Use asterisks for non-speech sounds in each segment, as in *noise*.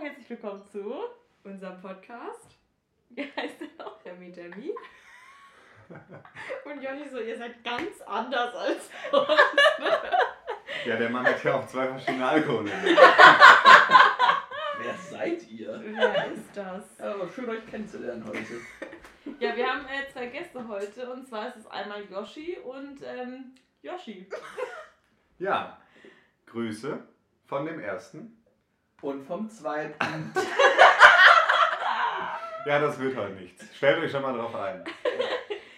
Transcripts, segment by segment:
herzlich willkommen zu unserem Podcast. Wie heißt der noch? Demi Demi. Und Jonny so, ihr seid ganz anders als Ja, der Mann hat ja auch zwei verschiedene Alkohole. Wer seid ihr? Wer ist das? Ja, aber schön euch kennenzulernen heute. Ja, wir haben äh, zwei Gäste heute und zwar ist es einmal Yoshi und ähm, Yoshi. Ja, Grüße von dem ersten. Und vom zweiten. *laughs* Ja, das wird heute nichts. Stellt euch schon mal drauf ein.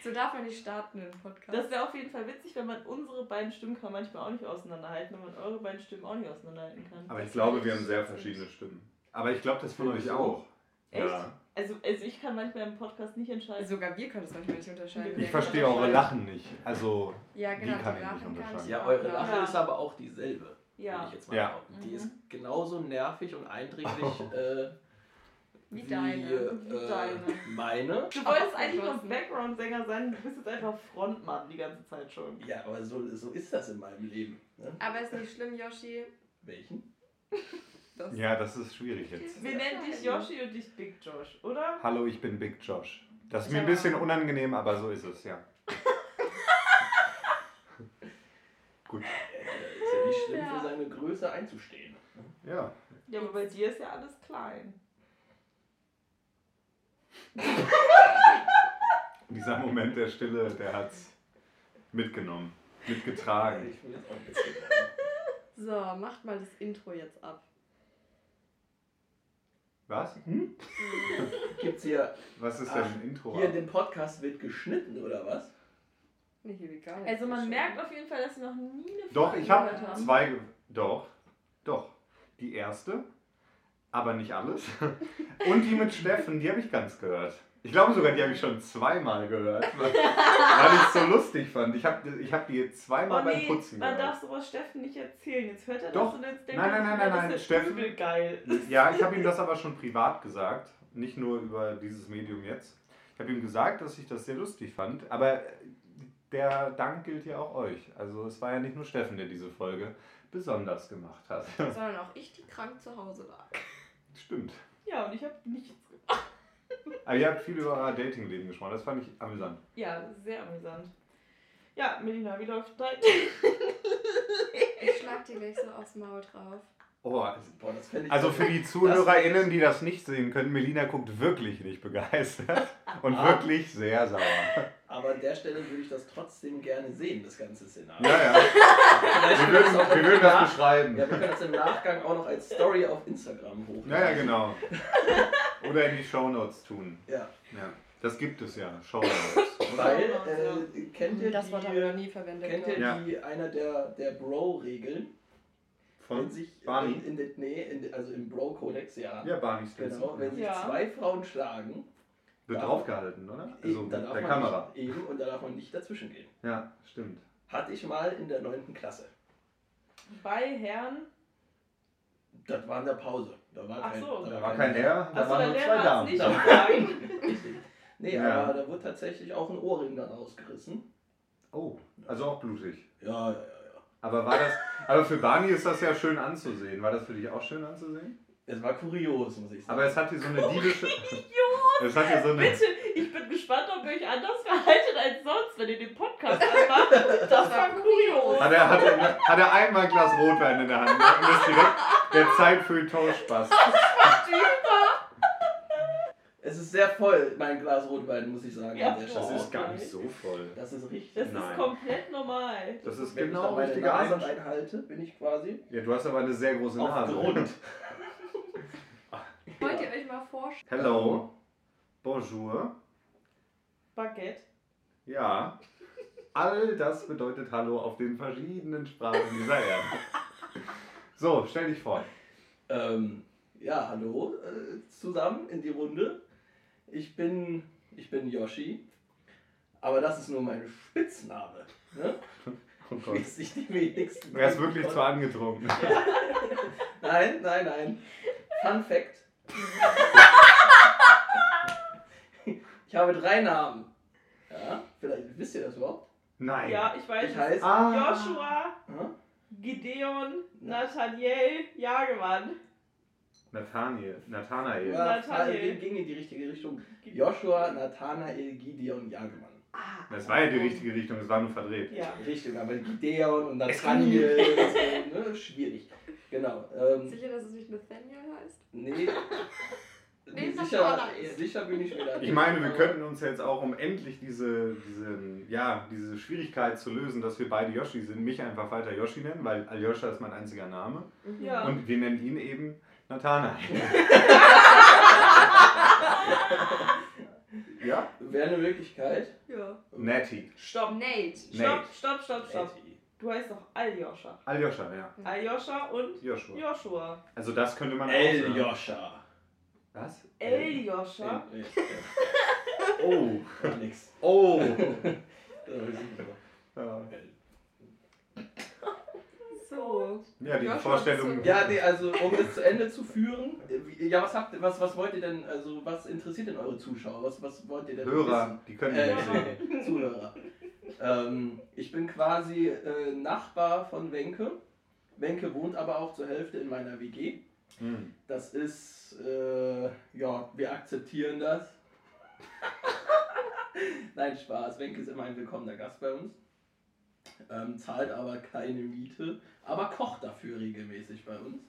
So darf man nicht starten im Podcast. Das wäre auf jeden Fall witzig, wenn man unsere beiden Stimmen kann man manchmal auch nicht auseinanderhalten, wenn man eure beiden Stimmen auch nicht auseinanderhalten kann. Aber ich glaube, wir haben sehr verschiedene Stimmen. Aber ich glaube, das von euch auch. Echt? Ja. Also, also ich kann manchmal im Podcast nicht entscheiden. Sogar wir können es manchmal nicht unterscheiden. Ich verstehe eure Lachen nicht. Also, Ja, genau, Die kann ich nicht unterscheiden. Ja, eure. Lache Ja. ist aber auch dieselbe. Würde ja. ich jetzt mal Ja. behaupten. Die Mhm. ist genauso nervig und eindringlich *laughs* äh, Wie deine. Wie äh, deine. meine. Du *laughs* wolltest eigentlich noch. Background-Sänger sein, du bist jetzt einfach Frontmann die ganze Zeit schon. Ja, aber so, so ist das in meinem Leben. Ne? Aber ist nicht schlimm, Yoshi. Welchen? Das ja, das ist schwierig jetzt. Wir nennen dich Yoshi und dich Big Josh, oder? Hallo, ich bin Big Josh. Das ist Ich mir ein bisschen unangenehm, aber so ist es, ja. *laughs* Gut. Äh, ist ja nicht schlimm, für seine Größe einzustehen. Ja. Ja, aber bei dir ist ja alles klein. *laughs* Dieser Moment der Stille, der hat's mitgenommen, mitgetragen. Ich will jetzt auch ein bisschen. So, macht mal das Intro jetzt ab. Was? Gibt's hier, Was ist Ach, denn ein Intro? hier in dem Podcast wird geschnitten oder was? Nicht illegal. Also man merkt auf jeden Fall, dass wir noch nie eine Doch, Folge ich habe haben. zwei. ge- Doch, doch. Die erste, aber nicht alles. *laughs* Und die mit Steffen, die habe ich ganz gehört. Ich glaube sogar, die habe ich schon zweimal gehört, *laughs* weil, weil ich es so lustig fand. Ich habe ich hab die zweimal Oh beim nee, Putzen man gehört. darf sowas Steffen nicht erzählen. Jetzt hört er Doch. das und jetzt denkt Nein, er, nein, nein, nein, das nein, ist Steffen- geil. *laughs* Ja, ich habe ihm das aber schon privat gesagt, nicht nur über dieses Medium jetzt. Ich habe ihm gesagt, dass ich das sehr lustig fand, aber der Dank gilt ja auch euch. Also es war ja nicht nur Steffen, der diese Folge besonders gemacht hat. *laughs* Sondern auch ich, die krank zu Hause lag. Stimmt. Ja, und ich habe nichts gemacht. *laughs* Aber ihr habt viel über euer Datingleben gesprochen, das fand ich amüsant. Ja, sehr amüsant. Ja, Melina, wie läuft dein... Ich schlag dir gleich so aufs Maul drauf. Oh, Boah, das also für die ZuhörerInnen, die das nicht sehen können, Melina guckt wirklich nicht begeistert *laughs* und Ah. wirklich sehr sauer. Aber an der Stelle würde ich das trotzdem gerne sehen, das ganze Szenario. Ja, ja. *laughs* Vielleicht Wir können wir das würden, auch wir im würden das beschreiben. Ja, wir können das im Nachgang auch noch als Story auf Instagram hochladen. Ja, ja, genau. Oder in die Shownotes tun. Ja, Ja, das gibt es ja, Shownotes. weil, äh, kennt ihr Das Wort habe ich noch die, nie verwendet. kennt ihr Ja. die, einer der, der Bro-Regeln? Von Wenn sich, Barney? In, in, den- nee, in, also im Bro-Kodex, ja. Ja, Barney. Genau, wenn sich Ja. zwei Frauen schlagen, Wird draufgehalten, oder? Also eben, mit der Kamera. Nicht, eben, und da darf man nicht dazwischen gehen. Ja, stimmt. Hatte ich mal in der 9. Klasse. Bei Herrn... Das war in der Pause. Da war Ach kein, so. Da war kein Herr, da Achso, waren der nur zwei Damen. nicht *laughs* Da-. Nee, Ja. aber da wurde tatsächlich auch ein Ohrring dann rausgerissen. Oh, also auch blutig. Ja, ja, ja. Aber war das. Aber für Barney ist das ja schön anzusehen. War das für dich auch schön anzusehen? Es war kurios, muss ich sagen. Aber es hat hier so eine diebische. Es hat hier so eine. Bitte, ich bin gespannt, ob ihr euch anders verhaltet als sonst, wenn ihr den Podcast anmacht. Das war kurios. Hat er, hat, er, hat er einmal ein Glas Rotwein in der Hand ne? und ist direkt der Zeit für Spaß. Es ist sehr voll, mein Glas Rotwein, muss ich sagen. Ja, Das Stelle. ist gar nicht so voll. Das ist richtig. Das Nein. ist komplett normal. Das ist Wenn ich genau da meine richtige Nase Einstellung. reinhalte, bin ich quasi Ja, du hast aber eine sehr große auf Nase. Grund. *laughs* Wollt ihr euch mal vorstellen? Hello. Bonjour. Baguette. Ja. All das bedeutet Hallo auf den verschiedenen Sprachen dieser Erde. So, stell dich vor. Ähm, ja, hallo äh, zusammen in die Runde. Ich bin, ich bin Yoshi, aber das ist nur mein Spitzname. Ne? Oh sich die wenigsten. Er ist wirklich zu angetrunken. *laughs* Nein, nein, nein. Fun Fact. *laughs* Ich habe drei Namen. Ja, vielleicht wisst ihr das überhaupt. Nein. Ja, ich weiß. Ich heiße. Ah. Joshua, Hm? Gideon, Nathaniel, Jagemann. Nathaniel. Nathanael. Ja, Nathanael. ging in die richtige Richtung. Joshua, Nathanael, Gideon, Jagemann. Ah, Das war ja die richtige Richtung, es war nur verdreht. Ja. Richtung, aber Gideon und Nathaniel, das, ist, ne, schwierig. Genau. Ähm, Sicher, dass es nicht Nathaniel heißt? nee. *laughs* Nee, sicher, sicher bin ich mir da Ich meine, wir könnten uns jetzt auch, um endlich diese, diese, ja, diese Schwierigkeit zu lösen, dass wir beide Yoshi sind, mich einfach weiter Yoshi nennen, weil Aljoscha ist mein einziger Name. Ja. Und wir nennen ihn eben Nathanael. *laughs* ja? Wäre eine Möglichkeit. Ja. Natty. Stopp. Nate. Stopp, stopp, stopp, stopp. Du heißt doch Aljoscha. Aljoscha, ja. Aljoscha und Joshua. Joshua. Also das könnte man auch El sagen. Joscha. Was? Nee, *laughs* Oh. nix. Oh. *laughs* Ja, So. Ja, die Vorstellung. ist nee, also um es zu Ende zu führen, ja, was habt ihr, was, was wollt ihr denn, also was interessiert denn eure Zuschauer? Was, was wollt ihr denn Hörer, die können Äh, nicht sehen. wissen? *laughs* Zuhörer. ähm, ich bin quasi äh, Nachbar von Wenke. Wenke wohnt aber auch zur Hälfte in meiner WG. Hm. Das ist, äh, ja, wir akzeptieren das. *laughs* Nein, Spaß. Wenke ist immer ein willkommener Gast bei uns. Ähm, zahlt aber keine Miete, aber kocht dafür regelmäßig bei uns.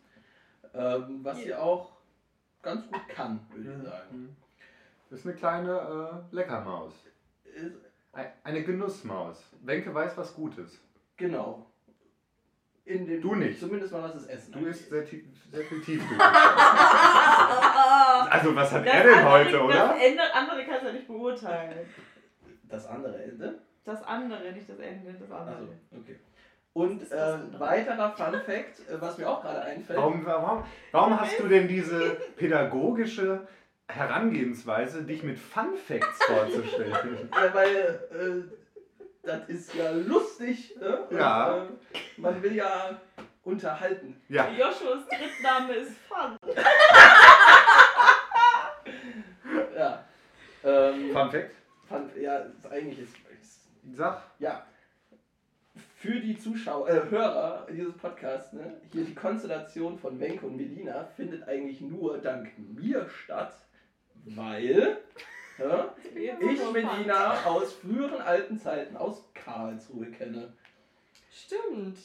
Ähm, was sie auch ganz gut kann, würde ich sagen. Hm. Ist eine kleine äh, Leckermaus. Ist, Ein- Eine Genussmaus. Wenke weiß was Gutes. genau. In dem, Du nicht. Zumindest mal was das Essen Du isst sehr, tief, sehr viel Tiefkühlpizza. *laughs* also was hat Das er denn andere- heute, oder? Das Ende, andere kannst du ja nicht beurteilen. Das andere Ende. Das andere, nicht das Ende, das andere. Also, okay. Und äh, weiterer Fun Fact, äh, was mir auch gerade einfällt. Warum, warum, warum hast du denn diese *laughs* pädagogische Herangehensweise, dich mit Fun Facts vorzustellen? *laughs* Ja, weil äh, das ist ja lustig. Ne? Und, Ja. äh, man will ja unterhalten. Ja, Joshuas Drittname ist Fun. *laughs* Ja. Ähm, Fun Fact? Fun, ja, ist eigentlich ist, ist Sag. ja. Für die Zuschauer, äh, Hörer dieses Podcasts, ne, hier die Konstellation von Wenke und Melina findet eigentlich nur dank mir statt, weil ja, ich Melina aus früheren alten Zeiten aus Karlsruhe kenne. Stimmt.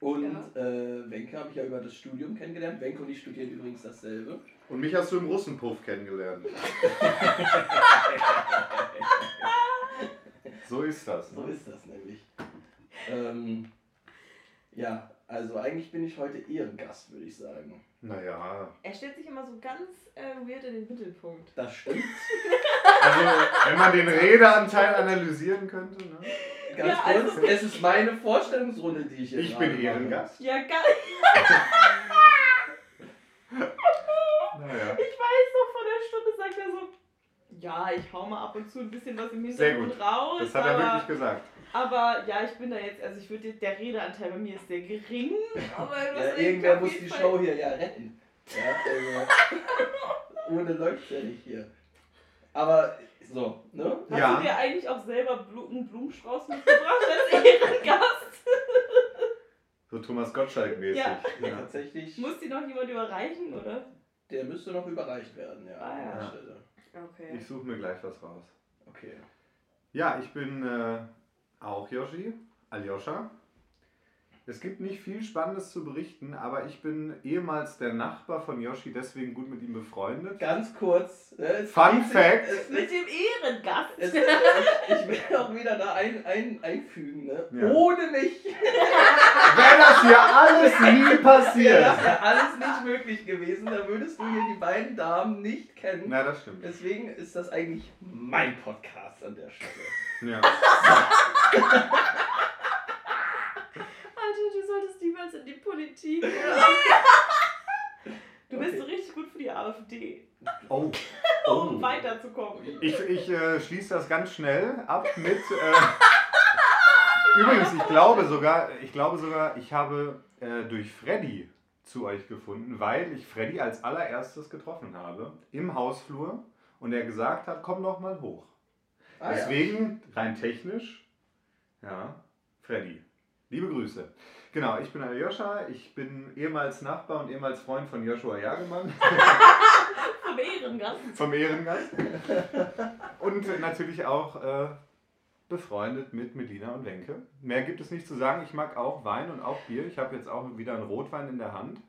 Und äh, Wenke habe ich ja über das Studium kennengelernt. Wenke und ich studieren übrigens dasselbe. Und mich hast du im Russenpuff kennengelernt. *laughs* So ist das. So Ne? ist das nämlich. Ähm, ja, also eigentlich bin ich heute Ehrengast, würde ich sagen. Naja. Er stellt sich immer so ganz äh, weird in den Mittelpunkt. Das stimmt. Also, wenn man den Redeanteil analysieren könnte. Ne? Ganz Ja, also- kurz, es ist meine Vorstellungsrunde, die ich hier Ich bin. Ehrengast. Ja, geil. *laughs* *laughs* Naja. Ich weiß noch, vor der Stunde sagt er so, ja, ich hau mal ab und zu ein bisschen was im Sehr Hintergrund gut. raus. Das hat er aber, wirklich gesagt. aber ja, ich bin da jetzt, also ich würde, der Redeanteil bei mir ist sehr gering. Aber Ja, irgendwer muss die Fall- Show hier ja retten. Ja, *laughs* ohne läuft ja nicht hier. Aber so, ne? Hast Ja. du dir eigentlich auch selber einen Blumenstrauß mitgebracht als Ehrengast? *laughs* So Thomas Gottschalk-mäßig. Ja. Ja. Tatsächlich, Muss die noch jemand überreichen, oder? der müsste noch überreicht werden, ja. Ah, an der ja. Okay. Ich suche mir gleich was raus. Okay. Ja, ich bin äh, auch Yoshi, Aljoscha. Es gibt nicht viel Spannendes zu berichten, aber ich bin ehemals der Nachbar von Yoshi, deswegen gut mit ihm befreundet. Ganz kurz. Ne, es Fun geht- Fact. Es, Mit dem Ehrengast. es, es, ich will auch wieder da ein, ein, einfügen, ne? Ja. Ohne mich Wäre das hier alles nie wäre passiert. das ja alles nicht möglich gewesen. Da würdest du hier die beiden Damen nicht kennen. Na, das stimmt. Deswegen ist das eigentlich mein Podcast an der Stelle. Ja. *laughs* Du solltest niemals in die Politik. *laughs* Du bist Okay. so richtig gut für die AfD, Oh. *laughs* um weiterzukommen. Ich, ich äh, schließe das ganz schnell ab mit. Äh, *laughs* übrigens, ich glaube sogar, ich glaube sogar, ich habe äh, durch Freddy zu euch gefunden, weil ich Freddy als allererstes getroffen habe im Hausflur und er gesagt hat, komm doch mal hoch. Ah, ja. Deswegen, rein technisch, ja, Freddy. Liebe Grüße. Genau, ich bin Aljoscha, ich bin ehemals Nachbar und ehemals Freund von Joshua Jagemann *laughs* Vom Ehrengast. vom Ehrengast. Und natürlich auch äh, befreundet mit Melina und Wenke. Mehr gibt es nicht zu sagen. Ich mag auch Wein und auch Bier. Ich habe jetzt auch wieder einen Rotwein in der Hand.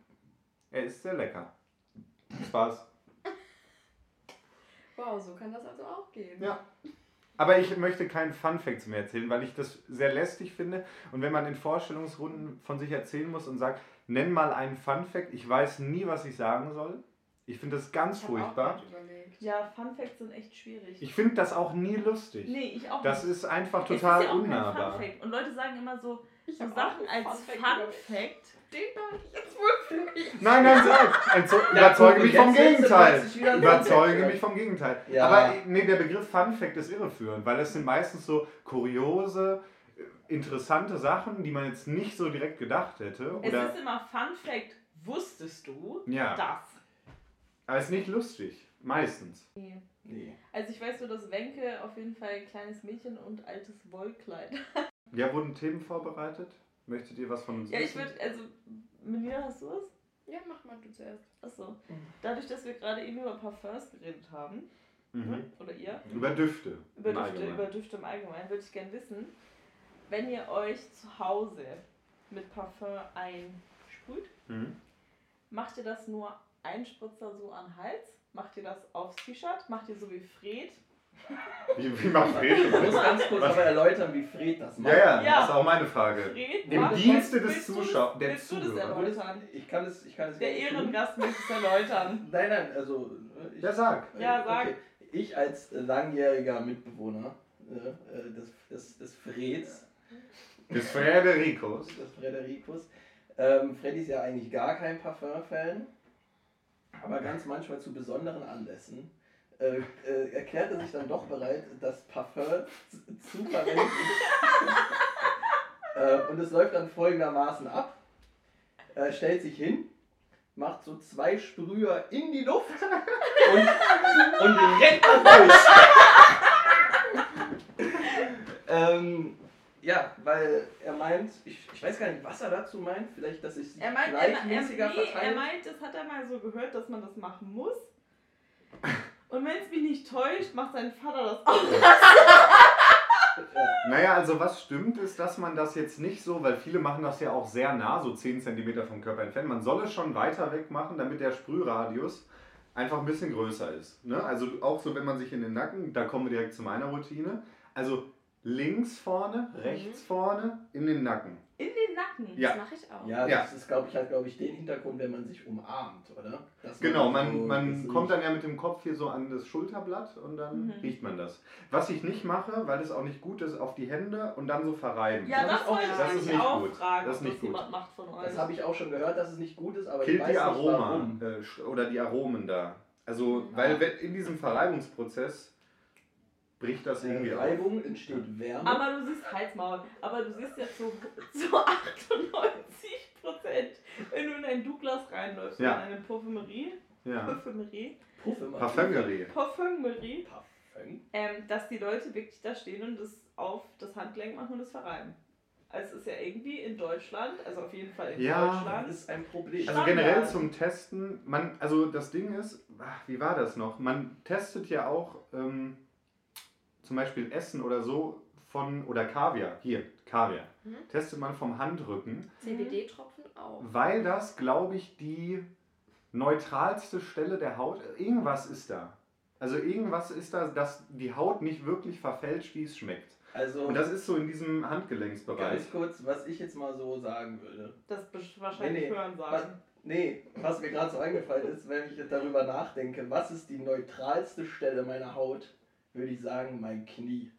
Er ist sehr lecker. War's. Wow, so kann das also auch gehen. Ja. Aber ich möchte keinen Fun Facts mehr erzählen, weil ich das sehr lästig finde. Und wenn man in Vorstellungsrunden von sich erzählen muss und sagt, nenn mal einen Fun Fact, ich weiß nie, was ich sagen soll. Ich finde das ganz Ich furchtbar. Ja, Fun Facts sind echt schwierig. Ich finde das auch nie lustig. nee, ich auch Das nicht. ist einfach Es ist total ja auch kein unnahbar. Fun Fact. Und Leute sagen immer so, Ich so Sachen als Fun Fact. Fact. Den darf ich jetzt wohl für mich. Nein, nein, sag! Entzo Ja, überzeuge mich vom Gegenteil. Überzeuge mich vom Gegenteil. Ja. Aber nee, der Begriff Fun Fact ist irreführend, weil es sind meistens so kuriose, äh, interessante Sachen, die man jetzt nicht so direkt gedacht hätte. Es Oder, ist immer Fun Fact, wusstest du ja, das? aber es ist nicht lustig. Meistens. Nee. Nee. Also ich weiß nur, dass Wenke auf jeden Fall ein kleines Mädchen und altes Wollkleid. Ja, wurden Themen vorbereitet? Möchtet ihr was von uns Ja, ich würde, also, Melina, hast du was? Ja, mach mal du zuerst. Achso. Dadurch, dass wir gerade eben über Parfums geredet haben, Mhm. ne? oder ihr, Über Düfte. über Düfte, Allgemeinen. über Düfte im Allgemeinen, würde ich gerne wissen, wenn ihr euch zu Hause mit Parfum einsprüht, Mhm. macht ihr das nur ein Spritzer so an den Hals? Macht ihr das aufs T-Shirt? Macht ihr so wie Fred? *laughs* Wie, wie macht Fred Ich muss das? ganz kurz Was? aber erläutern, wie Fred das macht. Ja, ja, Ja. das ist auch meine Frage. Fred? Im Dienste des willst du das- Zuschau- der Willst du das erläutern? Ich kann es, ich kann es Der. Ehrengast möchte es erläutern. *laughs* Nein, nein, also. äh, Ich, Ja, sag. Ja, sag. Okay. Ich als langjähriger Mitbewohner äh, äh, des, des, des Freds, Des Fredericos. des Fredericus, ähm, Freddy ist ja eigentlich gar kein Parfum-Fan, aber ganz manchmal zu besonderen Anlässen äh, äh, erklärt er sich dann doch bereit, das Parfum zu, verwenden. *laughs* äh, und es läuft dann folgendermaßen ab. Er stellt sich hin, macht so zwei Sprüher in die Luft und, und rennt dann durch. *laughs* ähm, ja, weil er meint, ich, ich weiß gar nicht, was er dazu meint, vielleicht, dass ich Er meint, er, er, gleichmäßiger nee, er verteile. meint, das hat er mal so gehört, dass man das machen muss. Und wenn es mich nicht täuscht, macht sein Vater das auch. *laughs* Naja, also was stimmt ist, dass man das jetzt nicht so, weil viele machen das ja auch sehr nah, so 10 cm vom Körper entfernt. Man soll es schon weiter weg machen, damit der Sprühradius einfach ein bisschen größer ist. Ne? Also auch so, wenn man sich in den Nacken, da kommen wir direkt zu meiner Routine. Also links vorne, rechts vorne, in den Nacken. In den Nacken. Ja. Das mache ich auch. Ja, Ja. das ist, glaube ich, hat, glaube ich, den Hintergrund, wenn man sich umarmt, oder? Dass Genau, so man, man das kommt dann ja mit dem Kopf hier so an das Schulterblatt und dann Mhm. riecht man das. Was ich nicht mache, weil es auch nicht gut ist, auf die Hände und dann so verreiben. Ja, Das das ich auch ich das ist nicht auch gut. fragen, Das ist nicht gut. jemand macht von euch. Das habe ich auch schon gehört, dass es nicht gut ist, aber ich Killt weiß die nicht Aroma warum. äh, oder die Aromen da. Also, weil in diesem Verreibungsprozess bricht das irgendwie Äh, auf. Reibung entsteht Wärme. Aber du siehst Halsmaul. Aber du siehst ja zu, *laughs* zu 98 Prozent, wenn du in ein Douglas reinläufst, Ja. in eine Parfümerie, Ja. Parfümerie, Parfümerie. Parfümerie. Parfümerie, Parfüm. ähm, dass die Leute wirklich da stehen und das auf das Handgelenk machen und das verreiben. Also es ist ja irgendwie in Deutschland, also auf jeden Fall in Ja, Deutschland. ist ein Problem. Also generell zum Testen, man, also das Ding ist, ach, wie war das noch? Man testet ja auch ähm, zum Beispiel Essen oder so von, oder Kaviar, hier, Kaviar, Mhm. testet man vom Handrücken, CBD-Tropfen auch. weil das, glaube ich, die neutralste Stelle der Haut, irgendwas ist da. Also irgendwas ist da, dass die Haut nicht wirklich verfälscht, wie es schmeckt. Also, Und das ist so in diesem Handgelenksbereich. ganz kurz, was ich jetzt mal so sagen würde. Das wahrscheinlich Nee, nee. hören sagen. Nee, was mir gerade so eingefallen ist, wenn ich jetzt darüber nachdenke, was ist die neutralste Stelle meiner Haut, würde ich sagen, mein Knie.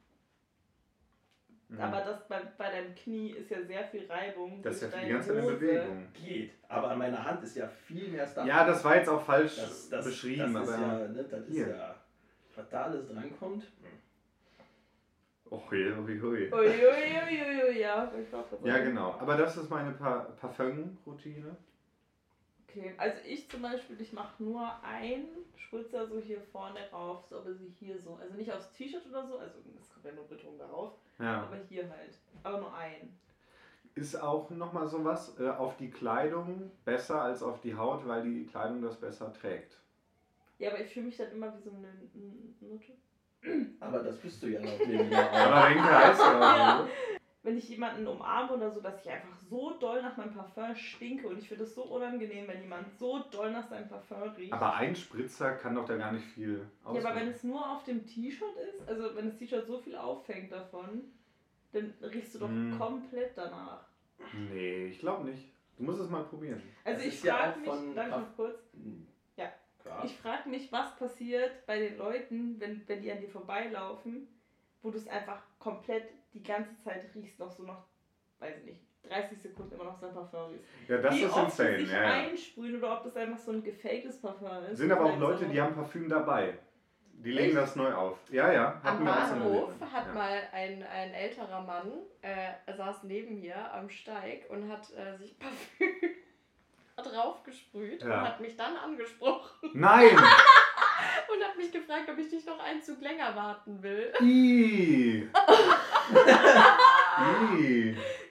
Mhm. Aber das bei, bei deinem Knie ist ja sehr viel Reibung. das ist ja die deine ganze Zeit in Hose. Bewegung. Geht. Aber an meiner Hand ist ja viel mehr Stuff. Ja, das war jetzt auch falsch das, das, beschrieben, das ist aber. ja, ne, das ist hier. ja, was da alles drankommt. Och, hui, hui, hui. Uiuiuiui, ja. Ich glaub, Ja, ist- genau. Aber das ist meine pa Parfum-Routine. Okay, also ich zum Beispiel, ich mache nur einen Spritzer so hier vorne rauf, so aber sie hier so. Also nicht aufs T-Shirt oder so, also es kommt ja nur Beton darauf, Ja. aber hier halt. Aber nur einen. ist auch nochmal sowas, äh, auf die Kleidung besser als auf die Haut, weil die Kleidung das besser trägt. Ja, aber ich fühle mich dann immer wie so eine Nutte. Aber das bist du ja noch *laughs* auch. Aber Renke heißt *laughs* ja auch Ja. Wenn ich jemanden umarme oder so, dass ich einfach so doll nach meinem Parfum stinke und ich finde es so unangenehm, wenn jemand so doll nach seinem Parfum riecht. Aber ein Spritzer kann doch da gar nicht viel ja, aber wenn ausmachen. es nur auf dem T-Shirt ist, also wenn das T-Shirt so viel auffängt davon, dann riechst du doch Mm. komplett danach. Nee, ich glaube nicht. Du musst es mal probieren. Also Das ich ja frage auch mich, darf ich noch kurz, Ja. Klar. ich frage mich, was passiert bei den Leuten, wenn, wenn die an dir vorbeilaufen, wo du es einfach komplett die ganze Zeit riechst, noch so noch, weiß ich nicht, 30 Sekunden immer noch sein Parfum riechst. Ja, das Wie ist oft insane. sich Ja, einsprühen oder ob das einfach so ein gefaktes Parfum ist. Sind aber auch Leute, so- die haben Parfüm dabei. Die legen Echt? das neu auf. Ja, ja. Am hatten wir auch schon Bahnhof hat ja. mal ein, ein älterer Mann, äh, er saß neben mir am Steig und hat äh, sich *laughs* Parfüm draufgesprüht Ja. und hat mich dann angesprochen Nein! *laughs* und hat mich gefragt, ob ich nicht noch einen Zug länger warten will. *laughs*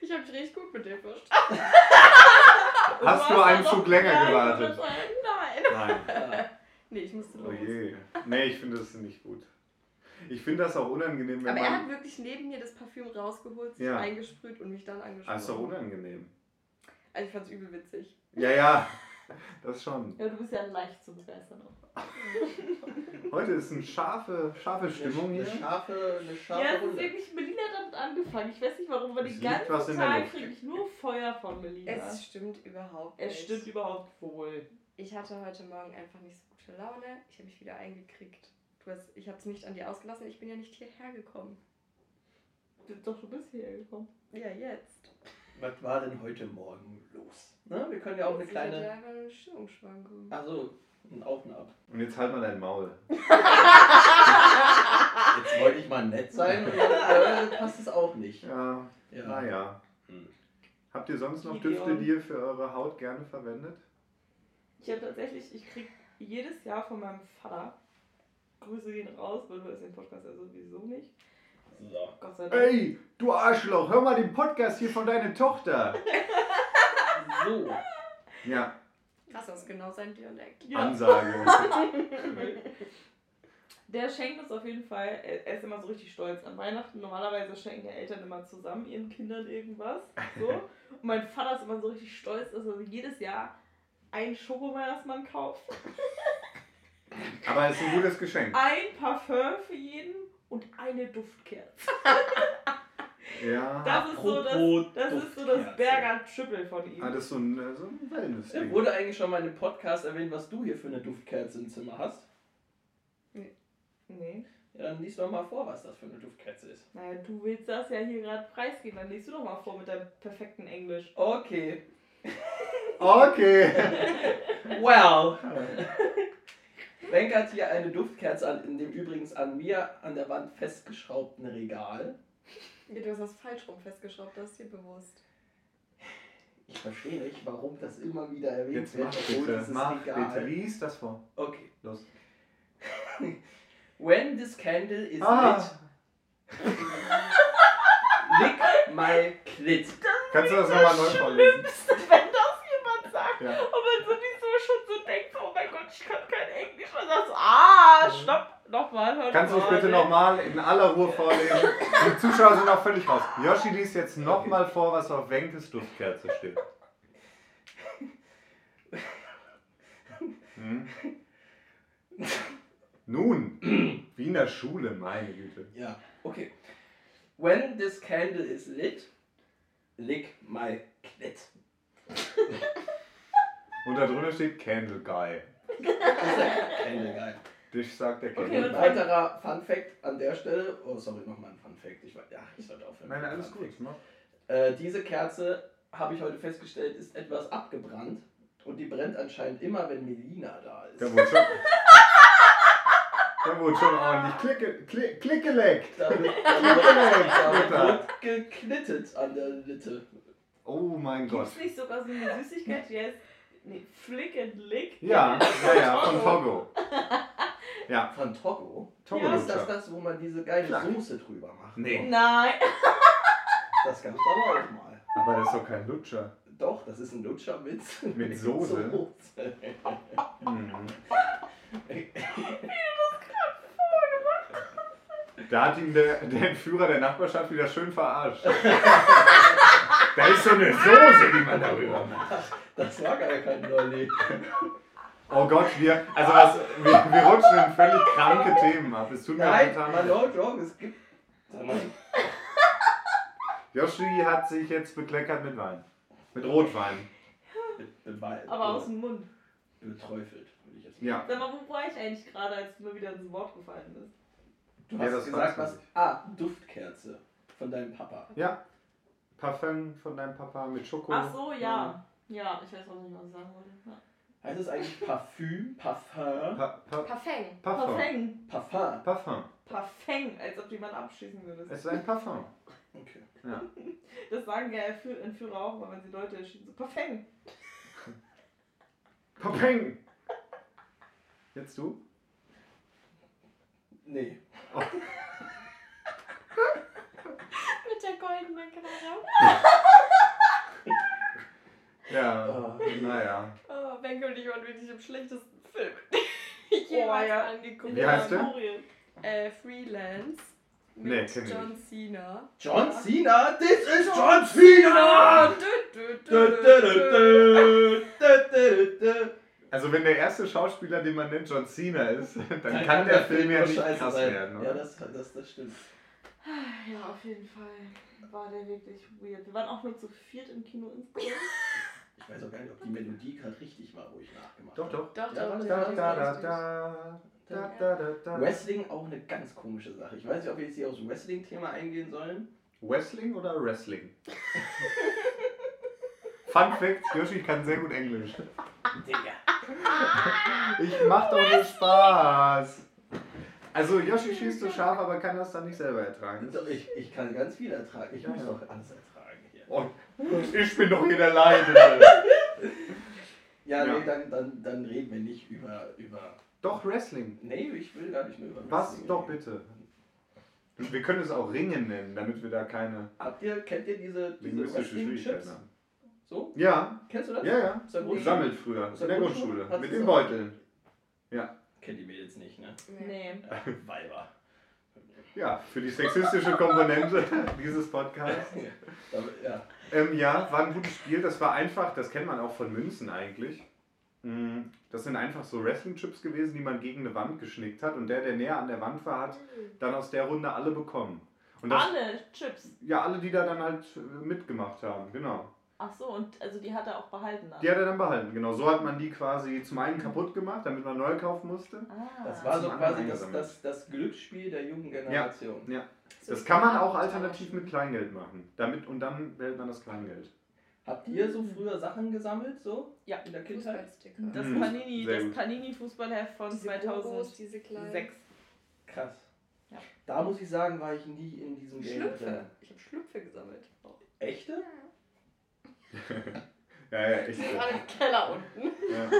Ich habe mich richtig gut mit dem verstanden. Hast Du einen Zug länger gewartet? Nein. Nein. *laughs* Nee, ich musste Oh los. je. Nee, ich finde das nicht gut. Ich finde das auch unangenehm, wenn Aber er hat man. wirklich neben mir das Parfüm rausgeholt, sich Ja. eingesprüht und mich dann angesprochen. Ah, ist doch unangenehm. Also ich fand's übel witzig. Ja, ja. Das schon. Ja, du bist ja leicht zu begeistern. auch. *laughs* Heute ist eine scharfe, scharfe Stimmung eine, hier. eine scharfe, eine scharfe Ja, es ist Runde. wirklich, Melina hat damit angefangen. Ich weiß nicht warum, aber Es den ganzen Tag kriege ich nur Feuer von Melina. Es stimmt überhaupt Es nicht. stimmt überhaupt wohl. Ich hatte heute Morgen einfach nicht so gute Laune. Ich habe mich wieder eingekriegt. Du hast, ich habe es nicht an dir ausgelassen. Ich bin ja nicht hierher gekommen. Doch, du bist hierher gekommen. Ja, jetzt. Was war denn heute Morgen los? Ne? Wir können ja auch eine Ich hatte kleine. eine Stimmungsschwankung. Also, ein Auf und Ab. Und jetzt halt mal dein Maul. *laughs* Jetzt wollte ich mal nett sein und dann äh, passt es auch nicht. Ja, Ja. naja. Hm. Habt ihr sonst noch. Düfte, die ihr für eure Haut gerne verwendet? Ich habe tatsächlich, ich krieg jedes Jahr von meinem Vater, Grüße gehen raus, weil du hörst den Podcast ja sowieso nicht. So. Gott sei Dank. Ey, du Arschloch, hör mal den Podcast hier von deiner Tochter. *laughs* So. Ja, Krass, das ist genau sein Dialekt. Ja. Ansage. *laughs* Der schenkt uns auf jeden Fall, er ist immer so richtig stolz an Weihnachten. Normalerweise schenken ja Eltern immer zusammen ihren Kindern irgendwas. So. *laughs* Und mein Vater ist immer so richtig stolz, dass er jedes Jahr einen Schokomeinersmann kauft, *laughs* Aber es ist ein gutes Geschenk. ein Parfum für jeden und eine Duftkerze. Ja. Das ist so das, das, ist so das Berger Triple von ihm. Ah, das ist so ein, so ein Ja, Wellness-Ding. Wurde eigentlich schon mal in dem Podcast erwähnt, was du hier für eine Duftkerze im Zimmer hast? Nee. Ja, dann liest doch mal vor, was das für eine Duftkerze ist. Naja, du willst das ja hier gerade preisgeben, dann liest du doch mal vor mit deinem perfekten Englisch. Okay. Okay. *laughs* Well. *laughs* Frank hat hier eine Duftkerze an, in dem übrigens an mir an der Wand festgeschraubten Regal. Ja, du hast das falsch rum festgeschraubt, das ist dir bewusst. Ich verstehe nicht, warum das immer wieder erwähnt Jetzt wird. mach obwohl bitte, dieses mach Regal- bitte. Lies das vor. Okay. Los. *laughs* When this candle is Ah, lit, *laughs* lick my clit. kannst du das nochmal neu vorlesen? wenn das jemand sagt. Ja. Und man sowieso schon so denkt, oh mein Gott, ich kann kein Englisch. Und sagst, ah, stopp, nochmal, hör Kannst du es bitte nochmal in aller Ruhe vorlesen? Die Zuschauer sind auch völlig raus. Yoshi liest jetzt nochmal vor, was auf Wenkes Duftkerze steht. Hm? Nun, wie in der Schule, meine Güte. Ja, okay. When this candle is lit, lick my clit. Und da drunter steht Candle Guy. *laughs* Candle Guy. Dich sagt der Okay, Candle Und und Guy. weiterer Fun Fact an der Stelle. Oh, sorry, nochmal ein Fun Fact. Ich, weiß- ja, ich sollte aufhören. Nein, alles gut. Äh, diese Kerze, habe ich heute festgestellt, ist etwas abgebrannt. Und die brennt anscheinend immer, wenn Melina da ist. Der wurde schon. Der wurde schon ordentlich klicke, klick, klickeleckt. Da *laughs* da wird, da wird geknittet an der Litte. Oh mein Gott. Gibt's nicht sogar so eine Süßigkeit, die heißt nee, Flick and Lick? Ja, ja, ja, von Togo. *laughs* Ja, Von Togo. Togo Ja. Ist das das, wo man diese geile Klar. Soße drüber macht? Nee. Nein. *laughs* Das gab's aber auch mal. Aber das ist doch kein Lutscher. Doch, das ist ein Lutscher mit, Mit *laughs* Soße? Soße. Mhm. Da hat ihn der, der Entführer der Nachbarschaft wieder schön verarscht. *laughs* da ist so eine Soße, die man darüber macht. Das war gar kein Lolli. Oh Gott, wir, also was, wir, wir rutschen in völlig kranke Themen ab. Es tut mir Nein, mal leid. no joke, es gibt. Yoshi hat sich jetzt bekleckert mit Wein. Mit Rotwein. mit- mit Wein. Aber aus dem Mund. Beträufelt, würde ich jetzt Ja. Sag mal, wo war ich eigentlich gerade, als du mir wieder ins Wort gefallen bist? Du Ja, hast das gesagt, was. Ah, Duftkerze von deinem Papa. Ja. Parfum von deinem Papa mit Schoko. Ach so, ja. Ja, ich weiß auch nicht, was ich sagen wollte. Ja. Heißt es eigentlich Parfüm, Parfum, Pa pa Parfum. Parfum. Parfum. Parfum? Parfum. Parfum, als ob jemand abschießen würde. Es ist ein Parfum. Okay. Ja. Das sagen ja Entführ- Entführer auch mal, wenn sie Leute erschießen. So, Parfum. Parfum. Jetzt du? Nee. *laughs* Mit der goldenen Knarre. *laughs* Ja. Oh. Naja. Oh, Benke und ich waren wirklich im schlechtesten Film. *laughs* ich jemals ja. angeguckt Wie heißt der? Äh, Freelance. Mit Nee, kenn ich John Cena. John Cena? This is John Cena! Also wenn der erste Schauspieler, den man nennt, John Cena ist, *laughs* dann, Dann kann der Film ja nur nicht scheiße krass sein. werden, Ja, oder? das, das, das stimmt. Ja, auf jeden Fall war der wirklich weird. Wir waren auch nur zu viert im Kino insgesamt. *laughs* Ich weiß auch gar nicht, ob die Melodie gerade richtig war, wo ich nachgemacht Doch, habe. doch. Doch, Ja, doch, Da, da, da, da, da, da. Wrestling auch eine ganz komische Sache. Ich weiß nicht, ob wir jetzt hier aufs Wrestling-Thema eingehen sollen. Wrestling oder Wrestling? *laughs* Fun Fact, Yoshi kann sehr gut Englisch. Digga. Ich mach doch nur Spaß. Also Yoshi schießt so scharf, aber kann das dann nicht selber ertragen. Ich, ich kann ganz viel ertragen. Ich muss doch alles ertragen. Und ich bin doch hier der Leidende. Ja, Ja. nee, dann, dann, dann reden wir nicht über, über. Doch, Wrestling. Nee, ich will gar nicht mehr über Was? Wrestling Doch, reden. bitte. Wir können es auch Ringen nennen, damit wir da keine Habt ihr, kennt ihr diese, diese Wrestling-Chips? So? Ja, Kennst du das? ja, ja. Gesammelt früher, in der Grundschule? Mit den? Beuteln. Kennt die Mädels nicht, ne? Nee. Weiber. Ja, für die sexistische Komponente *laughs* dieses Podcasts. Ja. Ähm, ja, war ein gutes Spiel. Das war einfach, das kennt man auch von Münzen eigentlich. Mm, Das sind einfach so Wrestling-Chips gewesen, die man gegen eine Wand geschnickt hat. Und der, der näher an der Wand war, hat dann aus der Runde alle bekommen. Und das, Alle Chips. ja, alle, die da dann halt äh, mitgemacht haben, genau. Ach so, und also die hat er auch behalten dann. Die hat er dann behalten, genau. So hat man die quasi zum einen kaputt gemacht, damit man neu kaufen musste. Ah. Das war so quasi das, das, das Glücksspiel der jungen Generation. Ja. Das kann man auch alternativ mit Kleingeld machen. Damit, und dann behält man das Kleingeld. Habt ihr so früher Sachen gesammelt, so? Ja. In der Kindheit? Das Mhm. Panini, Sehr das. Panini Fußballheft von Diese 2006. Gogos, diese kleinen Krass. Ja. Da muss ich sagen, war ich nie in diesem Game drin. Schlüpfe. Ich habe Schlüpfe gesammelt. Echte? Ja, ja, echt. Die waren im Keller unten. Ja.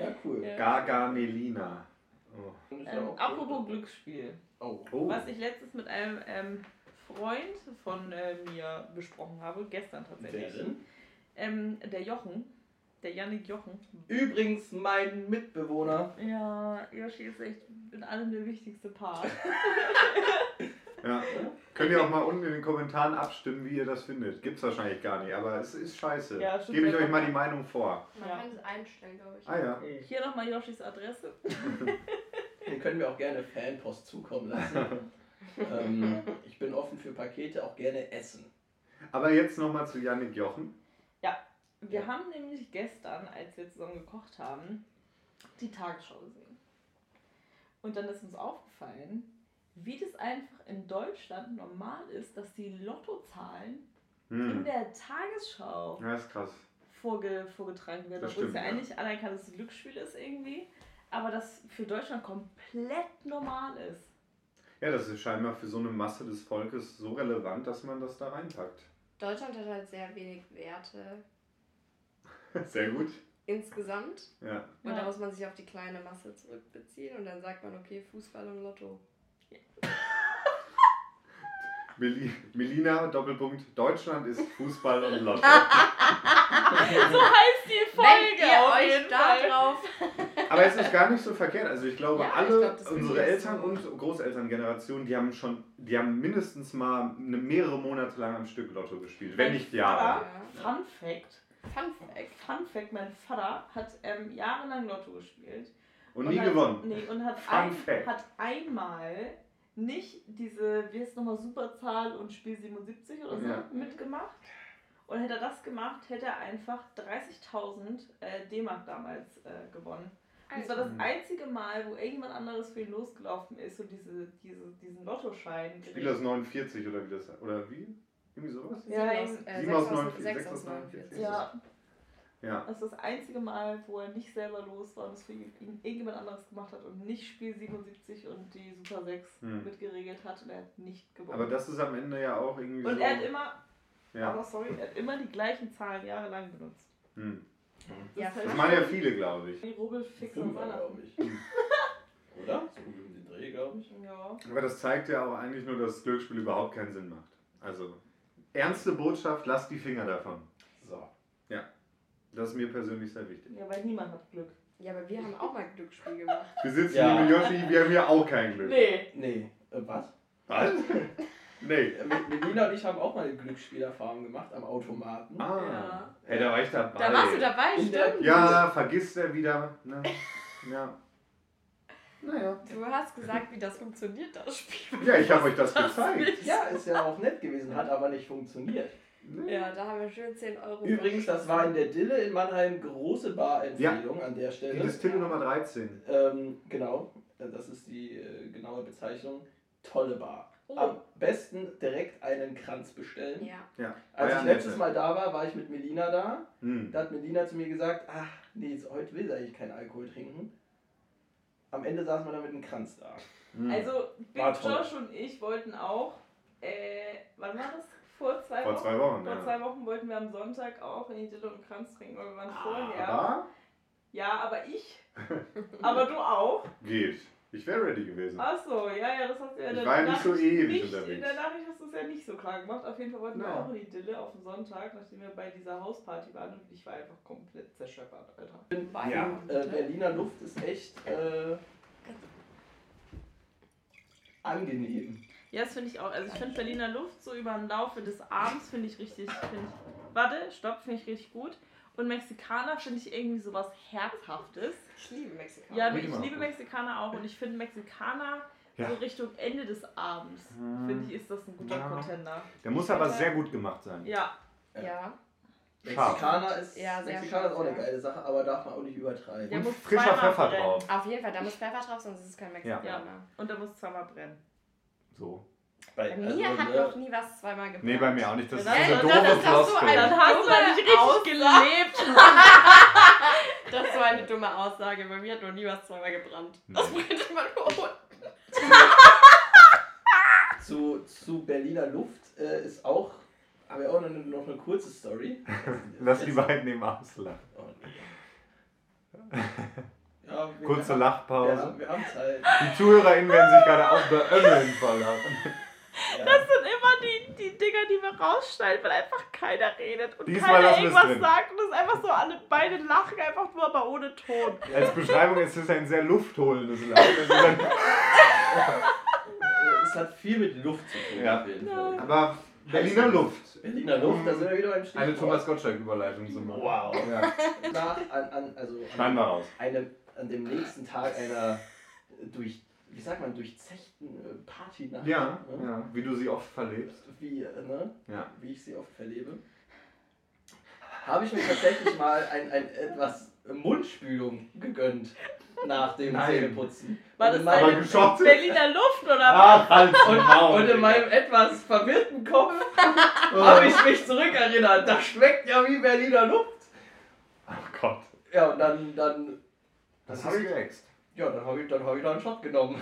Ja, cool. Ja. Gargamelina. Oh. Findest du Ähm, auch apropos cool? Glücksspiel. Oh. Oh. Was ich letztens mit einem ähm, Freund von äh, mir besprochen habe, gestern Wer tatsächlich. denn? Ähm, der Jochen. Der Yannick Jochen. Übrigens mein Mitbewohner. Ja, Yoshi ist echt in allem der wichtigste Part. *laughs* Ja. Könnt ihr auch mal unten in den Kommentaren abstimmen, wie ihr das findet. Gibt's wahrscheinlich gar nicht, aber es ist scheiße. Ja, stimmt, Gebe ich ja. euch mal die Meinung vor. Man Ja. kann es einstellen, glaube ich. Ah ja. Hier nochmal Yoshis Adresse. *laughs* Den können wir auch gerne Fanpost zukommen lassen. *laughs* ähm, ich bin offen für Pakete, auch gerne essen. Aber jetzt nochmal zu Yannick Jochen. Wir haben nämlich gestern, als wir zusammen gekocht haben, die Tagesschau gesehen. Und dann ist uns aufgefallen, wie das einfach in Deutschland normal ist, dass die Lottozahlen in Hm. der Tagesschau Ja, ist krass. vorge vorgetragen werden. Das Obwohl es ja ja. eigentlich anerkanntes Glücksspiel ist irgendwie. Aber das für Deutschland komplett normal ist. Ja, das ist scheinbar für so eine Masse des Volkes so relevant, dass man das da reinpackt. Deutschland hat halt sehr wenig Werte *laughs* Sehr gut. insgesamt. Ja. Und Ja. da muss man sich auf die kleine Masse zurückbeziehen und dann sagt man, okay, Fußball und Lotto. Meli Melina, Doppelpunkt, Deutschland ist Fußball und Lotto. *laughs* So heißt die Wenn Folge ihr auf euch jeden da Fall. drauf. Aber es ist gar nicht so verkehrt. Also ich glaube, Ja, ich alle glaub, das unsere Eltern so. und Großelterngenerationen, die haben schon, die haben mindestens mal eine, mehrere Monate lang am Stück Lotto gespielt. Wenn nicht Jahre. Fun Fact. Fun Fact. Fun Fact, mein Vater hat ähm, jahrelang Lotto gespielt. Und nie hat, gewonnen. Nee, und hat, ein, hat einmal nicht diese, wie heißt nochmal, Superzahl und Spiel 77 oder so Ja. mitgemacht. Und hätte er das gemacht, hätte er einfach 30.000 äh, D-Mark damals äh, gewonnen. Und es war das einzige Mal, wo irgendjemand anderes für ihn losgelaufen ist und diese, diese, diesen Lottoschein Spiel aus 49 oder wie das Oder wie? Irgendwie sowas? Ja, aus, äh, Sieben sechs aus aus- 49, sechs sechs aus aus 49. Ja, Ja. das ist das einzige Mal, wo er nicht selber los war und es für ihn ihn irgendjemand anderes gemacht hat und nicht Spiel 77 und die Super 6 Hm. mitgeregelt hat und er hat nicht gewonnen. Aber das ist am Ende ja auch irgendwie und so. er hat immer, ja. aber sorry, er hat immer die gleichen Zahlen jahrelang benutzt. Hm. Ja, ist halt Das machen ja viele, glaube ich. Die Rubbelfix und Fünfer, glaube ich. *laughs* Oder? So um den Dreh, glaube ich. Ja. Aber das zeigt ja auch eigentlich nur, dass Glücksspiel überhaupt keinen Sinn macht. Also, ernste Botschaft, lasst die Finger davon. Das ist mir persönlich sehr wichtig. ja, weil niemand hat Glück. Ja, aber wir haben auch mal Glücksspiel gemacht. Wir sitzen Ja. hier mit Yoshi, wir haben hier auch kein Glück. Nee. Nee, äh, was? Was? *laughs* nee. Äh, Mit Melina und ich haben auch mal eine Glücksspielerfahrung gemacht am Automaten. Ah. Ja. Hey, da war ich dabei. Da warst du dabei, stimmt. Ja, vergisst er wieder. Ne? Ja. Naja. Du hast gesagt, wie das funktioniert, das Spiel. Ja, ich habe euch das gezeigt. Ja, ist ja auch nett gewesen, hat aber nicht funktioniert. Nee. Ja, da haben wir schön 10 Euro. Übrigens, das war in der Dille in Mannheim große Bar-Empfehlung an der Die Stelle. Distille Nummer 13. Ähm, genau, das ist die äh, genaue Bezeichnung. Tolle Bar. Oh. Am besten direkt einen Kranz bestellen. Ja. Ja. Als ich ja letztes. Mal da war, war ich mit Melina da. Hm. Da hat Melina zu mir gesagt, ach nee, so- heute will sie eigentlich keinen Alkohol trinken. Am Ende saßen wir dann mit einem Kranz da. Hm. Also, Big. Josh und ich wollten auch, äh, wann war das? Vor zwei Vor Wochen? zwei Wochen, Vor ja. zwei Wochen wollten wir am Sonntag auch in die Dille und Kranz trinken, weil wir waren Ah, vorher. Aber Ja, aber ich. *laughs* aber du auch. geht. Ich wäre ready gewesen. Achso, ja, ja, das hast du ja in Ich war ja nicht so ewig nicht, unterwegs. In der Nachricht hast du es ja nicht so klar gemacht. Auf jeden Fall wollten wir Ja. auch in die Dille auf den Sonntag, nachdem wir bei dieser Hausparty waren und ich war einfach komplett zerschöppert, Alter. Ja, ja. äh, Berliner Luft ist echt äh, angenehm. Ja, das finde ich auch. Also ich finde Berliner Luft so über den Laufe des Abends finde ich richtig. Find ich, warte, stopp, finde ich richtig gut. Und Mexikaner finde ich irgendwie sowas Herzhaftes. Ich liebe Mexikaner. Ja, ich ich liebe. Mexikaner auch und ich finde Mexikaner Ja. so Richtung Ende des Abends, Hm. finde ich, ist das ein guter Ja. Contender. Der muss aber sehr gut gemacht sein. Ja, Ja. Scharf. Mexikaner ist, Ja, Mexikaner ist auch eine geile Sache, aber darf man auch nicht übertreiben. Der Und muss frischer Pfeffer brennen. drauf. Auf jeden Fall, da muss Pfeffer drauf, sonst ist es kein Mexikaner. ja. Und da muss zweimal brennen. So. Bei mir also, hat ne, noch nie was zweimal gebrannt. Nee, bei mir auch nicht. Das ist Ja, so eine das- doofe das ist doch so Floskel. ein- Dann hast du nicht richtig gelebt. *laughs* Das ist so eine dumme Aussage. Bei mir hat noch nie was zweimal gebrannt. Das Nee. brennt immer nur unten. *laughs* zu, zu Berliner Luft äh, ist auch, habe ich auch noch eine, noch eine kurze Story. *laughs* Lass die beiden eben auslachen. Oh, nee. Ja, wir, Kurze wir, Lachpause. haben, wir haben Zeit. Die ZuhörerInnen werden sich gerade auch beömmeln vor Lachen. Ja. Das sind immer die, die Dinger, die wir rausschneiden, weil einfach keiner redet und Diesmal keiner wir irgendwas drin. sagt und es ist einfach so, alle beide lachen einfach nur, aber ohne Ton. Als Beschreibung ist es ein sehr luftholendes Lachen. Ein- Es hat viel mit Luft zu tun, Ja. Aber Berliner Luft. Berliner Luft, da sind wir wieder beim Stichwort. Eine Thomas Gottschalk-Überleitung zu machen. Wow. Ja. Nach, an, an, also Schneiden wir raus. einem, an dem nächsten Tag einer durch, wie sagt man, durchzechten äh, Partynacht. Ja, ne? ja, wie du sie oft verlebst. Wie, äh, ne? Ja. wie ich sie oft verlebe, habe ich mir tatsächlich mal ein, ein etwas Mundspülung gegönnt nach dem Nein. Zähneputzen. War das Aber geschottet? Berliner Luft oder was? Ah, halt und, und in meinem etwas verwirrten Kopf *laughs* habe ich mich zurückerinnert. Das schmeckt ja wie Berliner Luft. Oh Gott. Ja, und dann, dann, Das hab ist ich- geäxt. ja, dann habe ich, dann hab ich da einen Shot genommen.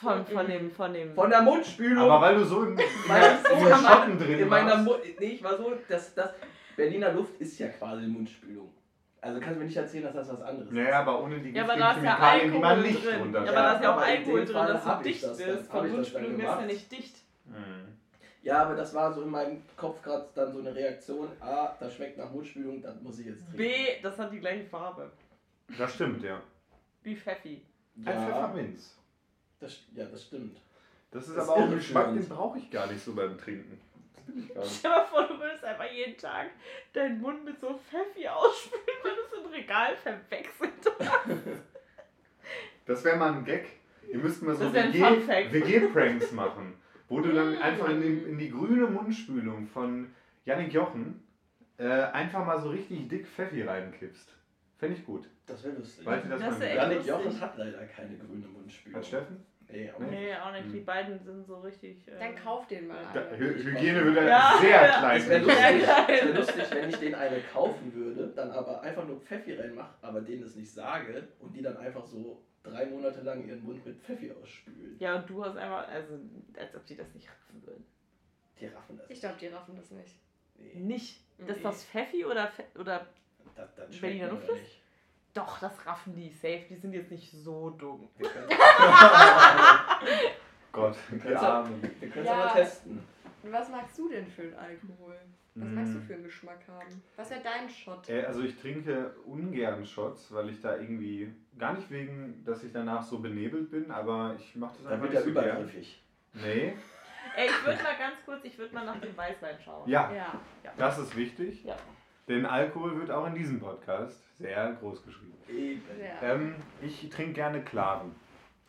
Von, *laughs* von dem, von dem. Von der Mundspülung. Aber weil du so im, meiner- Schotten drin in meiner warst. Mund. Nee, ich war so, dass das Berliner Luft ist ja quasi Mundspülung. Also kannst du mir nicht erzählen, dass das was anderes ist. Naja, aber ohne die ja, aber da ist ja Chemikalien, die man Alkohol nicht drin. Ja, runter. aber da ist ja auch Alkohol drin, dass ich dicht das hab Von das Mundspülung ist ja nicht dicht. Mhm. Ja, aber das war so in meinem Kopf gerade dann so eine Reaktion. A, das schmeckt nach Mundspülung, das muss ich jetzt trinken. B, das hat die gleiche Farbe. Das stimmt, ja. Wie Pfeffi. Ein ja, Pfefferminz. das, ja, das stimmt. Das ist Das aber auch ein ist Geschmack, den brauche ich gar nicht so beim Trinken. *laughs* Stell dir mal vor, du würdest einfach jeden Tag deinen Mund mit so Pfeffi ausspülen, wenn du es im Regal verwechselt hast. Das wäre mal ein Gag. Ihr müsst mal so. WG-Pranks machen. Wo du dann *laughs* einfach in die, in die grüne Mundspülung von Yannick Jochen äh, einfach mal so richtig dick Pfeffi reinkippst. Fände ich gut. Das wäre lustig. Wollt ihr das, Das wär? Janik lustig. Jochen hat leider keine grüne Mundspülung. Hat Steffen? Nee, auch nicht. Nee, auch nicht. Die Hm. beiden sind so richtig. Äh, Dann kauf den mal Da. Hy Hygiene wird ja, sehr ja. klein. Es wäre lustig, wär lustig, wenn ich den eine kaufen würde, dann aber einfach nur Pfeffi reinmache, aber denen es nicht sage und die dann einfach so drei Monate lang ihren Mund mit Pfeffi ausspülen. Ja, und du hast einfach, also, als ob die das nicht raffen würden. Die raffen das. Ich glaube, die raffen das nicht. Nee, Nicht. Das ist Nee. das Pfeffi oder, Fe oder. Das, das schmeckt Berliner nicht. Doch, das raffen die safe. Die sind jetzt nicht so dumm. Wir können *laughs* Gott, Armen. wir können's Ja. aber testen. Was magst du denn für einen Alkohol? Was Mm. magst du für einen Geschmack haben? Was wäre dein Shot? Äh, Also ich trinke ungern Shots, weil ich da irgendwie, gar nicht wegen, dass ich danach so benebelt bin, aber ich mache das Dann einfach wird nicht so gern. übergriffig. Nee, Ey, ich würde mal ganz kurz, ich würde mal nach dem Weißwein schauen. ja, Ja. das ist wichtig. Ja. Denn Alkohol wird auch in diesem Podcast sehr groß geschrieben. Eben. ja. Ähm, ich trinke gerne klaren.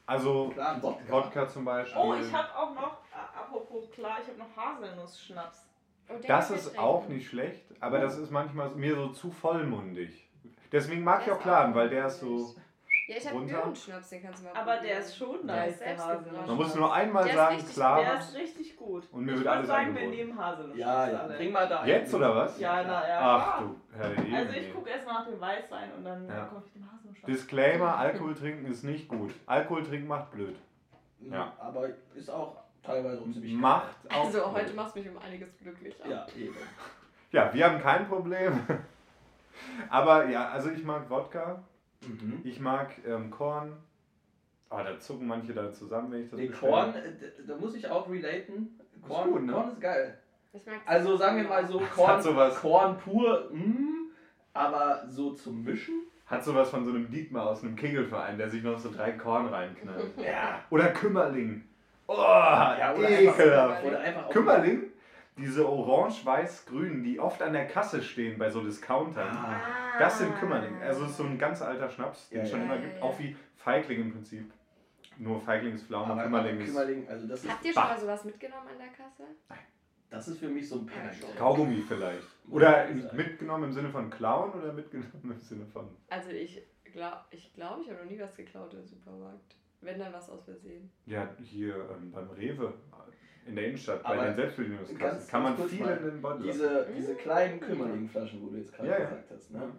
Also Klar, Wodka. Wodka zum Beispiel. Oh, ich habe auch noch, äh, apropos klar, ich habe noch Haselnuss-Schnaps. Den Das ist trinken. auch nicht schlecht, aber das ist manchmal so- mir so zu vollmundig. Deswegen mag ich Der auch ist klaren, auch weil der ist nicht. so. Ja, ich habe runter. Birnenschnaps, den kannst du mal Aber der probieren. ist schon Der nice, ist der selbst Haselnuss. gebrannt. Man muss nur einmal Der ist sagen, richtig- klar. Der ist richtig gut. Und mir ich wird alles sagen, angeboten. wir nehmen Haselnuss. Ja, ja, bring mal da. Jetzt oder was? Ja, na ja. Ach klar. du, Herr Jemine. Also ich gucke erstmal nach dem Weißwein und dann Ja. komme ich dem Haselnuss. Disclaimer, Alkohol trinken ist nicht gut. Alkohol trinken macht blöd. Ja. Aber ist auch teilweise auch ziemlich Macht auch Also blöd. heute machst du mich um einiges glücklicher. Ja, eben. Ja, wir haben kein Problem. *laughs* Aber ja, also ich mag Wodka, Mhm. ich mag ähm, Korn. Aber da zucken manche da zusammen, wenn ich das bestelle. Korn, äh, da muss ich auch relaten. Korn, gut, ne? Korn ist geil. Also sagen wir mal so, Korn, sowas. Korn pur, mm, aber so zum Mischen. Hat sowas von so einem Dietmar aus einem Kegelverein, der sich noch so drei Korn reinknallt. *laughs* Ja. Oder Kümmerling. Oh, Ja, oder einfach, ekelhaft. oder einfach Kümmerling? Diese orange-weiß-grünen, die oft an der Kasse stehen bei so Discountern. Ah, Das sind Kümmerling. Also es ist so ein ganz alter Schnaps, den Ja, es schon ja, immer ja, gibt. ja. Auch wie Feigling im Prinzip. Nur Feigling ist Pflaume, aber Kümmerling ist Kümmerling, also das ist, Habt ihr schon mal sowas mitgenommen an der Kasse? das ist für mich so ein Penner. Kaugummi vielleicht. Oder mitgenommen im Sinne von klauen oder mitgenommen im Sinne von... Also ich glaube, ich, glaub, ich habe noch nie was geklaut im Supermarkt. Wenn dann was aus Versehen. Ja, hier ähm, beim Rewe in der Innenstadt, bei Aber den Selbstbedienungskassen, ganz- kann man viel in den Beutel lassen. Diese, diese kleinen Kümmerling-Flaschen, wo du jetzt gerade Ja, gesagt hast. Ne?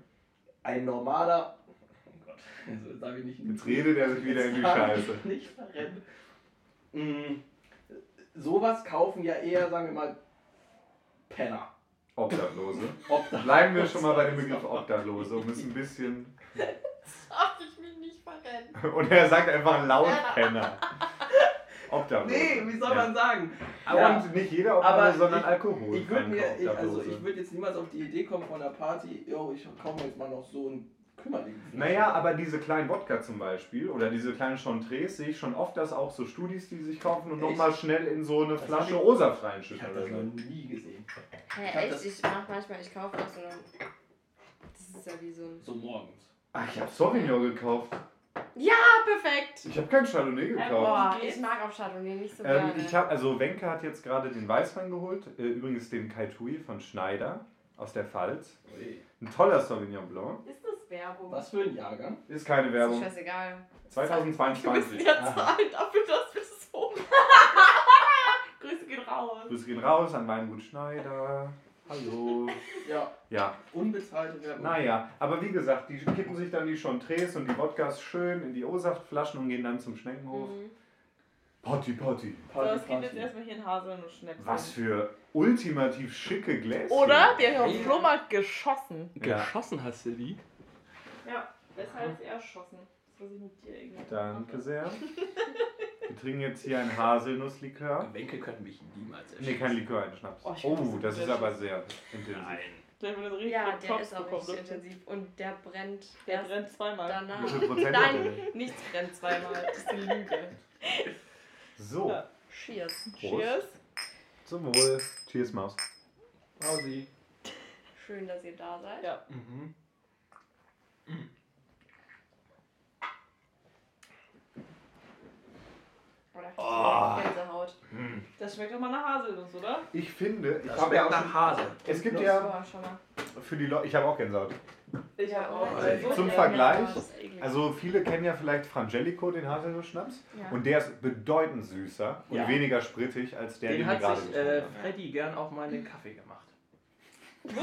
Ein normaler. Oh Gott, also *laughs* jetzt darf ich nicht. Jetzt redet er sich wieder in die Jetzt Scheiße. ich *laughs* Nicht verrennen. Mm, sowas kaufen ja eher, sagen wir mal, Penner. Obdachlose. *laughs* Obdachlose. Bleiben wir schon mal bei dem Begriff Obdachlose, um es ein bisschen... Darf ich mich nicht verrennen? Und er sagt einfach laut Penner. Obdachlose. Nee, wie soll Ja. man sagen? Aber Ja. und nicht jeder Obdachlose, Aber sondern ich- Alkohol. Ich würde mir, ich, also ich würde jetzt niemals auf die Idee kommen von einer Party, yo, ich kaufe mir jetzt mal noch so ein Kümmerling. Naja, aber diese kleinen Wodka zum Beispiel oder diese kleinen Chantres sehe ich schon oft, dass auch so Studis, die sich kaufen und nochmal schnell in so eine Das Flasche ich- Rosa Ich reinschütten habe das noch nie gesehen. Hä, Ich echt? das- Ich mach manchmal, ich kaufe auch so eine. Das ist ja wie so ein. So morgens. Ach, ich habe Sauvignon gekauft. Ja, perfekt! Ich habe kein Chardonnay gekauft. Boah, ich mag auch Chardonnay nicht so Ähm, gerne. ich habe, also Wenke hat jetzt gerade den Weißwein geholt, äh, übrigens den Kaitui von Schneider aus der Pfalz. Ui. Ein toller Sauvignon Blanc. Ist das Werbung? Was für ein Jahrgang? Ist keine ist Werbung. scheißegal. Wir müssen 2022. ja Aha. zahlen dafür, dass wir das so *laughs* Grüße gehen raus. Grüße gehen raus an Weingut Schneider. Hallo. *laughs* Ja, Ja, unbezahlte Werbung. naja, aber wie gesagt, die kippen sich dann die Chantres und die Wodkas schön in die O-Saftflaschen und gehen dann zum Schneckenhof. Mhm. Potti, Potti. So, es gibt jetzt erstmal hier ein Haselnuss-Schnäpschen. Was für ultimativ schicke Gläschen. Oder? Der hat auf Ja. dem Flohmarkt geschossen. Ja. Geschossen hast du die? Ja, weshalb ist er erschossen? Das was ich mit dir irgendwie. Danke sehr. *laughs* Wir trinken jetzt hier ein Haselnusslikör. Wenke können mich niemals Nee, kein Likör, ein Schnaps. Oh, ich Oh, das ist aber sehr intensiv. Nein. Der wird richtig Ja, der Kopf ist auch bekommen, richtig Leute. intensiv. Und der brennt Der erst brennt zweimal. danach. Viel Prozent hat Nein, nichts brennt zweimal. Das ist eine Lüge. So, Ja. Cheers. Cheers. zum Wohl. Cheers, Maus. Mausi. Schön, dass ihr da seid. Ja. Mhm. Oder Oh. Gänsehaut. Das schmeckt doch mal nach Haselnuss, oder? Ich finde, ich habe ja schmeckt auch nach Hase. Es gibt Das ja war schon mal. für die Leute, ich habe auch Gänsehaut. Ich Ja, hab auch. oh, Äh, so zum Vergleich. Also viele kennen ja vielleicht Frangelico, den Haselnuss-Schnaps. Ja. Und der ist bedeutend süßer und Ja. weniger sprittig als der, Den den, wir hat gerade sich äh. Freddy gern auch mal in den Kaffee gemacht. *laughs*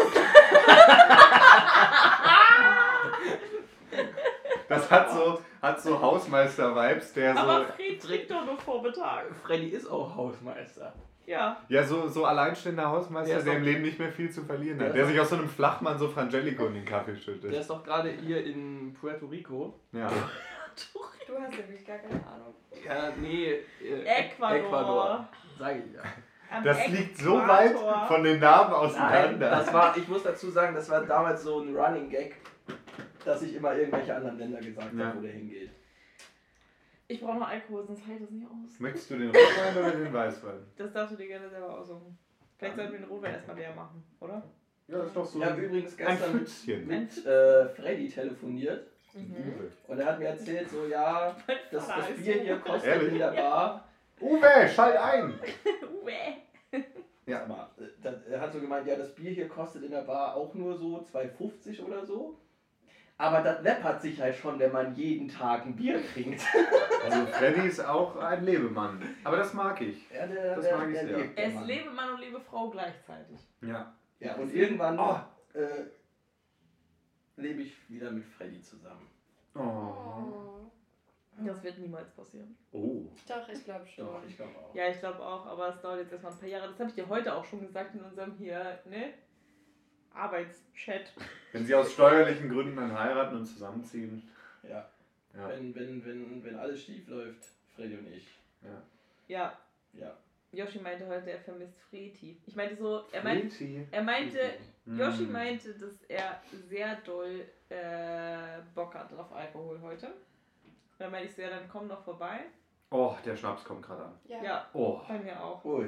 Das hat so, hat so Hausmeister-Vibes, der Aber so, Fred trinkt doch nur vor Mittag. Freddy ist auch Hausmeister. Ja. ja, so, so alleinstehender Hausmeister, Der der, im Leben nicht mehr viel zu verlieren Der hat. Der doch- sich aus so einem Flachmann so Frangelico in den Kaffee Der schüttet. ist doch gerade hier in Puerto Rico. Ja. Du hast ja wirklich gar keine Ahnung. Ja, nee. Äh, Ecuador. Ecuador. Sag ich ja. Am Das liegt so weit Äquator. von den Namen Nein, auseinander. das war, ich muss dazu sagen, das war damals so ein Running Gag, dass ich immer irgendwelche anderen Länder gesagt Ja. habe, wo der hingeht. Ich brauche noch Alkohol, sonst hält das nicht aus. Möchtest du den Rotwein oder den Weißwein? Das darfst du dir gerne selber aussuchen. Vielleicht sollten wir den Rotwein erstmal leer machen, oder? Ja, das ist doch so Ich habe übrigens ein gestern mit, mit äh, Freddy telefoniert Mhm. Uwe. und er hat mir erzählt, so ja, das, das Bier hier kostet Ehrlich? in der Bar. Uwe, schalt ein! *laughs* Uwe. Ja. Aber, äh, er hat so gemeint, ja, das Bier hier kostet in der Bar auch nur so 2,50 oder so. Aber das läppert sich halt schon, wenn man jeden Tag ein Bier trinkt. *laughs* Also Freddy ist auch ein Lebemann. Aber das mag ich. Ja, der, Das der, mag ich der sehr. lebt, der Er ist Mann. Lebemann und Lebefrau gleichzeitig. Ja. Ja, und irgendwann Oh. äh, lebe ich wieder mit Freddy zusammen. Oh. Oh. Das wird niemals passieren. Oh. Doch, ich glaube schon. Doch, ich glaube auch. Ja, ich glaube auch, aber es dauert jetzt erstmal ein paar Jahre. Das habe ich dir heute auch schon gesagt in unserem hier, ne? Arbeitschat. Wenn sie aus steuerlichen Gründen dann heiraten und zusammenziehen. Ja. Ja. Wenn, wenn, wenn, wenn alles schief läuft, Freddy und ich. Ja, Ja. Yoshi meinte heute, er vermisst Freti. Ich meinte so, er meinte, Pretty. er meinte, Yoshi Mm. meinte, dass er sehr doll äh, Bock hat auf Alkohol heute. Und dann meinte ich so, ja, dann komm doch vorbei. Oh, der Schnaps kommt gerade an. Ja. Ja, Oh, bei mir auch. Ui.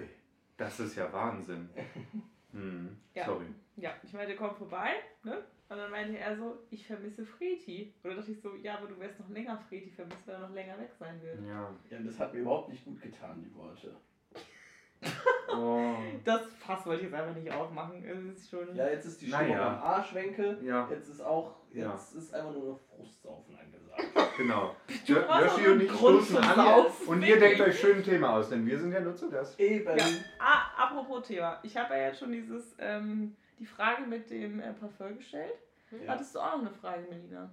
das ist ja Wahnsinn. *laughs* Hm. Ja. Sorry. Ja, ich meinte, komm vorbei, ne? Und dann meinte er so, ich vermisse Freti. Oder dachte ich so, ja, aber du wirst noch länger Freti vermisst, weil er noch länger weg sein wird. Ja. Ja, das hat mir überhaupt nicht gut getan, die Worte. *laughs* Oh. Das Fass wollte ich jetzt einfach nicht aufmachen. Es ist schon. Ja, jetzt ist die Naja. Stimmung am Arschwenke. Ja, Jetzt ist auch, Ja. jetzt ist einfach nur noch Frustsaufen angesagt. *laughs* genau. Du Jo- brauchst Yoshi auch und ich stoßen an und ihr denkt euch schön ein Thema aus, denn wir sind ja nur zu Gast. Eben. Ja. Ah, apropos Thema. Ich habe ja jetzt schon dieses, ähm, die Frage mit dem äh, Parfum gestellt. Hm? Ja. Hattest du auch noch eine Frage, Melina?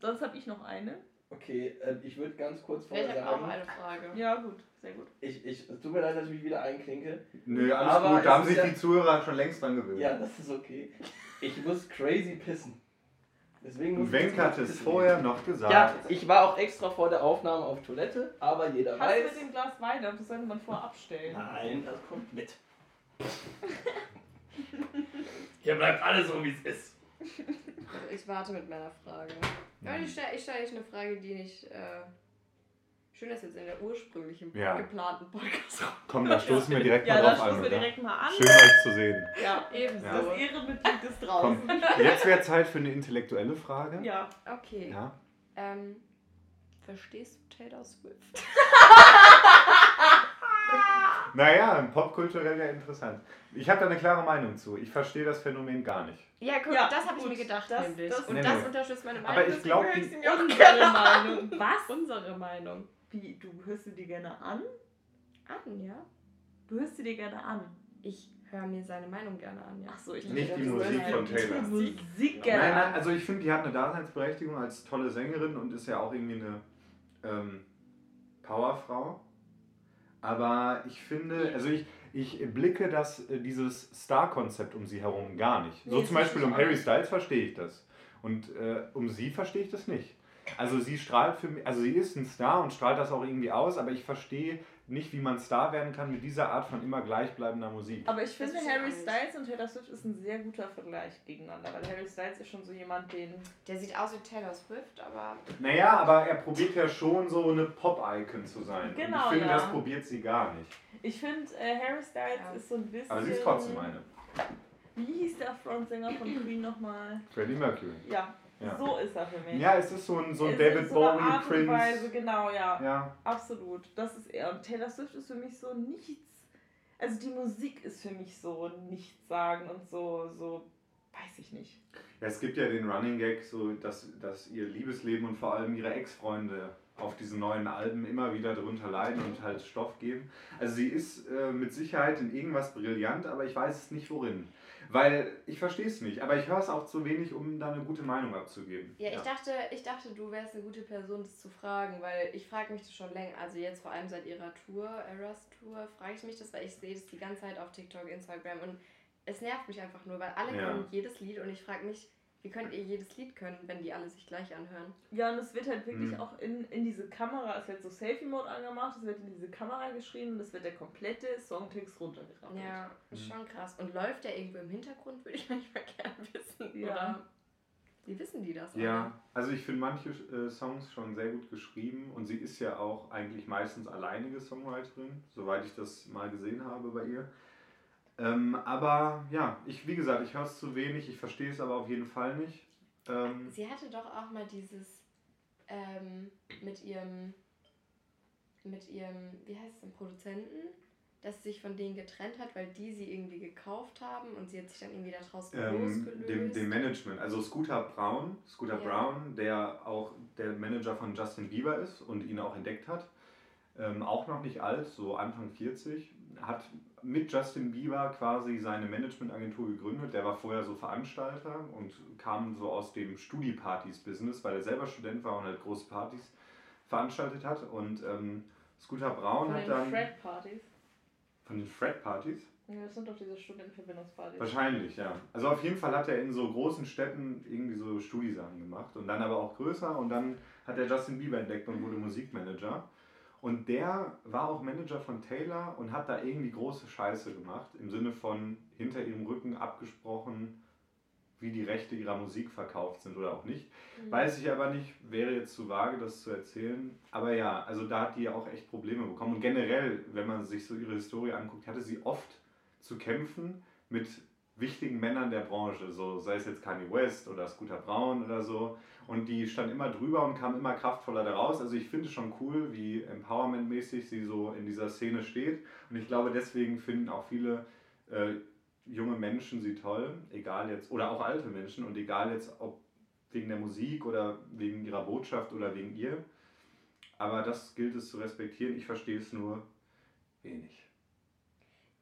Sonst habe ich noch eine. Okay, äh, ich würde ganz kurz Ich vorher habe auch sagen, eine Frage. Ja, gut, sehr gut. ich, ich, es tut mir leid, dass ich mich wieder einklinke. Nö, alles Aber gut, da haben sich ja- die Zuhörer schon längst dran gewöhnt. Ja, das ist okay. Ich muss crazy pissen. Deswegen muss ich Wenk hat es vorher gehen. noch gesagt. Ja, ich war auch extra vor der Aufnahme auf Toilette, aber jeder Hast du weiß. mit dem Glas Wein? Das sollte man vorher abstellen. Nein, das kommt mit. *laughs* Hier bleibt alles so, wie es ist. *laughs* Ich warte mit meiner Frage. Ja. Ich stelle ich stell euch eine Frage, die nicht. Äh, schön, dass jetzt in der ursprünglichen Ja. geplanten Podcast Komm, da stoßen wir direkt Ja, mal da drauf an, stoßen wir oder? direkt mal an. Schön euch zu sehen. Ja, Ebenso. Ja. das Ehrenmitglied ist Komm, draußen. jetzt wäre Zeit für eine intellektuelle Frage. Ja. Okay. Ja. Ähm, verstehst du Taylor Swift? *laughs* Naja, popkulturell ja interessant. Ich habe da eine klare Meinung zu. Ich verstehe das Phänomen gar nicht. Ja, guck, Ja, das habe ich mir gedacht, das- nämlich. das- Und Nee, das nee. unterstützt meine Meinung. Aber ich deswegen glaub, höre die- sie mir auch Unsere Meinung. *laughs* Was? Unsere Meinung. Wie, du hörst sie dir gerne an? An, ja? Du hörst sie dir gerne an. Ich höre mir seine Meinung gerne an, ja. Ach so, ich Nicht die Musik von die Taylor. Musik gerne Nein, nein, an. also ich finde, die hat eine Daseinsberechtigung als tolle Sängerin und ist ja auch irgendwie eine ähm, Powerfrau. Aber ich finde, also ich, ich blicke das, äh, dieses Star-Konzept um sie herum gar nicht. Nee, so zum Beispiel um Harry. Styles verstehe ich das. Und äh, um sie verstehe ich das nicht. Also sie strahlt für mich, also sie ist ein Star und strahlt das auch irgendwie aus, aber ich verstehe nicht, wie man Star werden kann mit dieser Art von immer gleichbleibender Musik. Aber ich finde, Harry. Styles und Taylor Swift ist ein sehr guter Vergleich gegeneinander, weil Harry Styles ist schon so jemand, den. Der sieht aus wie Taylor Swift, aber Naja, aber er probiert ja schon so eine Pop-Icon zu sein. und Genau, ich finde, ja. das probiert sie gar nicht. Ich finde, äh, Harry Styles Ja. ist so ein bisschen. Aber sie ist trotzdem eine. Wie hieß der Frontsänger von Queen nochmal? Freddie Mercury. Ja, Ja. so ist er für mich. Ja, es ist so ein, so ein Es David so Bowie, Art und Weise, Prince. genau, ja. Ja, Absolut. Das ist er. Und Taylor Swift ist für mich so nichts. Also die Musik ist für mich so nichts sagen und so, so, weiß ich nicht. Ja, es gibt ja den Running Gag, so dass, dass ihr Liebesleben und vor allem ihre Ex-Freunde auf diesen neuen Alben immer wieder darunter leiden und halt Stoff geben. Also sie ist äh, mit Sicherheit in irgendwas brillant, aber ich weiß es nicht worin. Weil ich verstehe es nicht, aber ich höre es auch zu wenig, um da eine gute Meinung abzugeben. Ja, ich dachte, ich dachte, du wärst eine gute Person, das zu fragen, weil ich frage mich das schon länger. Also jetzt vor allem seit ihrer Tour, Eras Tour, frage ich mich das, weil ich sehe das die ganze Zeit auf TikTok, Instagram und es nervt mich einfach nur, weil alle Ja. können jedes Lied und ich frage mich, wie könnt ihr jedes Lied können, wenn die alle sich gleich anhören? Ja, und es wird halt wirklich Mhm. auch in, in diese Kamera, es wird so Selfie-Mode angemacht, es wird in diese Kamera geschrieben und es wird der komplette Songtext runtergerammelt. Ja, ist Mhm. schon krass. Und läuft der irgendwo im Hintergrund, würde ich manchmal gerne *laughs* wissen. Ja. Oder wie wissen die das? Ja, also ich finde manche äh, Songs schon sehr gut geschrieben und sie ist ja auch eigentlich meistens alleinige Songwriterin, soweit ich das mal gesehen habe bei ihr. Ähm, aber ja, ich, wie gesagt, ich höre es zu wenig, ich verstehe es aber auf jeden Fall nicht. Ähm, Sie hatte doch auch mal dieses ähm, mit ihrem mit ihrem, wie heißt es, dem Produzenten, dass sie sich von denen getrennt hat, weil die sie irgendwie gekauft haben und sie hat sich dann irgendwie daraus ähm, losgelöst. dem, dem Management, also Scooter Brown, Scooter Ja. Brown, der auch der Manager von Justin Bieber ist und ihn auch entdeckt hat, ähm, auch noch nicht alt, so Anfang 40, hat mit Justin Bieber quasi seine Managementagentur gegründet. Der war vorher so Veranstalter und kam so aus dem Studi-Partys-Business, weil er selber Student war und halt große Partys veranstaltet hat. Und ähm, Scooter Braun Von hat den dann Fred-Partys. von den Fred-Partys Ja, das sind doch diese Studentenverbindungspartys. Wahrscheinlich, ja. Also auf jeden Fall hat er in so großen Städten irgendwie so Studisachen gemacht und dann aber auch größer und dann hat er Justin Bieber entdeckt und wurde Musikmanager. Und der war auch Manager von Taylor und hat da irgendwie große Scheiße gemacht, im Sinne von hinter ihrem Rücken abgesprochen, wie die Rechte ihrer Musik verkauft sind oder auch nicht. Mhm. Weiß ich aber nicht, wäre jetzt zu vage, das zu erzählen. Aber ja, also da hat die ja auch echt Probleme bekommen. Und generell, wenn man sich so ihre Historie anguckt, hatte sie oft zu kämpfen mit wichtigen Männern der Branche, so sei es jetzt Kanye West oder Scooter Braun oder so. Und die stand immer drüber und kam immer kraftvoller daraus. Also ich finde es schon cool, wie Empowerment-mäßig sie so in dieser Szene steht. Und ich glaube, deswegen finden auch viele äh, junge Menschen sie toll, egal jetzt, oder auch alte Menschen, und egal jetzt, ob wegen der Musik oder wegen ihrer Botschaft oder wegen ihr. Aber das gilt es zu respektieren. Ich verstehe es nur wenig.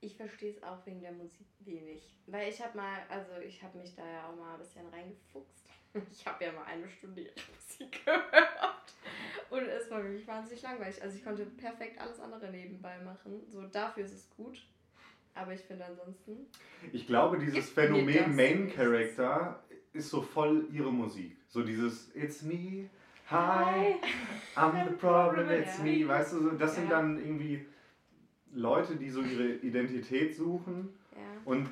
Ich verstehe es auch wegen der Musik wenig. Weil ich habe mal, also ich habe mich da ja auch mal ein bisschen reingefuchst. *laughs* Ich habe ja mal eine Stunde ihre Musik *laughs* gehört. Und es war wirklich wahnsinnig langweilig. Also ich konnte perfekt alles andere nebenbei machen. So dafür ist es gut. Aber ich finde ansonsten. Ich glaube, dieses Phänomen Main. Character ist so voll ihre Musik. So dieses It's me, hi, I'm the problem, *laughs* it's me. Weißt du, das sind dann irgendwie Leute, die so ihre Identität suchen Ja. und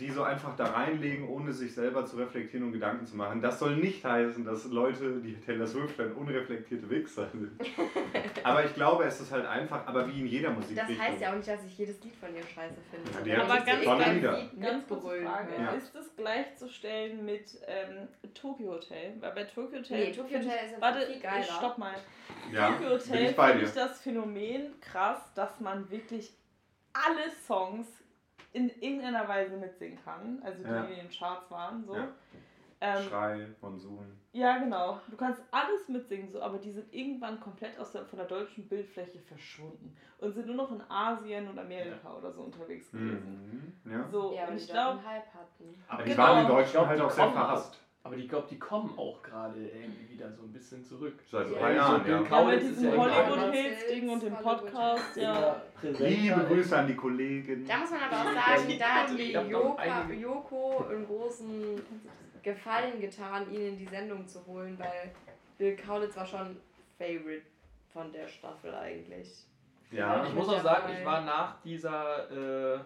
die so einfach da reinlegen, ohne sich selber zu reflektieren und Gedanken zu machen. Das soll nicht heißen, dass Leute, die Taylor Swift dann unreflektierte Wichser sind. *laughs* aber ich glaube, es ist halt einfach, aber wie in jeder Musikrichtung. Das heißt ja auch nicht, dass ich jedes Lied von ihr scheiße finde. Ja, Aber ganz, ganz, Lieder. Lied ganz höre. Ja. Ist das gleichzustellen mit ähm, Tokyo Hotel? Weil bei Tokyo Hotel. Nee, Tokyo Hotel ist Warte, viel geiler. stopp mal. ja, Tokyo Hotel finde ich das Phänomen krass, dass man wirklich alle Songs in irgendeiner Weise mitsingen kann. Also die, Ja. die in den Charts waren. So. Ja. Ähm, Schrei, Monsun. ja, genau. Du kannst alles mitsingen, so, aber die sind irgendwann komplett aus der, von der deutschen Bildfläche verschwunden und sind nur noch in Asien und Amerika oder so unterwegs gewesen. Mhm. Ja. So, Ja, und ich glaube, Hype hatten. Aber die Genau. waren in Deutschland halt auch sehr verhasst. Aber ich glaube, die kommen auch gerade irgendwie wieder so ein bisschen zurück. Seit ein Ja, paar Jahren, Bill ja. ja, Kaulitz mit ist diesem Hollywood-Hits-Ding und dem. Podcast, ja. Liebe Grüße an die Kollegen. Da muss man aber auch sagen, da hat die noch Joko, einen großen Gefallen getan, ihn in die Sendung zu holen, weil Bill Kaulitz war schon Favorite von der Staffel eigentlich. Ja, Ich muss auch sagen, ich war nach dieser äh,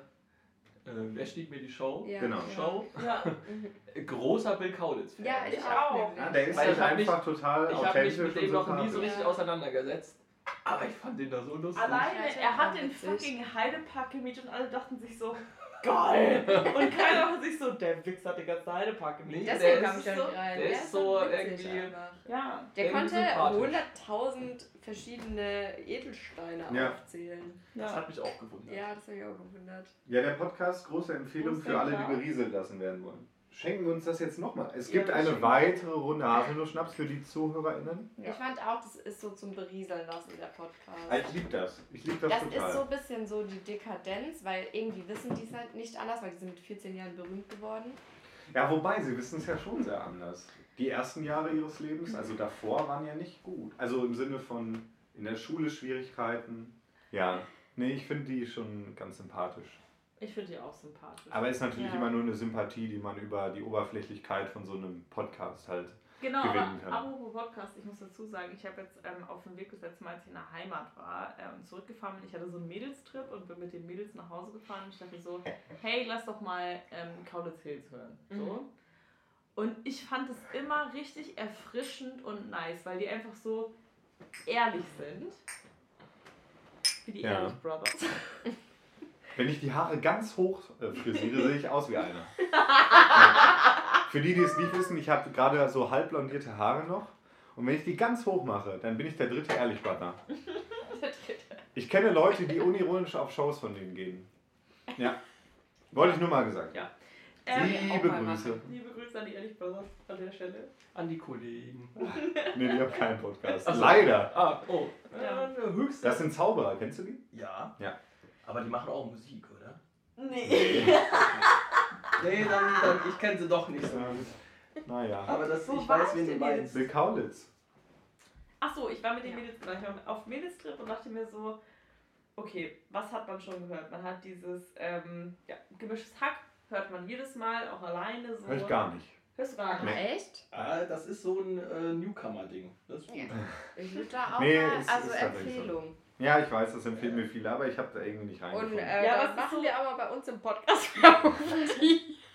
Wer stiehlt mir die Show? Ja, Genau. Show. Ja. *laughs* Großer Bill Kaulitz-Fan. Ja, ich, Ich auch. ja der ist Weil halt ich hab mich- einfach total Ich habe mich mit dem noch nie so richtig Ja. auseinandergesetzt. Aber ich fand den da so lustig. alleine, er hat den fucking Heidepark gemietet und alle dachten sich so, *laughs* geil. Und keiner dachte sich so, der Wichser hat den ganzen Heidepark gemietet. Nee, der Deswegen ist kam ich da so- nicht rein. der ist so irgendwie- einfach. Ja, Der Irgendwie konnte sympathisch. 100.000 verschiedene Edelsteine Ja. aufzählen. Das ja. hat mich auch gewundert. Ja, das habe ich auch gewundert. Ja, der Podcast, große Empfehlung Großer für alle, die Klar. berieselt lassen werden wollen. Schenken wir uns das jetzt nochmal. Es Ja, gibt wir eine schenken- weitere Runde Haselnuss-Schnaps für die ZuhörerInnen. Ja. Ich fand auch, das ist so zum Berieseln lassen, der Podcast. Ich liebe das. Ich liebe das, Das total. ist so ein bisschen so die Dekadenz, weil irgendwie wissen die es halt nicht anders, weil die sind mit 14 Jahren berühmt geworden. Ja, wobei, sie wissen es ja schon sehr anders. Die ersten Jahre ihres Lebens, also davor, waren ja nicht gut. Also im Sinne von in der Schule Schwierigkeiten. Ja, nee, ich finde die schon ganz sympathisch. Ich finde die auch sympathisch. Aber ist natürlich Ja. immer nur eine Sympathie, die man über die Oberflächlichkeit von so einem Podcast halt. Genau, gewinnen aber kann. apropos Podcast, ich muss dazu sagen, ich habe jetzt ähm, auf dem Weg das letzte Mal, als ich in der Heimat war äh, und zurückgefahren bin, ich hatte so einen Mädelstrip und bin mit den Mädels nach Hause gefahren und ich dachte so, *laughs* hey, lass doch mal ähm, Kaulitz Hills hören. So. Mhm. Und ich fand es immer richtig erfrischend und nice, weil die einfach so ehrlich sind. Wie die Ja. Ehrlich Brothers. *laughs* Wenn ich die Haare ganz hoch äh, frisiere, sehe ich aus wie einer. Ja. *laughs* Für die, die es nicht wissen, ich habe gerade so halb blondierte Haare noch. Und wenn ich die ganz hoch mache, dann bin ich der dritte Ehrlichpartner. Ich kenne Leute, die unironisch auf Shows von denen gehen. Ja. Wollte ich nur mal gesagt. Ja. Ähm, Liebe Grüße. liebe Grüße an die Ehrlich Brothers an der Stelle. An die Kollegen. *laughs* Nee, die haben keinen Podcast. Ach so. Leider. Ah, oh. Ja. Äh, höchst. Das sind Zauberer, kennst du die? Ja. Ja. Aber die machen auch Musik, oder? Nee. Nee, *laughs* dann, dann ich kenne sie doch nicht so gut. naja. Aber das, Wo ich weiß, ich wen du meinst. Bill Kaulitz. Achso, ich war mit den Ja. Mädels, ich war auf Mädelstrip und dachte mir so, okay, was hat man schon gehört? Man hat dieses ähm, ja, gemischtes Hack, hört man jedes Mal, auch alleine so. Hör ich gar nicht. Hörst du gar Ah, nicht? echt? Ah, das ist so ein äh, Newcomer-Ding. Das ist gut. Ja. *laughs* Ich würde da auch Nee, mal, also ist so. Empfehlung. Ja, ich weiß, das empfehlen mir viele, aber ich habe da irgendwie nicht Und reingefunden. äh, Ja, was machen so- wir aber bei uns im Podcast. *laughs*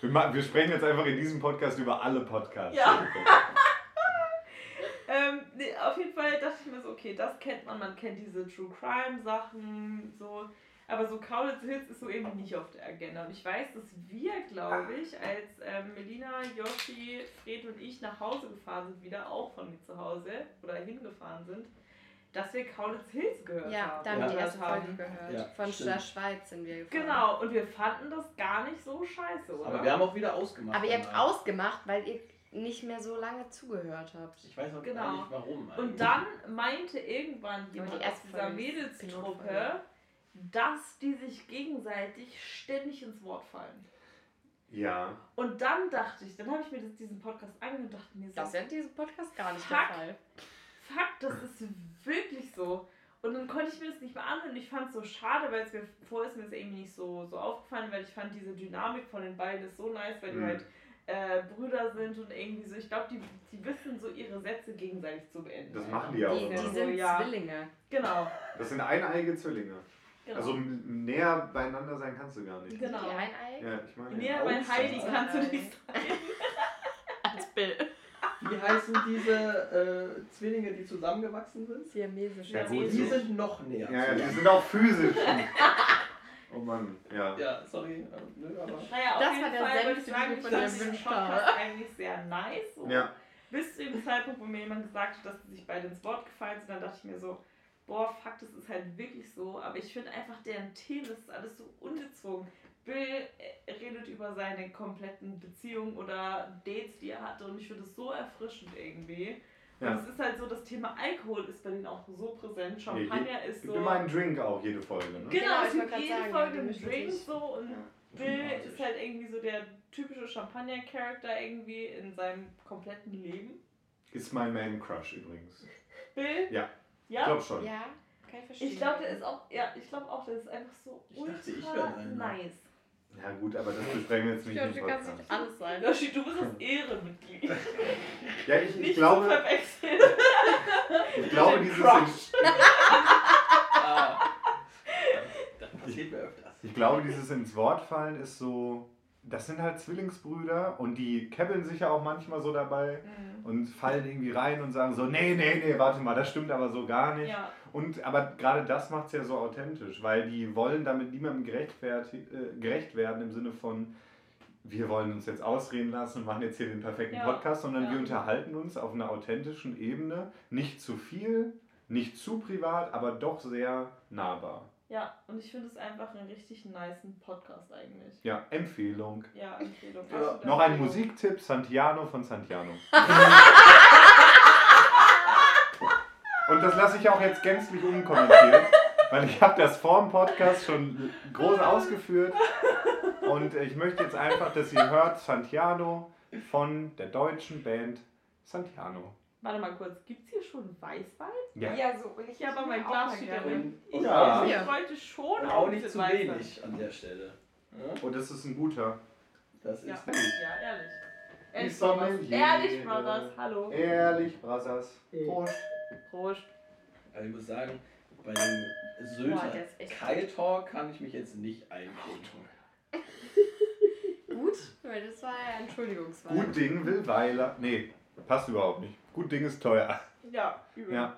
Wir, ma- wir sprechen jetzt einfach in diesem Podcast über alle Podcasts. Ja. *laughs* Ähm, nee, auf jeden Fall dachte ich mir so, okay, das kennt man, man kennt diese True Crime Sachen, so. Aber so Kaulitz Hills ist so eben nicht auf der Agenda. Und ich weiß, dass wir, glaube ich, als ähm, Melina, Yoshi, Fred und ich nach Hause gefahren sind, wieder auch von mir zu Hause oder hingefahren sind, dass wir Kaulitz Hills gehört Ja, haben. da haben wir die gehört erste Folge gehört. Ja, Von stimmt. der Schweiz sind wir gefahren. Genau, und wir fanden das gar nicht so scheiße, oder? Aber wir haben auch wieder ausgemacht. Aber ihr habt danach. ausgemacht, weil ihr nicht mehr so lange zugehört habt. Ich weiß auch Genau. gar nicht warum. Und eigentlich. dann meinte irgendwann die jemand aus erste dieser Mädelstruppe. Dass die sich gegenseitig ständig ins Wort fallen. Ja. Und dann dachte ich, dann habe ich mir das, diesen Podcast angehört und dachte mir so, Das ist ja in diesem Podcast gar nicht Fuck. der Fall. fuck, das ist wirklich so. Und dann konnte ich mir das nicht mehr anhören. und Ich fand es so schade, weil es mir vorher ist mir das irgendwie nicht so, so aufgefallen, weil ich fand diese Dynamik von den beiden ist so nice, weil die Mhm. halt äh, Brüder sind und irgendwie so, ich glaube, die, die wissen so ihre Sätze gegenseitig zu beenden. Das machen die ja auch Die, immer. die So, sind ja. Zwillinge. Genau. Das sind eineige Zwillinge. Genau. Also näher beieinander sein kannst du gar nicht. Genau. Die Eineig? Ja, ich meine. Näher ja. bei. Heidi kannst du nicht sein. *laughs* Als Bill. Wie heißen diese äh, Zwillinge, die zusammengewachsen sind? Siamesisch. Ja. Die sind noch näher. Ja, ja, die sind auch physisch. oh Mann, ja. ja sorry. äh, Nö, aber Naja, auf Das jeden war der Fall würde ich den sagen, ich fand gewünscht Podcast eigentlich sehr nice. So. Ja. Bis zu dem Zeitpunkt, wo mir jemand gesagt hat, dass sie sich beide ins Wort gefallen sind, dann dachte ich mir so, boah, fuck, das ist halt wirklich so. Aber ich finde einfach, deren Themen, das ist alles so ungezwungen. Bill äh, redet über seine kompletten Beziehungen oder Dates, die er hatte und ich finde es so erfrischend irgendwie. Ja. Und es ist halt so, das Thema Alkohol ist bei denen auch so präsent. Champagner ist Gibt so... immer einen Drink auch jede Folge, ne? Genau, Genau, es ich gibt jede sagen, Folge einen Drink so und Ja. Bill ist halt irgendwie so der typische Champagner-Charakter irgendwie in seinem kompletten Leben. Ist mein Man-Crush übrigens. Bill? Ja. Ich Ja? glaube schon. Ja, kann ich verstehen. Ich glaube, der ist auch, ja, ich glaube auch, der ist einfach so Ich dachte, ich ultra wär einer. nice. Ja gut, aber das besprechen wir jetzt nicht Ja, im du kannst nicht alles sein. Yoshi, du bist das Ehrenmitglied. *laughs* Ja, ich, ich Nicht glaube, *laughs* ich glaube dieses, Crush. *laughs* Ah. Das passiert mir öfters. ich glaube, dieses ins Wort fallen ist so, das sind halt Zwillingsbrüder und die kebbeln sich ja auch manchmal so dabei Mhm. und fallen irgendwie rein und sagen so, nee, nee, nee, warte mal, das stimmt aber so gar nicht. Ja, Und aber gerade das macht es ja so authentisch, weil die wollen damit niemandem gerecht, äh, gerecht werden im Sinne von, wir wollen uns jetzt ausreden lassen und machen jetzt hier den perfekten Ja, Podcast, sondern ja. wir unterhalten uns auf einer authentischen Ebene, nicht zu viel, nicht zu privat, aber doch sehr nahbar. Ja, und ich finde es einfach einen richtig niceen Podcast eigentlich. Ja, Empfehlung. Ja, Empfehlung. Ja, Noch ein. Musiktipp, Santiano von Santiano. *laughs* Und das lasse ich auch jetzt gänzlich unkommentiert, weil ich habe das vor dem Podcast schon groß ausgeführt. Und ich möchte jetzt einfach, dass ihr hört Santiano von der deutschen Band Santiano. Warte mal kurz, gibt es hier schon Weißwein? Ja. so. Und ich Ja, aber will mein Glas gerne. darin. Ich, Ja. ich wollte schon Und auch nicht zu Weißwein. wenig an der Stelle. Ja? Und das ist ein guter. Das ist Ja, gut. ja ehrlich. Ehrlich, Brothers. Ehrlich, Brothers. Hallo. Ehrlich, Brassers. Prost. Prost. Aber ich muss sagen, bei dem Sylter Kyle Talk kann ich mich jetzt nicht einklinken. *laughs* Gut, weil das war ja Entschuldigungswein. Gut Ding will Weiler. Nee, passt überhaupt nicht. Gut Ding ist teuer. Ja, übel. Ja.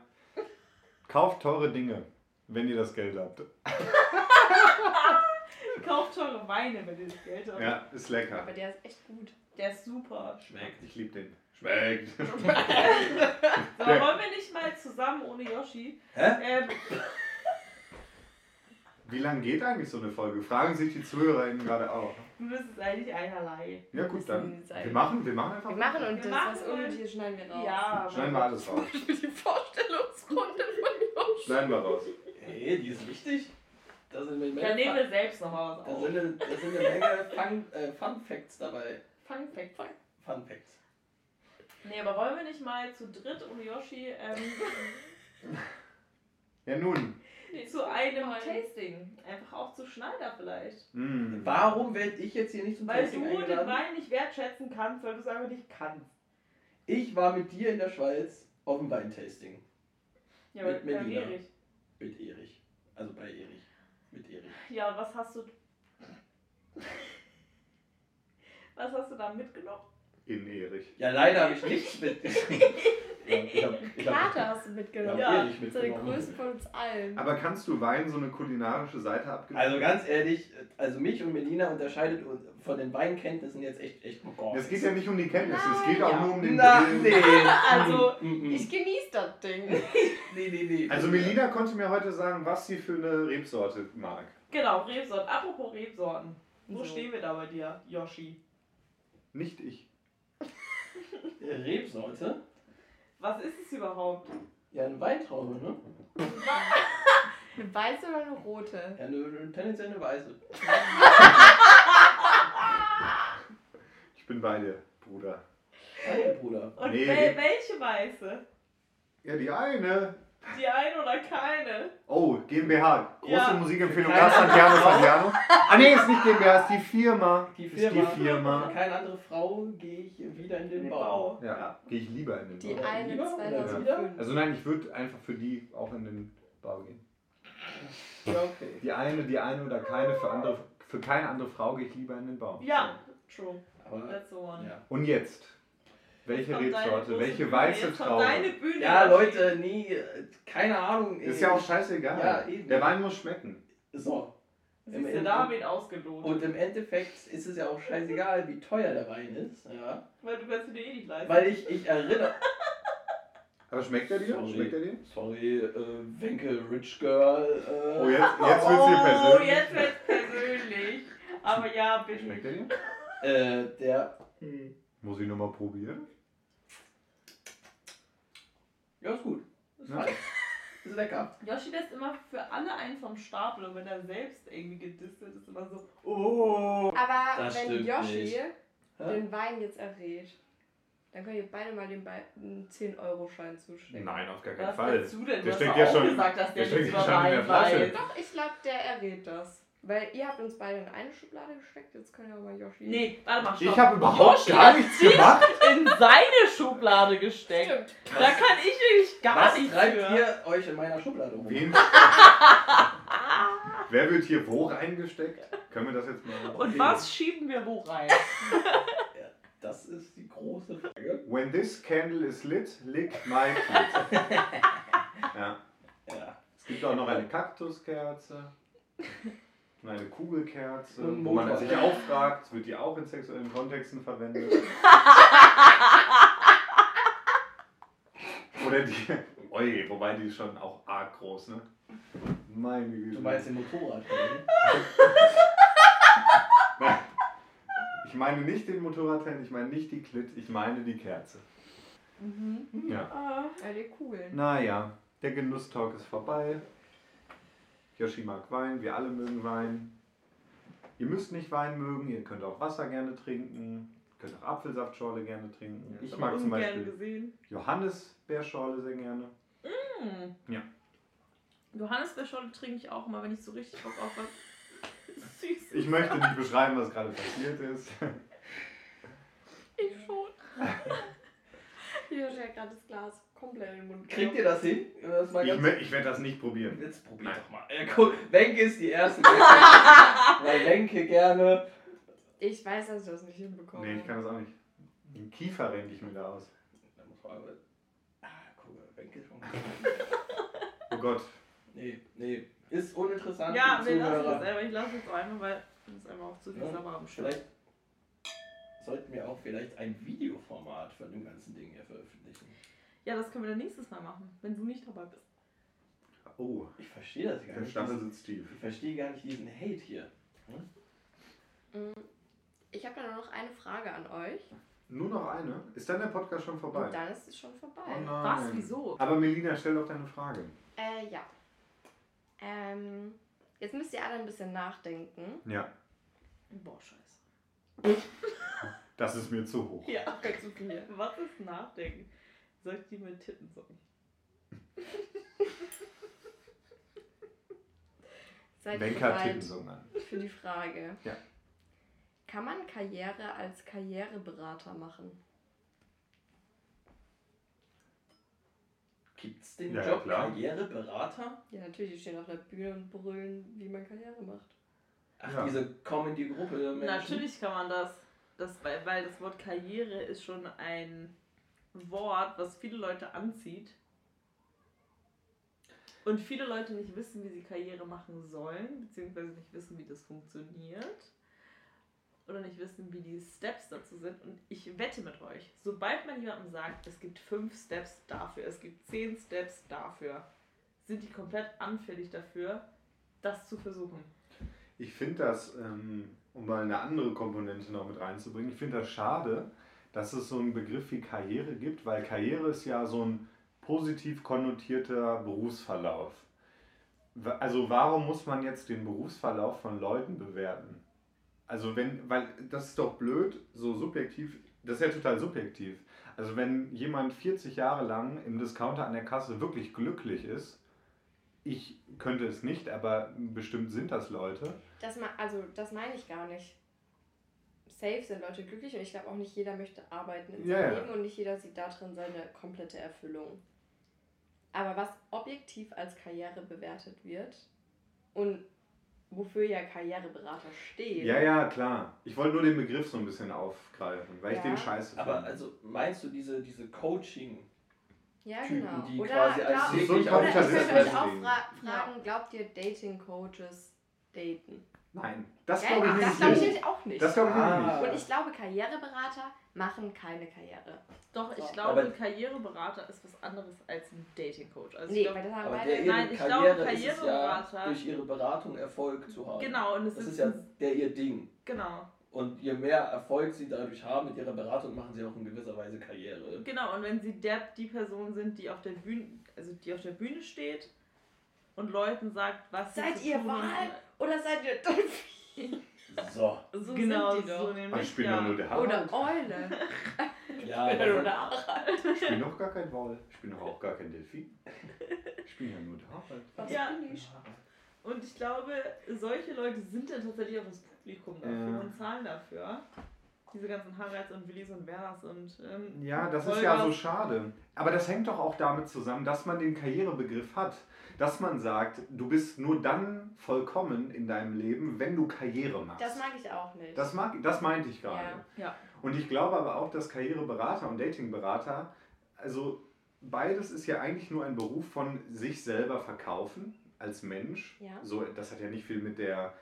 Kauft teure Dinge, wenn ihr das Geld habt. *laughs* Kauft teure Weine, wenn ihr das Geld habt. Ja, ist lecker. Aber der ist echt gut. Der ist super. Schmeckt. Ich liebe den. Schmeckt. *laughs* So, Der- wollen wir nicht mal zusammen ohne Yoshi? Hä? Ähm, Wie lange geht eigentlich so eine Folge? Fragen sich die ZuhörerInnen gerade auch. du bist es eigentlich einerlei. Ja gut, dann. Wir machen, wir machen einfach. Wir machen und Wir das, machen was und- Unnötiges schneiden wir raus. Ja, Schneiden wir alles *laughs* raus. Die Vorstellungsrunde von Josh. Schneiden wir raus. Hey, die ist wichtig. Da sind eine Dann nehmen wir selbst nochmal was da auf. sind eine, da sind eine Menge Fun, äh, Fun Facts dabei. Fun Fact. Fun. Fun Facts. Nee, aber wollen wir nicht mal zu dritt ohne Yoshi ähm, *laughs* Ja nun. Zu einem. Tasting? Einfach auch zu Schneider vielleicht. Mm. Warum werde ich jetzt hier nicht zum Weil Tasting du den eingeladen? Wein nicht wertschätzen kannst, weil du es einfach nicht kannst. Ich war mit dir in der Schweiz auf dem Weintasting. Ja, Mit bei Melina. Erich. Mit Erich. Also bei Erich. Mit Erich. Ja, was hast du. *laughs* Was hast du da mitgenommen? In Erich. Ja, leider habe ich nichts mit. *laughs* ja, ich hab, ich hab, Karte hast du mitgenommen. Ja, Erich Das ist der mitgenommen. größte von uns allen. Aber kannst du Wein so eine kulinarische Seite abgeben? Also ganz ehrlich, also mich und Melina unterscheidet von den Weinkenntnissen jetzt echt, echt gar es geht ja nicht um die Kenntnisse, es Nein, geht auch ja. nur um den Na, Grillen. nee. *laughs* *laughs* Also, Mm, mm, mm. Ich genieße das Ding. Nee, nee, nee. Also Melina konnte mir heute sagen, was sie für eine Rebsorte mag. genau, Rebsorten. Apropos Rebsorten. Wo So. stehen wir da bei dir, Yoshi? Nicht ich. Rebsorte? Was ist es überhaupt? Ja, eine Weintraube, ne? *laughs* Eine weiße oder eine rote? Ja, eine, eine tendenziell eine weiße. Ich bin bei dir, Bruder. Danke, Bruder. Und Nee, wel welche weiße? Ja, die eine. Die eine oder keine? Oh, GmbH. Große Ja. Musikempfehlung. Keine- Das Santiano Santiano. Ah nee, ist nicht GmbH, ist die Firma. Die Ist Firma. die Firma. Für keine andere Frau gehe ich wieder in den Bau. Ja, gehe ich lieber in den Die Bau. eine Lieber oder 2005. Also nein, ich würde einfach für die auch in den Bau gehen. Ja, okay. Die eine, die eine oder keine, für andere, für keine andere Frau gehe ich lieber in den Bau. Ja, true. Aber, That's the one. ja. Und jetzt? Welche Rebsorte? Welche weiße Traube? Deine Bühne. ja. Leute, nee, äh, keine Ahnung. Ist ey. ja auch scheißegal. Ja, eben. Der Wein muss schmecken. So. Siehst du, da haben wir ihn ausgelotet. Und im Endeffekt ist es ja auch scheißegal, wie teuer der Wein ist. Ja. Weil du kannst ihn dir eh nicht leisten. Weil ich, ich erinnere. Aber schmeckt er dir? Sorry. Schmeckt er dir? Sorry, äh, Wenke Rich Girl. Äh, Oh, jetzt, jetzt wird's hier Oh, persönlich. jetzt wird's persönlich. Aber ja, bitte. Schmeckt er dir? Äh, der. Muss ich nochmal probieren? Ja, ist gut. Ist Ja. Ist lecker. Yoshi lässt immer für alle einen vom Stapel und wenn er selbst irgendwie gedisst wird, ist immer so, oh. Aber Das wenn Yoshi nicht. Den Wein jetzt errät, dann könnt ihr beide mal den Be- einen 10-Euro-Schein zustecken. Nein, auf gar keinen Was Fall. du denn? Du Der hast steckt doch ja auch schon- gesagt, dass der, der steckt ja schon in der Wein Flasche. weiß. Doch, ich glaube, der errät das. Weil ihr habt uns beide in eine Schublade gesteckt, jetzt können wir mal Yoshi. Nee, warte mal, Ich stopp. habe überhaupt Yoshi gar nichts gemacht. in seine Schublade gesteckt. Stimmt. Da kann ich wirklich gar Was nichts treibt für. ihr euch in meiner Schublade rum? Wen? *laughs* Wer wird hier wo reingesteckt? Können wir das jetzt mal. Und was schieben wir wo rein? *laughs* Das ist die große Frage. When this candle is lit, lick my clit. *laughs* ja. Ja. Es gibt auch noch eine Kaktuskerze. Und eine Kugelkerze, Und wo man sich auch fragt, wird die auch in sexuellen Kontexten verwendet? *laughs* Oder die. Oi, wobei die ist schon auch arg groß, ne? Meine Güte. Du meinst den Motorradhelm? Nein. Ich meine nicht den Motorradhelm, ich meine nicht die Klit, ich meine die Kerze. Mhm. Ja. Ah. Ja, die Kugeln. Naja, der Genusstalk ist vorbei. Yoshi mag Wein, wir alle mögen Wein. Ihr müsst nicht Wein mögen, ihr könnt auch Wasser gerne trinken, könnt auch Apfelsaftschorle gerne trinken. Ich mag zum Beispiel gesehen. Johannisbeerschorle sehr gerne. Hm. Ja. Johannisbeerschorle trinke ich auch mal, wenn ich so richtig Bock auf was *laughs* Süßes Ich möchte nicht beschreiben, was gerade passiert ist. Ich schon. *laughs* Yoshi hat gerade das Glas komplett in den Mund Kriegt ihr das hin? Das Ich, ich werde das nicht probieren. Jetzt probier Nein. doch mal. Wenke ist die erste. *laughs* Weil Wenke gerne. Ich weiß, dass ich das nicht hinbekomme. Nee, ich kann das auch nicht. Den Kiefer renke ich mir da aus. Ah, guck mal, Wenke schon. *laughs* Oh Gott. Nee, nee. Ist uninteressant. Ja, für wir die lassen Zuhörer. es einfach. Ich lasse es einfach, weil das ist einfach auch zu viel Ja, Sabber am. Vielleicht sollten wir auch vielleicht ein Videoformat von dem ganzen Ding hier veröffentlichen. Ja, das können wir dann nächstes Mal machen, wenn du nicht dabei bist. Oh, Ich verstehe das gar der nicht. Stachel sitzt tief. Ich verstehe gar nicht diesen Hate hier. Mm, Ich habe da nur noch eine Frage an euch. Nur noch eine? Ist dann der Podcast schon vorbei? Und dann ist es schon vorbei. Oh nein. Was? Wieso? Aber Melina, stell doch deine Frage. Äh, ja. Ähm, jetzt müsst ihr alle ein bisschen nachdenken. Ja, Boah, scheiße. *laughs* das ist mir zu hoch. Ja. Okay, *laughs* zu viel. Was ist Nachdenken? Soll ich die mit Titten sagen? *laughs* Seid ihr Wenker bereit Tittensung an. für die Frage? Ja. Kann man Karriere als Karriereberater machen? Gibt es den Ja, Job klar. Karriereberater? Ja, natürlich, die stehen auf der Bühne und brüllen, wie man Karriere macht. Ach, Ja. diese Comedy-Gruppe Menschen. Natürlich kann man das. das weil, weil das Wort Karriere ist schon ein Wort, was viele Leute anzieht. Und viele Leute nicht wissen, wie sie Karriere machen sollen, beziehungsweise nicht wissen, wie das funktioniert. Oder nicht wissen, wie die Steps dazu sind. Und ich wette mit euch, sobald man jemandem sagt, es gibt fünf Steps dafür, es gibt zehn Steps dafür, sind die komplett anfällig dafür, das zu versuchen. Ich finde das, ähm, um mal eine andere Komponente noch mit reinzubringen, ich finde das schade, dass es so einen Begriff wie Karriere gibt, weil Karriere ist ja so ein positiv konnotierter Berufsverlauf. Also warum muss man jetzt den Berufsverlauf von Leuten bewerten? Also wenn, weil das ist doch blöd, so subjektiv, das ist ja total subjektiv. Also wenn jemand 40 Jahre lang im Discounter an der Kasse wirklich glücklich ist, ich könnte es nicht, aber bestimmt sind das Leute. Das also, das meine ich gar nicht. Safe sind Leute glücklich und ich glaube auch nicht jeder möchte arbeiten in seinem ja. Leben und nicht jeder sieht darin seine komplette Erfüllung. Aber was objektiv als Karriere bewertet wird und wofür ja Karriereberater stehen, Ja, ja, klar. Ich wollte nur den Begriff so ein bisschen aufgreifen, weil ich Ja. den scheiße Aber finde. also meinst du diese, diese Coaching? ja Typen, genau. die oder quasi als glaub- täglich So ein oder ich könnte euch auch fra fragen, glaubt ihr Dating-Coaches daten? Nein, das Ja, glaube ich das glaube ich nicht. auch nicht. Das glaube ich Ah. nicht. und ich glaube, Karriereberater machen keine Karriere. Doch, ich So, glaube, aber- ein Karriereberater ist was anderes als ein Dating-Coach. Also ich nee, glaub, weil das haben Aber beide. der ihre Nein, ich glaube, Karriere ist es ja, Karriereberater- durch ihre Beratung Erfolg zu haben. genau, und es Das ist, ist ja der ihr Ding. genau, Und je mehr Erfolg sie dadurch haben mit ihrer Beratung, machen sie auch in gewisser Weise Karriere. genau. Und wenn sie der, die Person sind, die auf der Bühne, also die auf der Bühne steht und Leuten sagt, was sie Seid zu ihr tun Wahl? Oder seid ihr Delfin? So. So genau, sind die so nämlich. Ich bin ja. nur der Harald. Oder Eule. *laughs* Ja, Oder aber, Harald. Ich bin doch gar kein Wal. Ich bin doch auch gar kein Delfin. Ich bin ja nur der Harald. Was Ja. bin ich? Und ich glaube, solche Leute sind dann tatsächlich auch das Publikum dafür Ja. und zahlen dafür. Diese ganzen Haralds und Willis und Werners und. Ähm, Ja, das ist ja so schade. Aber das hängt doch auch damit zusammen, dass man den Karrierebegriff hat. Dass man sagt, du bist nur dann vollkommen in deinem Leben, wenn du Karriere machst. Das mag ich auch nicht. Das, mag, das meinte ich gerade. Ja. Ja. Und ich glaube aber auch, dass Karriereberater und Datingberater, also beides ist ja eigentlich nur ein Beruf von sich selber verkaufen als Mensch. Ja. So, das hat ja nicht viel mit der,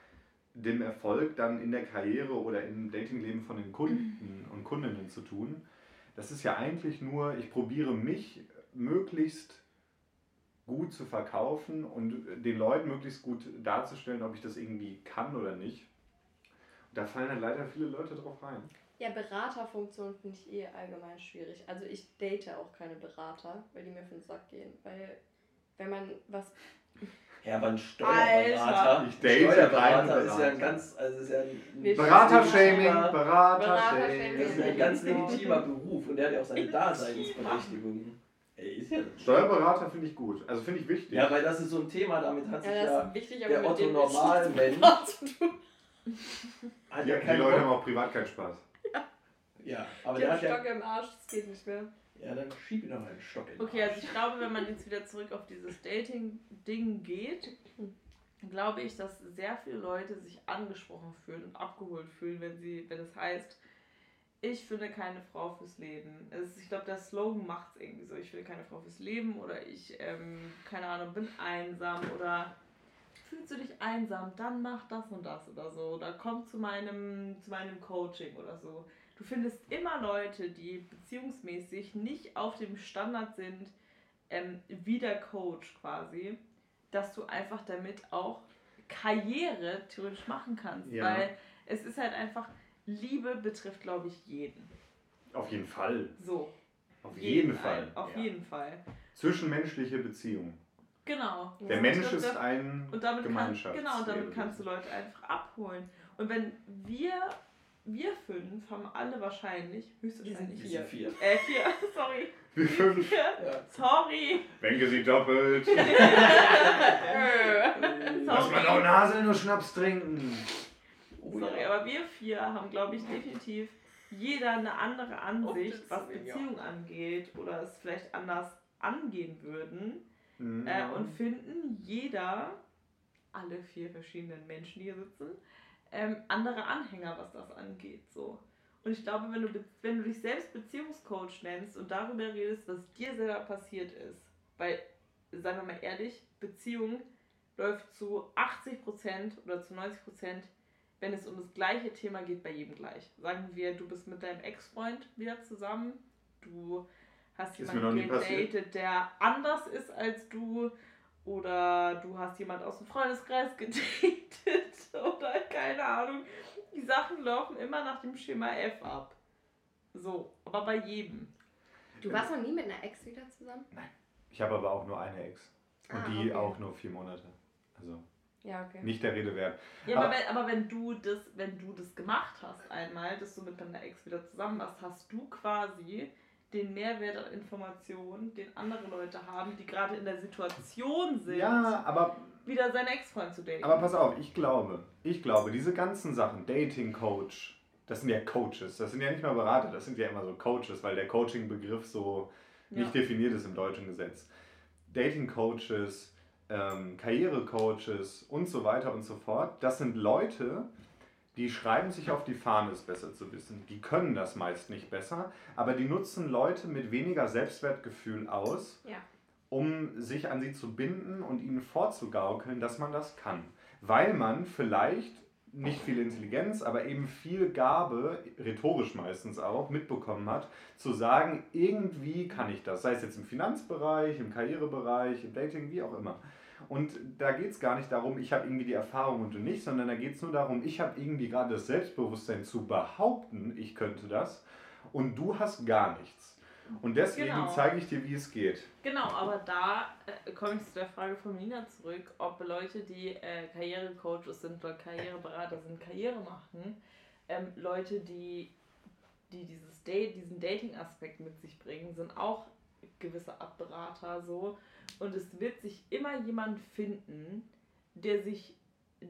dem Erfolg dann in der Karriere oder im Datingleben von den Kunden und Kundinnen zu tun. Das ist ja eigentlich nur, ich probiere mich möglichst gut zu verkaufen und den Leuten möglichst gut darzustellen, ob ich das irgendwie kann oder nicht. Da fallen halt leider viele Leute drauf rein. Ja, Beraterfunktion finde ich eh allgemein schwierig. Also ich date auch keine Berater, weil die mir für den Sack gehen. Weil wenn man was. Ja, aber ein Steuerberater. Alter. Ich date Steuerberater ist ja ein Berater. ganz, also ist ja ein Beratershaming, Beratershaming. Das ist ein ganz legitimer Beruf und der hat ja auch seine Daseinsberechtigung. Ey, ja Steuerberater finde ich gut. Also finde ich wichtig. Ja, weil das ist so ein Thema, damit hat sich Ja, ja, wichtig, der Otto Normalmensch hat ja die Leute haben Bock. auch privat keinen Spaß. Ja, aber Die der haben hat ja. Stock im Arsch, das geht nicht mehr. Ja, dann schieb ihm doch mal einen Stock in Okay, also ich glaube, wenn man jetzt wieder zurück auf dieses Dating-Ding geht, glaube ich, dass sehr viele Leute sich angesprochen fühlen und abgeholt fühlen, wenn sie, wenn es heißt, ich finde keine Frau fürs Leben. Es ist, ich glaube, der Slogan macht es irgendwie so. Ich finde keine Frau fürs Leben oder ich, ähm, keine Ahnung, bin einsam oder fühlst du dich einsam, dann mach das und das oder so. Oder komm zu meinem, zu meinem Coaching oder so. Du findest immer Leute, die beziehungsmäßig nicht auf dem Standard sind, ähm, wie der Coach quasi, dass du einfach damit auch Karriere theoretisch machen kannst. Ja. Weil es ist halt einfach, Liebe betrifft, glaube ich, jeden. Auf jeden Fall. So. Auf jeden, ein- Fall. Auf Ja. jeden Fall. Zwischenmenschliche Beziehung. Genau. Der. Mensch ist das- ein Und damit, kann, Gemeinschafts genau, und damit kannst du Leute einfach abholen. Und wenn wir, wir fünf haben alle wahrscheinlich, höchstwahrscheinlich Wir sind vier. Äh, vier, *laughs* sorry. Wir fünf. Vier, Ja. sorry. Wenke sie doppelt. *laughs* Lass mal sorry. noch Nase nur Schnaps trinken. Oh, Sorry, ja. aber wir vier haben, glaube ich, definitiv jeder eine andere Ansicht, was deswegen, ja. Beziehung angeht oder es vielleicht anders angehen würden Mhm. äh, und finden jeder, alle vier verschiedenen Menschen, die hier sitzen, ähm, andere Anhänger, was das angeht. So. Und ich glaube, wenn du, wenn du dich selbst Beziehungscoach nennst und darüber redest, was dir selber passiert ist, weil, sagen wir mal ehrlich, Beziehung läuft zu 80% oder zu 90%, wenn es um das gleiche Thema geht, bei jedem gleich. Sagen wir, du bist mit deinem Ex-Freund wieder zusammen, du hast Ist jemanden gedatet, der anders ist als du, oder du hast jemand aus dem Freundeskreis *laughs* gedatet, oder keine Ahnung. Die Sachen laufen immer nach dem Schema F ab. So, aber bei jedem. Du warst noch nie mit einer Ex wieder zusammen? Ich habe aber auch nur eine Ex. Und Ah, die okay. auch nur vier Monate. Also Ja, okay. nicht der Rede wert. Ja, Aber- aber, wenn, aber wenn du das, wenn du das gemacht hast einmal, dass du mit deiner Ex wieder zusammen warst, hast du quasi den Mehrwert an Informationen, den andere Leute haben, die gerade in der Situation sind, Ja, aber wieder seinen Ex-Freund zu daten. Aber pass auf, ich glaube, ich glaube, diese ganzen Sachen, Dating Coach, das sind ja Coaches, das sind ja nicht mal Berater, das sind ja immer so Coaches, weil der Coaching-Begriff so nicht ja. definiert ist im deutschen Gesetz. Dating Coaches, ähm, Karriere-Coaches und so weiter und so fort, das sind Leute, die schreiben sich auf die Fahne, es besser zu wissen. Die können das meist nicht besser, aber die nutzen Leute mit weniger Selbstwertgefühl aus, Ja. um sich an sie zu binden und ihnen vorzugaukeln, dass man das kann. Weil man vielleicht nicht viel Intelligenz, aber eben viel Gabe, rhetorisch meistens auch, mitbekommen hat, zu sagen, irgendwie kann ich das. Sei es jetzt im Finanzbereich, im Karrierebereich, im Dating, wie auch immer. Und da geht es gar nicht darum, ich habe irgendwie die Erfahrung und du nicht, sondern da geht es nur darum, ich habe irgendwie gerade das Selbstbewusstsein zu behaupten, ich könnte das und du hast gar nichts. Und deswegen Genau. zeige ich dir, wie es geht. Genau, aber da äh, komme ich zu der Frage von Nina zurück, ob Leute, die äh, Karrierecoaches sind oder Karriereberater sind, Karriere machen, ähm, Leute, die, die dieses Date, diesen Dating-Aspekt mit sich bringen, sind auch gewisse Art Berater so. Und es wird sich immer jemand finden, der sich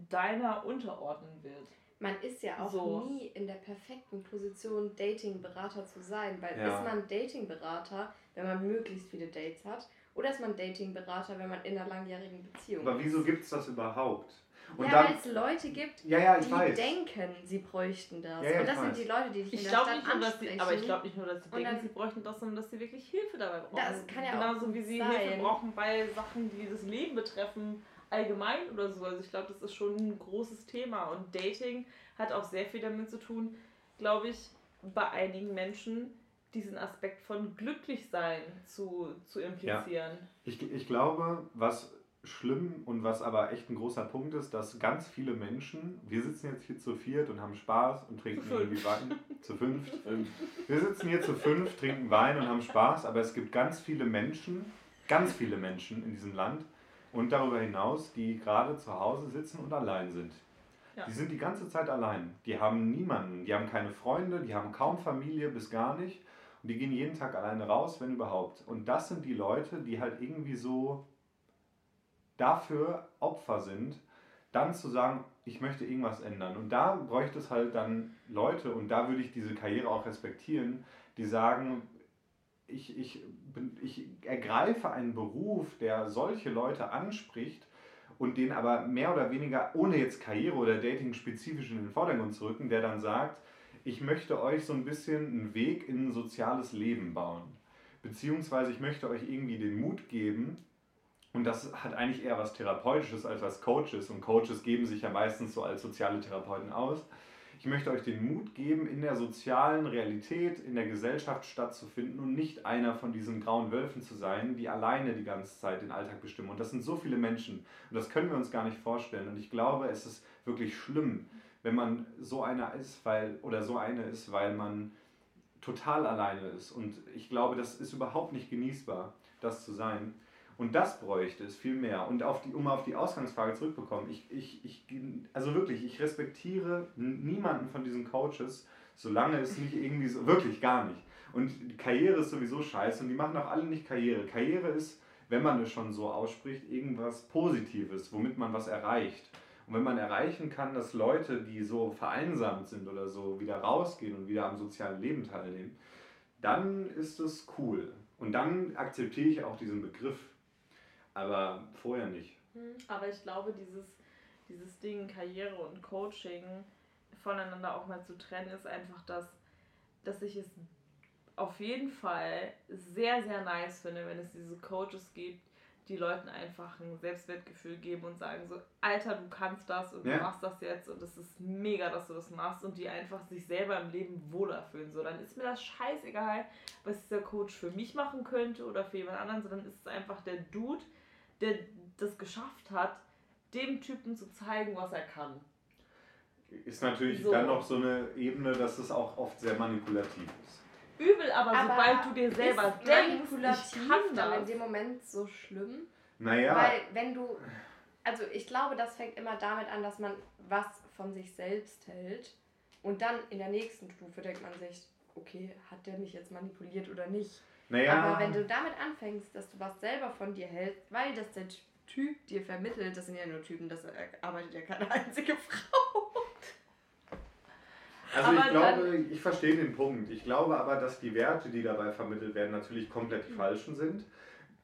deiner unterordnen wird. Man ist ja auch So. nie in der perfekten Position, Dating-Berater zu sein. Weil Ja. ist man Dating-Berater, wenn man möglichst viele Dates hat? Oder ist man Dating-Berater, wenn man in einer langjährigen Beziehung Aber ist? wieso gibt es das überhaupt? Und ja, weil es Leute gibt, ja, ja, die weiß. denken, sie bräuchten das. Ja, ja, und ich das sind die Leute, die dich Ich in der glaube Stadt nicht nur, dass sie, aber ich glaube nicht nur, dass sie Und denken, dann- sie bräuchten das, sondern dass sie wirklich Hilfe dabei brauchen. Das kann ja auch Genauso wie sie sein. Hilfe brauchen bei Sachen, die das Leben betreffen, allgemein oder so. Also ich glaube, das ist schon ein großes Thema. Und Dating hat auch sehr viel damit zu tun, glaube ich, bei einigen Menschen diesen Aspekt von Glücklichsein zu, zu implizieren. Ich, ich glaube, was schlimm und was aber echt ein großer Punkt ist, dass ganz viele Menschen, wir sitzen jetzt hier zu viert und haben Spaß und trinken irgendwie Wein. Zu fünf. Fünf. Wir sitzen hier zu fünf, trinken Wein und haben Spaß, aber es gibt ganz viele Menschen, ganz viele Menschen in diesem Land und darüber hinaus, die gerade zu Hause sitzen und allein sind. Ja. Die sind die ganze Zeit allein. Die haben niemanden, die haben keine Freunde, die haben kaum Familie bis gar nicht. Und die gehen jeden Tag alleine raus, wenn überhaupt. Und das sind die Leute, die halt irgendwie so dafür Opfer sind, dann zu sagen, ich möchte irgendwas ändern. Und da bräuchte es halt dann Leute, und da würde ich diese Karriere auch respektieren, die sagen, ich, ich, ich ergreife einen Beruf, der solche Leute anspricht und den aber mehr oder weniger, ohne jetzt Karriere oder Dating spezifisch in den Vordergrund zu rücken, der dann sagt, ich möchte euch so ein bisschen einen Weg in ein soziales Leben bauen. Beziehungsweise ich möchte euch irgendwie den Mut geben, und das hat eigentlich eher was Therapeutisches als was Coaches. Und Coaches geben sich ja meistens so als soziale Therapeuten aus. Ich möchte euch den Mut geben, in der sozialen Realität, in der Gesellschaft stattzufinden und nicht einer von diesen grauen Wölfen zu sein, die alleine die ganze Zeit den Alltag bestimmen. Und das sind so viele Menschen. Und das können wir uns gar nicht vorstellen. Und ich glaube, es ist wirklich schlimm, wenn man so einer ist, weil, oder so eine ist, weil man total alleine ist. Und ich glaube, das ist überhaupt nicht genießbar, das zu sein. Und das bräuchte es viel mehr. Und auf die, um auf die Ausgangsfrage zurückzukommen, ich, ich, ich, also wirklich, ich respektiere niemanden von diesen Coaches, solange es nicht irgendwie so, wirklich gar nicht. Und Karriere ist sowieso scheiße und die machen auch alle nicht Karriere. Karriere ist, wenn man es schon so ausspricht, irgendwas Positives, womit man was erreicht. Und wenn man erreichen kann, dass Leute, die so vereinsamt sind oder so, wieder rausgehen und wieder am sozialen Leben teilnehmen, dann ist es cool. Und dann akzeptiere ich auch diesen Begriff. Aber vorher nicht. Aber ich glaube, dieses, dieses Ding Karriere und Coaching voneinander auch mal zu trennen, ist einfach das, dass ich es auf jeden Fall sehr, sehr nice finde, wenn es diese Coaches gibt, die Leuten einfach ein Selbstwertgefühl geben und sagen so, Alter, du kannst das und Ja. du machst das jetzt und es ist mega, dass du das machst und die einfach sich selber im Leben wohler fühlen. So, dann ist mir das scheißegal, was dieser Coach für mich machen könnte oder für jemand anderen, sondern ist es einfach der Dude, der das geschafft hat, dem Typen zu zeigen, was er kann. Ist natürlich So. dann noch so eine Ebene, dass es auch oft sehr manipulativ ist. Übel, aber, Aber sobald du dir selber ist denkst, ich kann dann in das. dem Moment so schlimm? Naja, Weil wenn du, also ich glaube, das fängt immer damit an, dass man was von sich selbst hält und dann in der nächsten Stufe denkt man sich, okay, hat der mich jetzt manipuliert oder nicht? Naja. Aber wenn du damit anfängst, dass du was selber von dir hältst, weil das der Typ dir vermittelt, das sind ja nur Typen, das arbeitet ja keine einzige Frau. Also Aber ich glaube, ich verstehe den Punkt. Ich glaube aber, dass die Werte, die dabei vermittelt werden, natürlich komplett die falschen sind.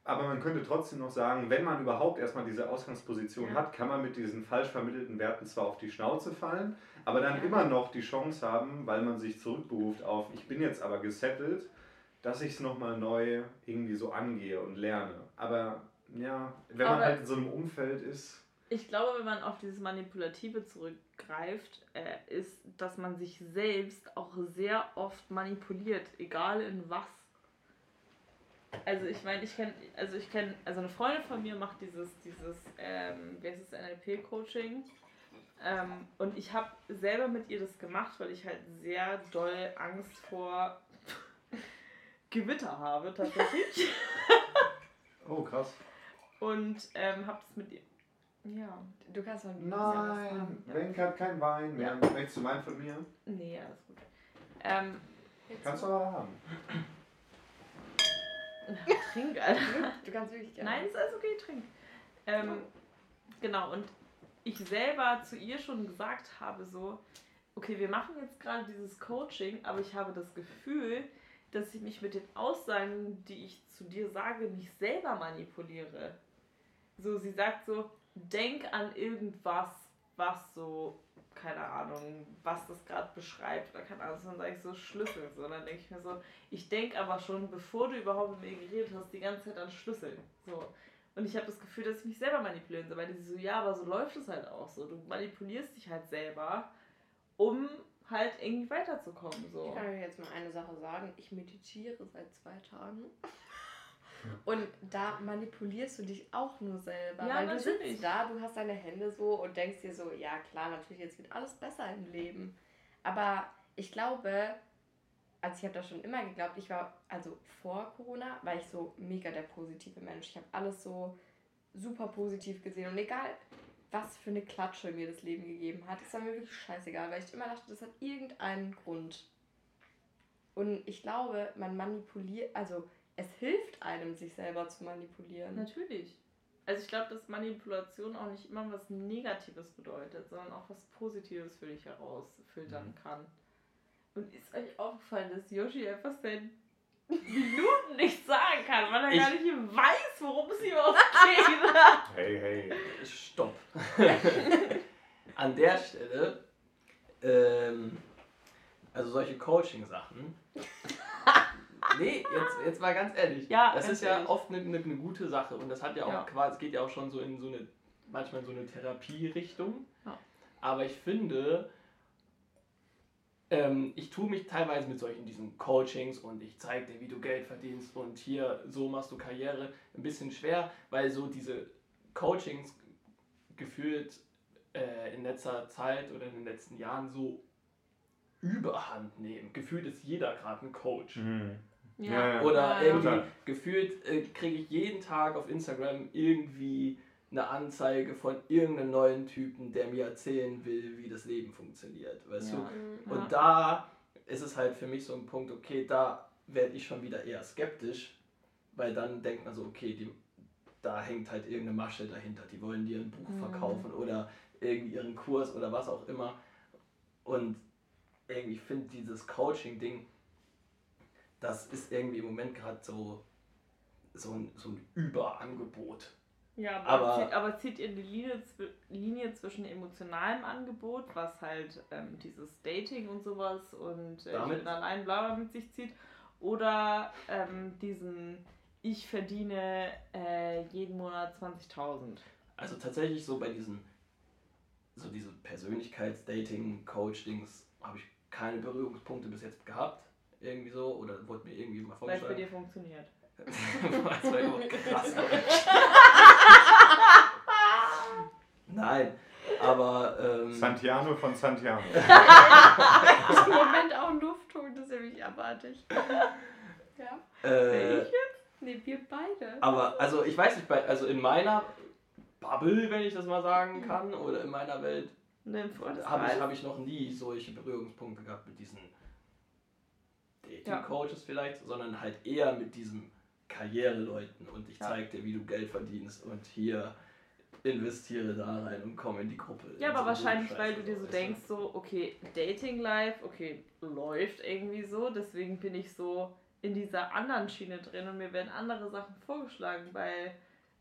Aber man könnte trotzdem noch sagen, wenn man überhaupt erstmal diese Ausgangsposition Ja. hat, kann man mit diesen falsch vermittelten Werten zwar auf die Schnauze fallen, aber dann Ja. immer noch die Chance haben, weil man sich zurückberuft auf, ich bin jetzt aber gesettelt, dass ich es nochmal neu irgendwie so angehe und lerne. Aber ja, wenn man Aber- halt in so einem Umfeld ist, Ich glaube, wenn man auf dieses Manipulative zurückgreift, äh, ist, dass man sich selbst auch sehr oft manipuliert, egal in was. Also ich meine, ich kenne, also ich kenne, also eine Freundin von mir macht dieses, dieses, ähm, wie heißt es, NLP-Coaching. Ähm, und ich habe selber mit ihr das gemacht, weil ich halt sehr doll Angst vor Gewitter habe tatsächlich. *laughs* oh krass. Und ähm, habe das mit ihr. Ja. Du kannst von Nein, Ja. Wenk hat kein Wein mehr. Ja. Möchtest du Wein von mir? Nee, alles gut. Ähm, Kannst du aber haben. trink, Alter. *laughs* Du kannst wirklich gerne. Nein, ist alles okay, trink. Ähm, genau, und ich selber zu ihr schon gesagt habe, so, okay, wir machen jetzt gerade dieses Coaching, aber ich habe das Gefühl, dass ich mich mit den Aussagen, die ich zu dir sage, mich selber manipuliere. So, sie sagt so, denk an irgendwas, was so, keine Ahnung, was das gerade beschreibt oder keine Ahnung, dann sage ich so Schlüssel. So, dann denke ich mir so, ich denke aber schon, bevor du überhaupt mit mir geredet hast, die ganze Zeit an Schlüssel. So. Und ich habe das Gefühl, dass ich mich selber manipulieren soll, weil die so, ja, aber so läuft es halt auch so. Du manipulierst dich halt selber, um halt irgendwie weiterzukommen. So. Ich kann euch jetzt mal eine Sache sagen. Ich meditiere seit zwei Tagen. *laughs* Und da manipulierst du dich auch nur selber. Ja, weil du natürlich. sitzt da, du hast deine Hände so und denkst dir so, ja klar, natürlich, jetzt wird alles besser im Leben. Aber ich glaube, also ich habe das schon immer geglaubt, ich war, also vor Corona, war ich so mega der positive Mensch. Ich habe alles so super positiv gesehen. Und egal, was für eine Klatsche mir das Leben gegeben hat, ist war mir wirklich scheißegal, weil ich immer dachte, das hat irgendeinen Grund. Und ich glaube, man manipuliert, also es hilft einem, sich selber zu manipulieren. Natürlich. Also ich glaube, dass Manipulation auch nicht immer was Negatives bedeutet, sondern auch was Positives für dich herausfiltern Mhm. kann. Und ist euch aufgefallen, dass Yoshi einfach seit Minuten nicht sagen kann, weil er Ich- gar nicht weiß, worum es überhaupt geht. *laughs* Hey, hey. Stopp. *laughs* An der Stelle, ähm, also solche Coaching-Sachen. *laughs* Nee, jetzt, jetzt mal ganz ehrlich. Ja, das ganz ist ja ehrlich. oft eine, eine, eine gute Sache und das hat ja auch Ja. quasi, es geht ja auch schon so in so eine, manchmal in so eine Therapierichtung. Ja. Aber ich finde, ähm, ich tue mich teilweise mit solchen diesen Coachings und ich zeige dir, wie du Geld verdienst und hier so machst du Karriere ein bisschen schwer, weil so diese Coachings gefühlt äh, in letzter Zeit oder in den letzten Jahren so überhand nehmen. Gefühlt ist jeder gerade ein Coach. Mhm. Ja. Oder Ja, ja. irgendwie gefühlt äh, kriege ich jeden Tag auf Instagram irgendwie eine Anzeige von irgendeinem neuen Typen, der mir erzählen will, wie das Leben funktioniert. Weißt Ja. du? Mhm. Und da ist es halt für mich so ein Punkt, okay, da werde ich schon wieder eher skeptisch, weil dann denkt man so, okay, die, da hängt halt irgendeine Masche dahinter. Die wollen dir ein Buch Mhm. verkaufen oder irgendwie ihren Kurs oder was auch immer. Und irgendwie finde dieses Coaching-Ding, das ist irgendwie im Moment gerade so, so, ein, so ein Überangebot. Ja, aber, Aber- zieht, aber zieht ihr die Linie, Linie zwischen emotionalem Angebot, was halt ähm, dieses Dating und sowas und äh, Damit- allein bla mit sich zieht, oder ähm, diesen ich verdiene äh, jeden Monat 20.000. Also tatsächlich so bei diesen, so diese Persönlichkeits-Dating-Coach-Dings habe ich keine Berührungspunkte bis jetzt gehabt. Irgendwie so. Oder wurde mir irgendwie mal Weil es bei dir funktioniert. *laughs* das war krass. *laughs* *laughs* Nein, aber ähm, Santiano von Santiano. *laughs* *laughs* Im Moment auch Luft holen, das ist nämlich abartig. Ja. äh, Nee, wir beide. aber also ich weiß nicht, also in meiner Bubble, wenn ich das mal Mhm. sagen kann, oder in meiner Welt habe ich, hab ich noch nie solche Berührungspunkte gehabt mit diesen Dating-Coaches vielleicht, sondern halt eher mit diesem Karriereleuten und ich Ja. zeig dir, wie du Geld verdienst und hier investiere da rein und komm in die Gruppe. Ja, aber wahrscheinlich, weil du dir so denkst, so, okay, Dating Life, okay, läuft irgendwie so, deswegen bin ich so in dieser anderen Schiene drin und mir werden andere Sachen vorgeschlagen, weil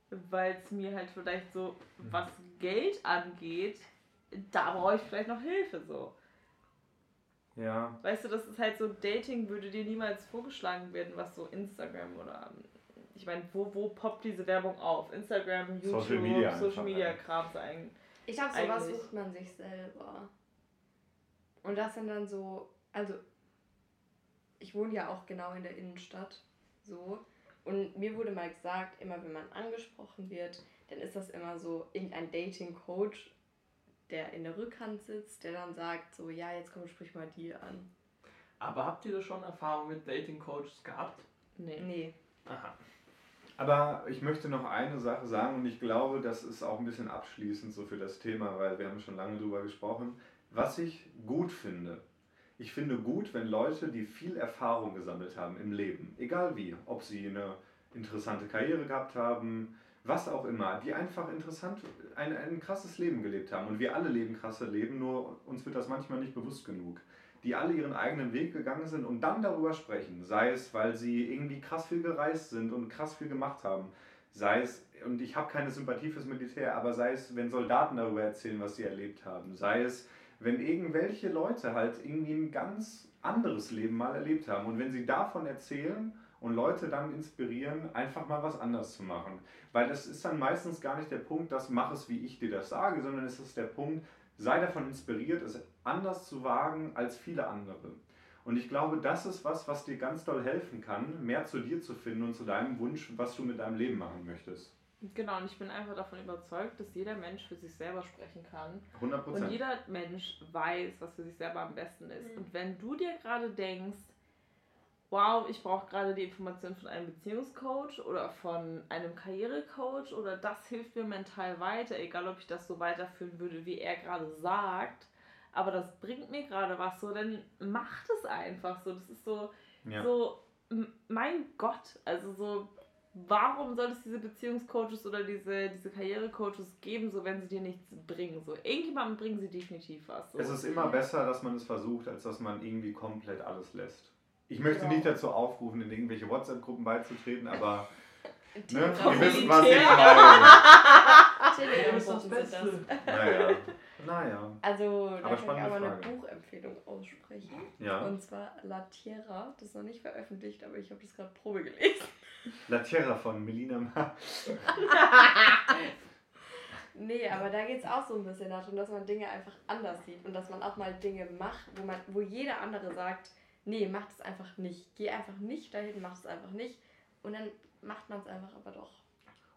es mir halt vielleicht so, was Geld angeht, da brauche ich vielleicht noch Hilfe so. Ja. Weißt du, das ist halt so, Dating würde dir niemals vorgeschlagen werden, was so Instagram oder ich meine, wo, wo poppt diese Werbung auf? Instagram, YouTube, Social Media Social Media. Kram eigentlich. Ich glaube, sowas Eigentlich. sucht man sich selber. Und das sind dann so, also ich wohne ja auch genau in der Innenstadt, so. Und mir wurde mal gesagt, immer wenn man angesprochen wird, dann ist das immer so irgendein Dating-Coach, der in der Rückhand sitzt, der dann sagt so, ja, jetzt komm, sprich mal die an. Aber habt ihr da schon Erfahrung mit Dating-Coaches gehabt? Nee. Nee. Aha. Aber ich möchte noch eine Sache sagen und ich glaube, das ist auch ein bisschen abschließend so für das Thema, weil wir haben schon lange drüber gesprochen. Was ich gut finde, ich finde gut, wenn Leute, die viel Erfahrung gesammelt haben im Leben, egal wie, ob sie eine interessante Karriere gehabt haben, was auch immer, die einfach interessant, ein, ein krasses Leben gelebt haben. Und wir alle leben krasse Leben, nur uns wird das manchmal nicht bewusst genug. Die alle ihren eigenen Weg gegangen sind und dann darüber sprechen. Sei es, weil sie irgendwie krass viel gereist sind und krass viel gemacht haben. Sei es, und ich habe keine Sympathie fürs Militär, aber sei es, wenn Soldaten darüber erzählen, was sie erlebt haben. Sei es, wenn irgendwelche Leute halt irgendwie ein ganz anderes Leben mal erlebt haben. Und wenn sie davon erzählen und Leute dann inspirieren, einfach mal was anders zu machen. Weil das ist dann meistens gar nicht der Punkt, dass mach es, wie ich dir das sage, sondern es ist der Punkt, sei davon inspiriert, es anders zu wagen als viele andere. Und ich glaube, das ist was, was dir ganz doll helfen kann, mehr zu dir zu finden und zu deinem Wunsch, was du mit deinem Leben machen möchtest. Genau, und ich bin einfach davon überzeugt, dass jeder Mensch für sich selber sprechen kann. 100 Und jeder Mensch weiß, was für sich selber am besten ist. Mhm. Und wenn du dir gerade denkst, wow, ich brauche gerade die Information von einem Beziehungscoach oder von einem Karrierecoach oder das hilft mir mental weiter, egal ob ich das so weiterführen würde, wie er gerade sagt, aber das bringt mir gerade was so, dann macht es einfach so. Das ist so, Ja. so, mein Gott, also so, warum soll es diese Beziehungscoaches oder diese, diese Karrierecoaches geben, so wenn sie dir nichts bringen? So, irgendjemandem bringen sie definitiv was. So. Es ist immer besser, dass man es versucht, als dass man irgendwie komplett alles lässt. Ich möchte Ja. nicht dazu aufrufen, in irgendwelche WhatsApp-Gruppen beizutreten, aber *laughs* ne, ihr wisst, was ich meine. Telegram-Gruppen sind Beste. das. Naja, naja. Also, da Aber kann ich aber eine Frage. Buchempfehlung aussprechen. Ja. Und zwar La Tierra. Das ist noch nicht veröffentlicht, aber ich habe das gerade Probe gelesen. La Tierra von Melina Ma. *laughs* Nee, aber da geht es auch so ein bisschen darum, dass man Dinge einfach anders sieht und dass man auch mal Dinge macht, wo man, wo jeder andere sagt, nee, mach das einfach nicht. Geh einfach nicht dahin, mach es einfach nicht. Und dann macht man es einfach aber doch.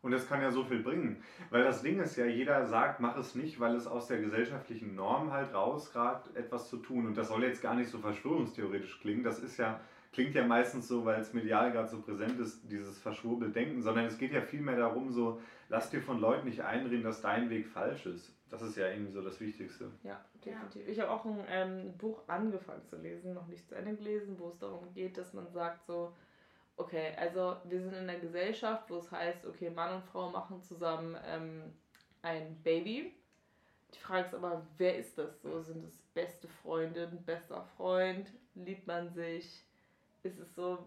Und das kann ja so viel bringen. Weil das Ding ist ja, jeder sagt, mach es nicht, weil es aus der gesellschaftlichen Norm halt rausragt, etwas zu tun. Und das soll jetzt gar nicht so verschwörungstheoretisch klingen. Das ist ja, klingt ja meistens so, weil es medial gerade so präsent ist, dieses Verschwurbeldenken, sondern es geht ja vielmehr darum, so, lass dir von Leuten nicht einreden, dass dein Weg falsch ist. Das ist ja irgendwie so das Wichtigste. Ja, definitiv. Ich habe auch ein ähm, Buch angefangen zu lesen, noch nicht zu Ende gelesen, wo es darum geht, dass man sagt so, okay, also wir sind in einer Gesellschaft, wo es heißt, okay, Mann und Frau machen zusammen ähm, ein Baby. Die Frage ist aber, wer ist das so? Sind es beste Freundin, bester Freund? Liebt man sich? Ist es so,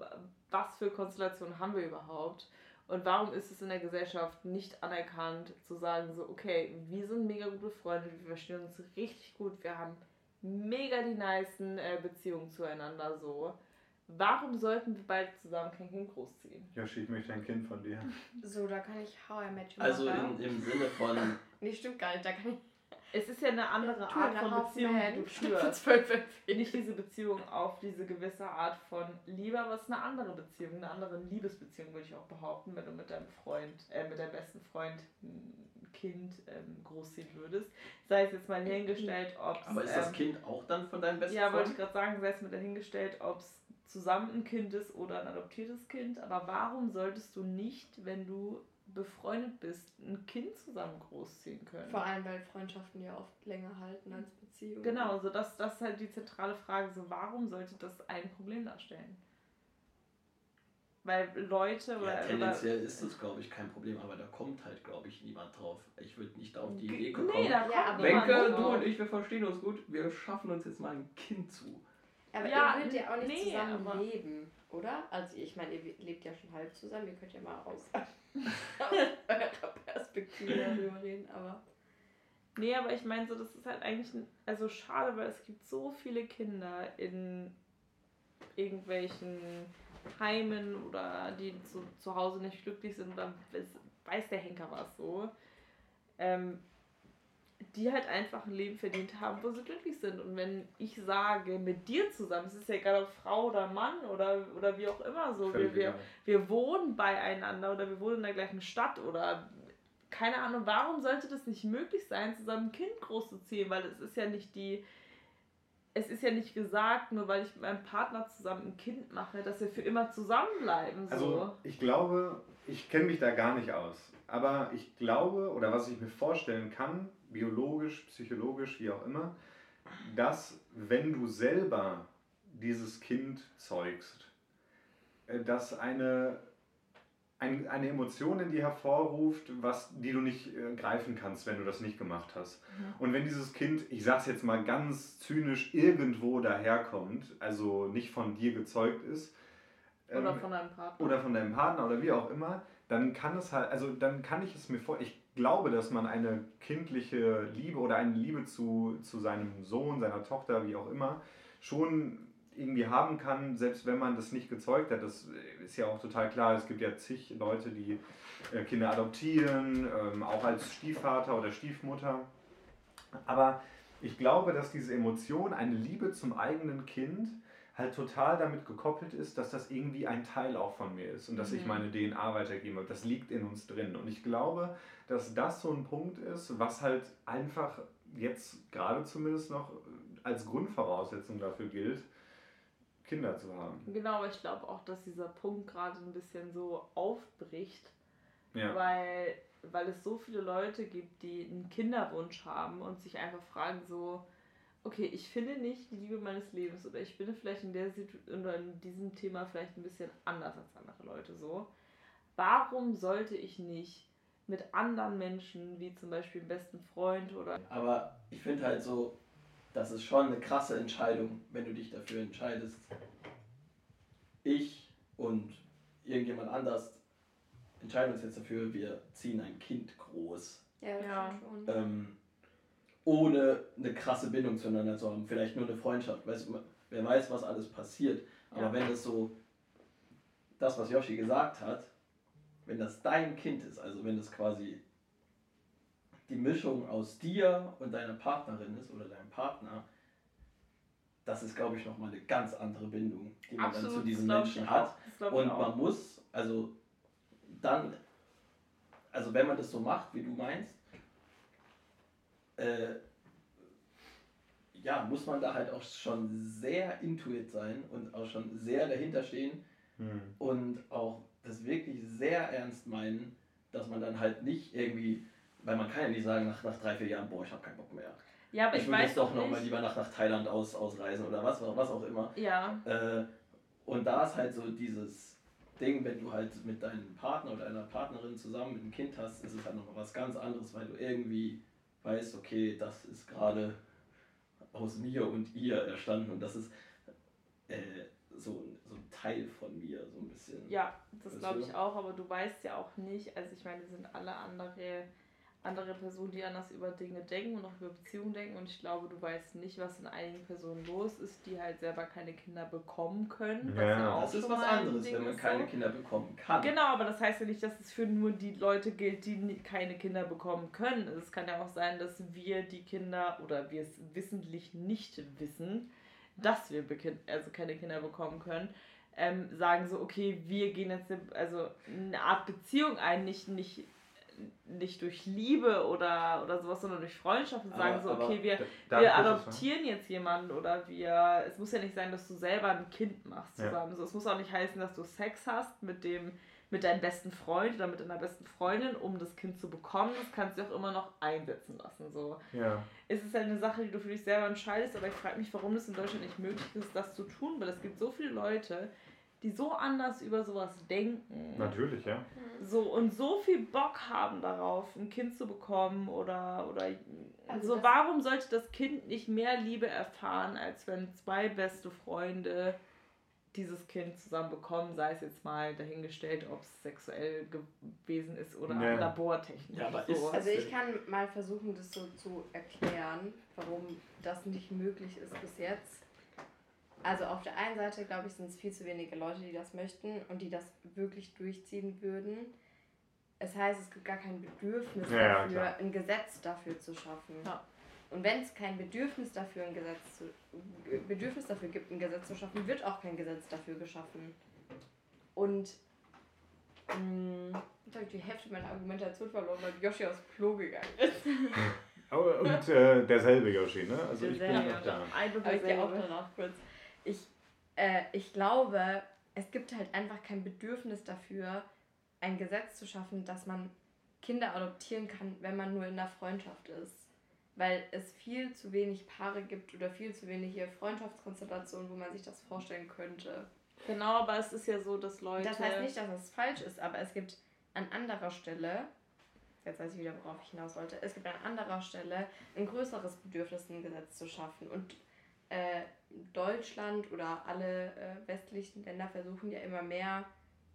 was für Konstellationen haben wir überhaupt? Und warum ist es in der Gesellschaft nicht anerkannt zu sagen, so, okay, wir sind mega gute Freunde, wir verstehen uns richtig gut, wir haben mega die nicen äh, Beziehungen zueinander so. Warum sollten wir beide zusammen kein Kind großziehen? Yoshi, ich möchte ein Kind von dir. So, da kann ich How I Met Your Also in, im Sinne von, Nee, stimmt gar nicht. Da kann ich. Es ist ja eine andere Two Art von Beziehung, die du für führst. Nicht diese Beziehung auf diese gewisse Art von Liebe, aber es ist eine andere Beziehung, eine andere Liebesbeziehung, würde ich auch behaupten, wenn du mit deinem Freund, äh, mit deinem besten Freund ein Kind ähm, großziehen würdest. Sei es jetzt mal hingestellt, ob aber ist das Kind auch dann von deinem besten Ja, wollte ich Freund? gerade sagen, sei es mal dahingestellt, ob es zusammen ein Kind ist oder ein adoptiertes Kind. Aber warum solltest du nicht, wenn du befreundet bist, ein Kind zusammen großziehen können? Vor allem, weil Freundschaften ja oft länger halten als Beziehungen. Genau, also das, das ist halt die zentrale Frage. So, warum sollte das ein Problem darstellen? Weil Leute Ja, oder, oder tendenziell ist das, glaube ich, kein Problem, aber da kommt halt, glaube ich, niemand drauf. Ich würde nicht auf die Idee kommen. Nee, da kommt Ja, Wenke, du und ich, wir verstehen uns gut. Wir schaffen uns jetzt mal ein Kind zu. Aber Ja, ihr würdet ja auch nicht nee, zusammen leben, oder? Also ich meine, ihr lebt ja schon halb zusammen, ihr könnt ja mal aus, *laughs* aus eurer Perspektive darüber reden, aber. Nee, aber ich meine so, das ist halt eigentlich ein, also schade, weil es gibt so viele Kinder in irgendwelchen Heimen oder die zu, zu Hause nicht glücklich sind oder weiß- weiß der Henker was so, ähm, die halt einfach ein Leben verdient haben, wo sie glücklich sind. Und wenn ich sage, mit dir zusammen, es ist ja egal ob Frau oder Mann oder, oder wie auch immer so, Völlig wir, wir, wir wohnen beieinander oder wir wohnen in der gleichen Stadt oder keine Ahnung, warum sollte das nicht möglich sein, zusammen ein Kind großzuziehen? Weil es ist ja nicht die, es ist ja nicht gesagt, nur weil ich mit meinem Partner zusammen ein Kind mache, dass wir für immer zusammenbleiben. So. Also ich glaube, ich kenne mich da gar nicht aus. Aber ich glaube, oder was ich mir vorstellen kann, biologisch, psychologisch, wie auch immer, dass wenn du selber dieses Kind zeugst, äh, dass eine, ein, eine Emotion in dir hervorruft, was, die du nicht äh, greifen kannst, wenn du das nicht gemacht hast. Mhm. Und wenn dieses Kind, ich sag's jetzt mal ganz zynisch, irgendwo daherkommt, also nicht von dir gezeugt ist, Oder ähm, von deinem Partner. oder von deinem Partner oder wie auch immer, dann kann es halt, also dann kann ich es mir vor, ich glaube, dass man eine kindliche Liebe oder eine Liebe zu, zu seinem Sohn, seiner Tochter, wie auch immer, schon irgendwie haben kann, selbst wenn man das nicht gezeugt hat. Das ist ja auch total klar. Es gibt ja zig Leute, die äh, Kinder adoptieren, ähm, auch als Stiefvater oder Stiefmutter. Aber ich glaube, dass diese Emotion, eine Liebe zum eigenen Kind, halt total damit gekoppelt ist, dass das irgendwie ein Teil auch von mir ist und dass ich Mhm. meine DNA weitergebe. Das liegt in uns drin. Und ich glaube, dass das so ein Punkt ist, was halt einfach jetzt gerade zumindest noch als Grundvoraussetzung dafür gilt, Kinder zu haben. Genau, aber ich glaube auch, dass dieser Punkt gerade ein bisschen so aufbricht, Ja. weil, weil es so viele Leute gibt, die einen Kinderwunsch haben und sich einfach fragen so, okay, ich finde nicht die Liebe meines Lebens oder ich bin vielleicht in der Situ oder in diesem Thema vielleicht ein bisschen anders als andere Leute so. Warum sollte ich nicht mit anderen Menschen, wie zum Beispiel dem besten Freund oder Aber ich finde halt so, das ist schon eine krasse Entscheidung, wenn du dich dafür entscheidest. Ich und irgendjemand anders entscheiden uns jetzt dafür, wir ziehen ein Kind groß. Ja, das Ja. stimmt schon. Ähm, ohne eine krasse Bindung zueinander zu haben. Vielleicht nur eine Freundschaft. Weißt, wer weiß, was alles passiert. Aber Ja. wenn das so, das, was Yoshi gesagt hat, wenn das dein Kind ist, also wenn das quasi die Mischung aus dir und deiner Partnerin ist oder deinem Partner, das ist, glaube ich, nochmal eine ganz andere Bindung, die man dann zu Absolut, diesen Menschen hat. Und man muss, also dann, also wenn man das so macht, wie du meinst, äh, ja, muss man da halt auch schon sehr intuit sein und auch schon sehr dahinter stehen Hm. und auch das wirklich sehr ernst meinen, dass man dann halt nicht irgendwie, weil man kann ja nicht sagen nach, nach drei, vier Jahren, boah, ich habe keinen Bock mehr. ja, aber ich ich, würde jetzt doch nochmal lieber nach, nach Thailand aus, ausreisen oder was, was auch immer. Ja, Äh, und da ist halt so dieses Ding, wenn du halt mit deinem Partner oder deiner Partnerin zusammen ein Kind hast, ist es halt noch was ganz anderes, weil du irgendwie weißt, okay, das ist gerade aus mir und ihr erstanden und das ist äh, so, so ein Teil von mir, so ein bisschen. Ja, das glaube ich auch, aber du weißt ja auch nicht, also ich meine, wir sind alle andere, andere Personen, die anders über Dinge denken und auch über Beziehungen denken und ich glaube, du weißt nicht, was in einigen Personen los ist, die halt selber keine Kinder bekommen können. was Ja. auch Das ist was anderes, Ding wenn man keine so. Kinder bekommen kann. Genau, aber das heißt ja nicht, dass es für nur die Leute gilt, die keine Kinder bekommen können. Es kann ja auch sein, dass wir die Kinder oder wir es wissentlich nicht wissen, dass wir also keine Kinder bekommen können. Ähm, sagen so, okay, wir gehen jetzt eine, also eine Art Beziehung ein, nicht, nicht, nicht durch Liebe oder, oder sowas, sondern durch Freundschaft und Aber- sagen so, aber okay, wir, Da- wir adoptieren jetzt jemanden oder wir. Es muss ja nicht sein, dass du selber ein Kind machst Ja. zusammen. So, es muss auch nicht heißen, dass du Sex hast mit dem mit deinem besten Freund oder mit deiner besten Freundin, um das Kind zu bekommen. Das kannst du auch immer noch einsetzen lassen. So. Ja. Es ist halt eine Sache, die du für dich selber entscheidest, aber ich frage mich, warum das in Deutschland nicht möglich ist, das zu tun, weil es gibt so viele Leute, die so anders über sowas denken. Natürlich, ja. So und so viel Bock haben darauf, ein Kind zu bekommen oder oder Also so warum sollte das Kind nicht mehr Liebe erfahren, als wenn zwei beste Freunde dieses Kind zusammen bekommen, sei es jetzt mal dahingestellt, ob es sexuell gewesen ist oder Ja. labortechnisch. Ja, aber so. ist- Also ich kann mal versuchen, das so zu erklären, warum das nicht möglich ist bis jetzt. Also auf der einen Seite, glaube ich, sind es viel zu wenige Leute, die das möchten und die das wirklich durchziehen würden. Es heißt, es gibt gar kein Bedürfnis Ja, ja, dafür, klar. ein Gesetz dafür zu schaffen. Ja. Und wenn es kein Bedürfnis dafür, ein Gesetz zu, Bedürfnis dafür gibt, ein Gesetz zu schaffen, wird auch kein Gesetz dafür geschaffen. Und mh, jetzt habe ich die Hälfte meiner Argumentation verloren, weil Yoshi aufs Klo gegangen ist. *laughs* Und äh, derselbe Yoshi, ne? Also ich bin Derselbe. noch da. Ein und Aber ich gehe auch derselbe. danach kurz. Ich, äh, ich glaube, es gibt halt einfach kein Bedürfnis dafür, ein Gesetz zu schaffen, dass man Kinder adoptieren kann, wenn man nur in der Freundschaft ist. Weil es viel zu wenig Paare gibt oder viel zu wenige Freundschaftskonstellationen, wo man sich das vorstellen könnte. Genau, aber es ist ja so, dass Leute. Das heißt nicht, dass es falsch ist, aber es gibt an anderer Stelle, jetzt weiß ich wieder, worauf ich hinaus wollte, es gibt an anderer Stelle ein größeres Bedürfnis, ein Gesetz zu schaffen. Und äh, Deutschland oder alle äh, westlichen Länder versuchen ja immer mehr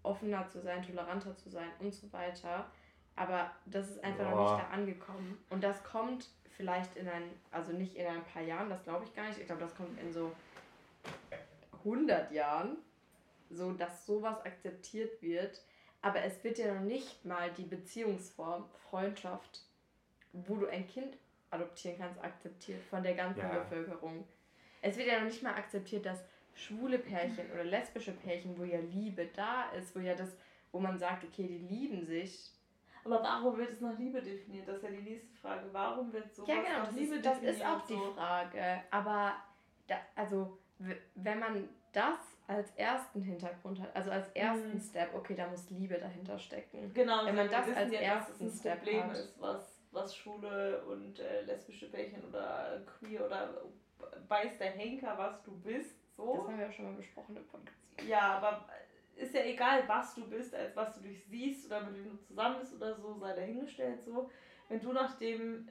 offener zu sein, toleranter zu sein und so weiter. Aber das ist einfach noch Boah. nicht da angekommen. Und das kommt vielleicht in ein, also nicht in ein paar Jahren, das glaube ich gar nicht. Ich glaube, das kommt in so 100 Jahren, so dass sowas akzeptiert wird. Aber es wird ja noch nicht mal die Beziehungsform Freundschaft, wo du ein Kind adoptieren kannst, akzeptiert von der ganzen Ja. Bevölkerung. Es wird ja noch nicht mal akzeptiert, dass schwule Pärchen oder lesbische Pärchen, wo ja Liebe da ist, wo ja das, wo man sagt, okay, die lieben sich. Aber warum wird es nach Liebe definiert? Das ist ja die nächste Frage. Warum wird sowas ja, genau, nach das Liebe ist, das definiert? ist auch die so? Frage. Aber da, also, wenn man das als ersten Hintergrund hat, also als ersten Mhm. Step, okay, da muss Liebe dahinter stecken. Genau, Wenn man das als ja, ersten ein Step Problem hat. ist, was, was schwule und äh, lesbische Pärchen oder queer oder weiß der Henker, was du bist, Das so. haben wir ja schon mal besprochen im Podcast. Ja, aber ist ja egal, was du bist, als was du dich siehst oder mit wem du zusammen bist oder so, sei dahingestellt so. Wenn du nach dem,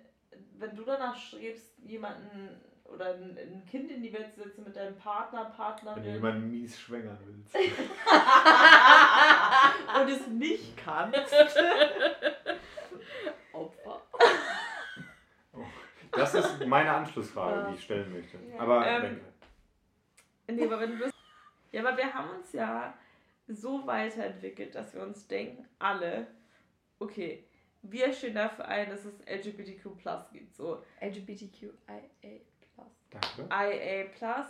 wenn du danach strebst, jemanden oder ein, ein Kind in die Welt zu setzen mit deinem Partner, Wenn du Partnerin jemanden mies schwängern willst. *laughs* und es nicht kannst, *laughs* Opfer. Das ist meine Anschlussfrage, die ich stellen möchte. Ja. Aber Ähm, denke. Nee, aber wenn du das. Ja, aber wir haben uns ja so weiterentwickelt, dass wir uns denken, alle, okay, wir stehen dafür ein, dass es LGBTQ gibt. So LGBTQIA+. Danke. IA,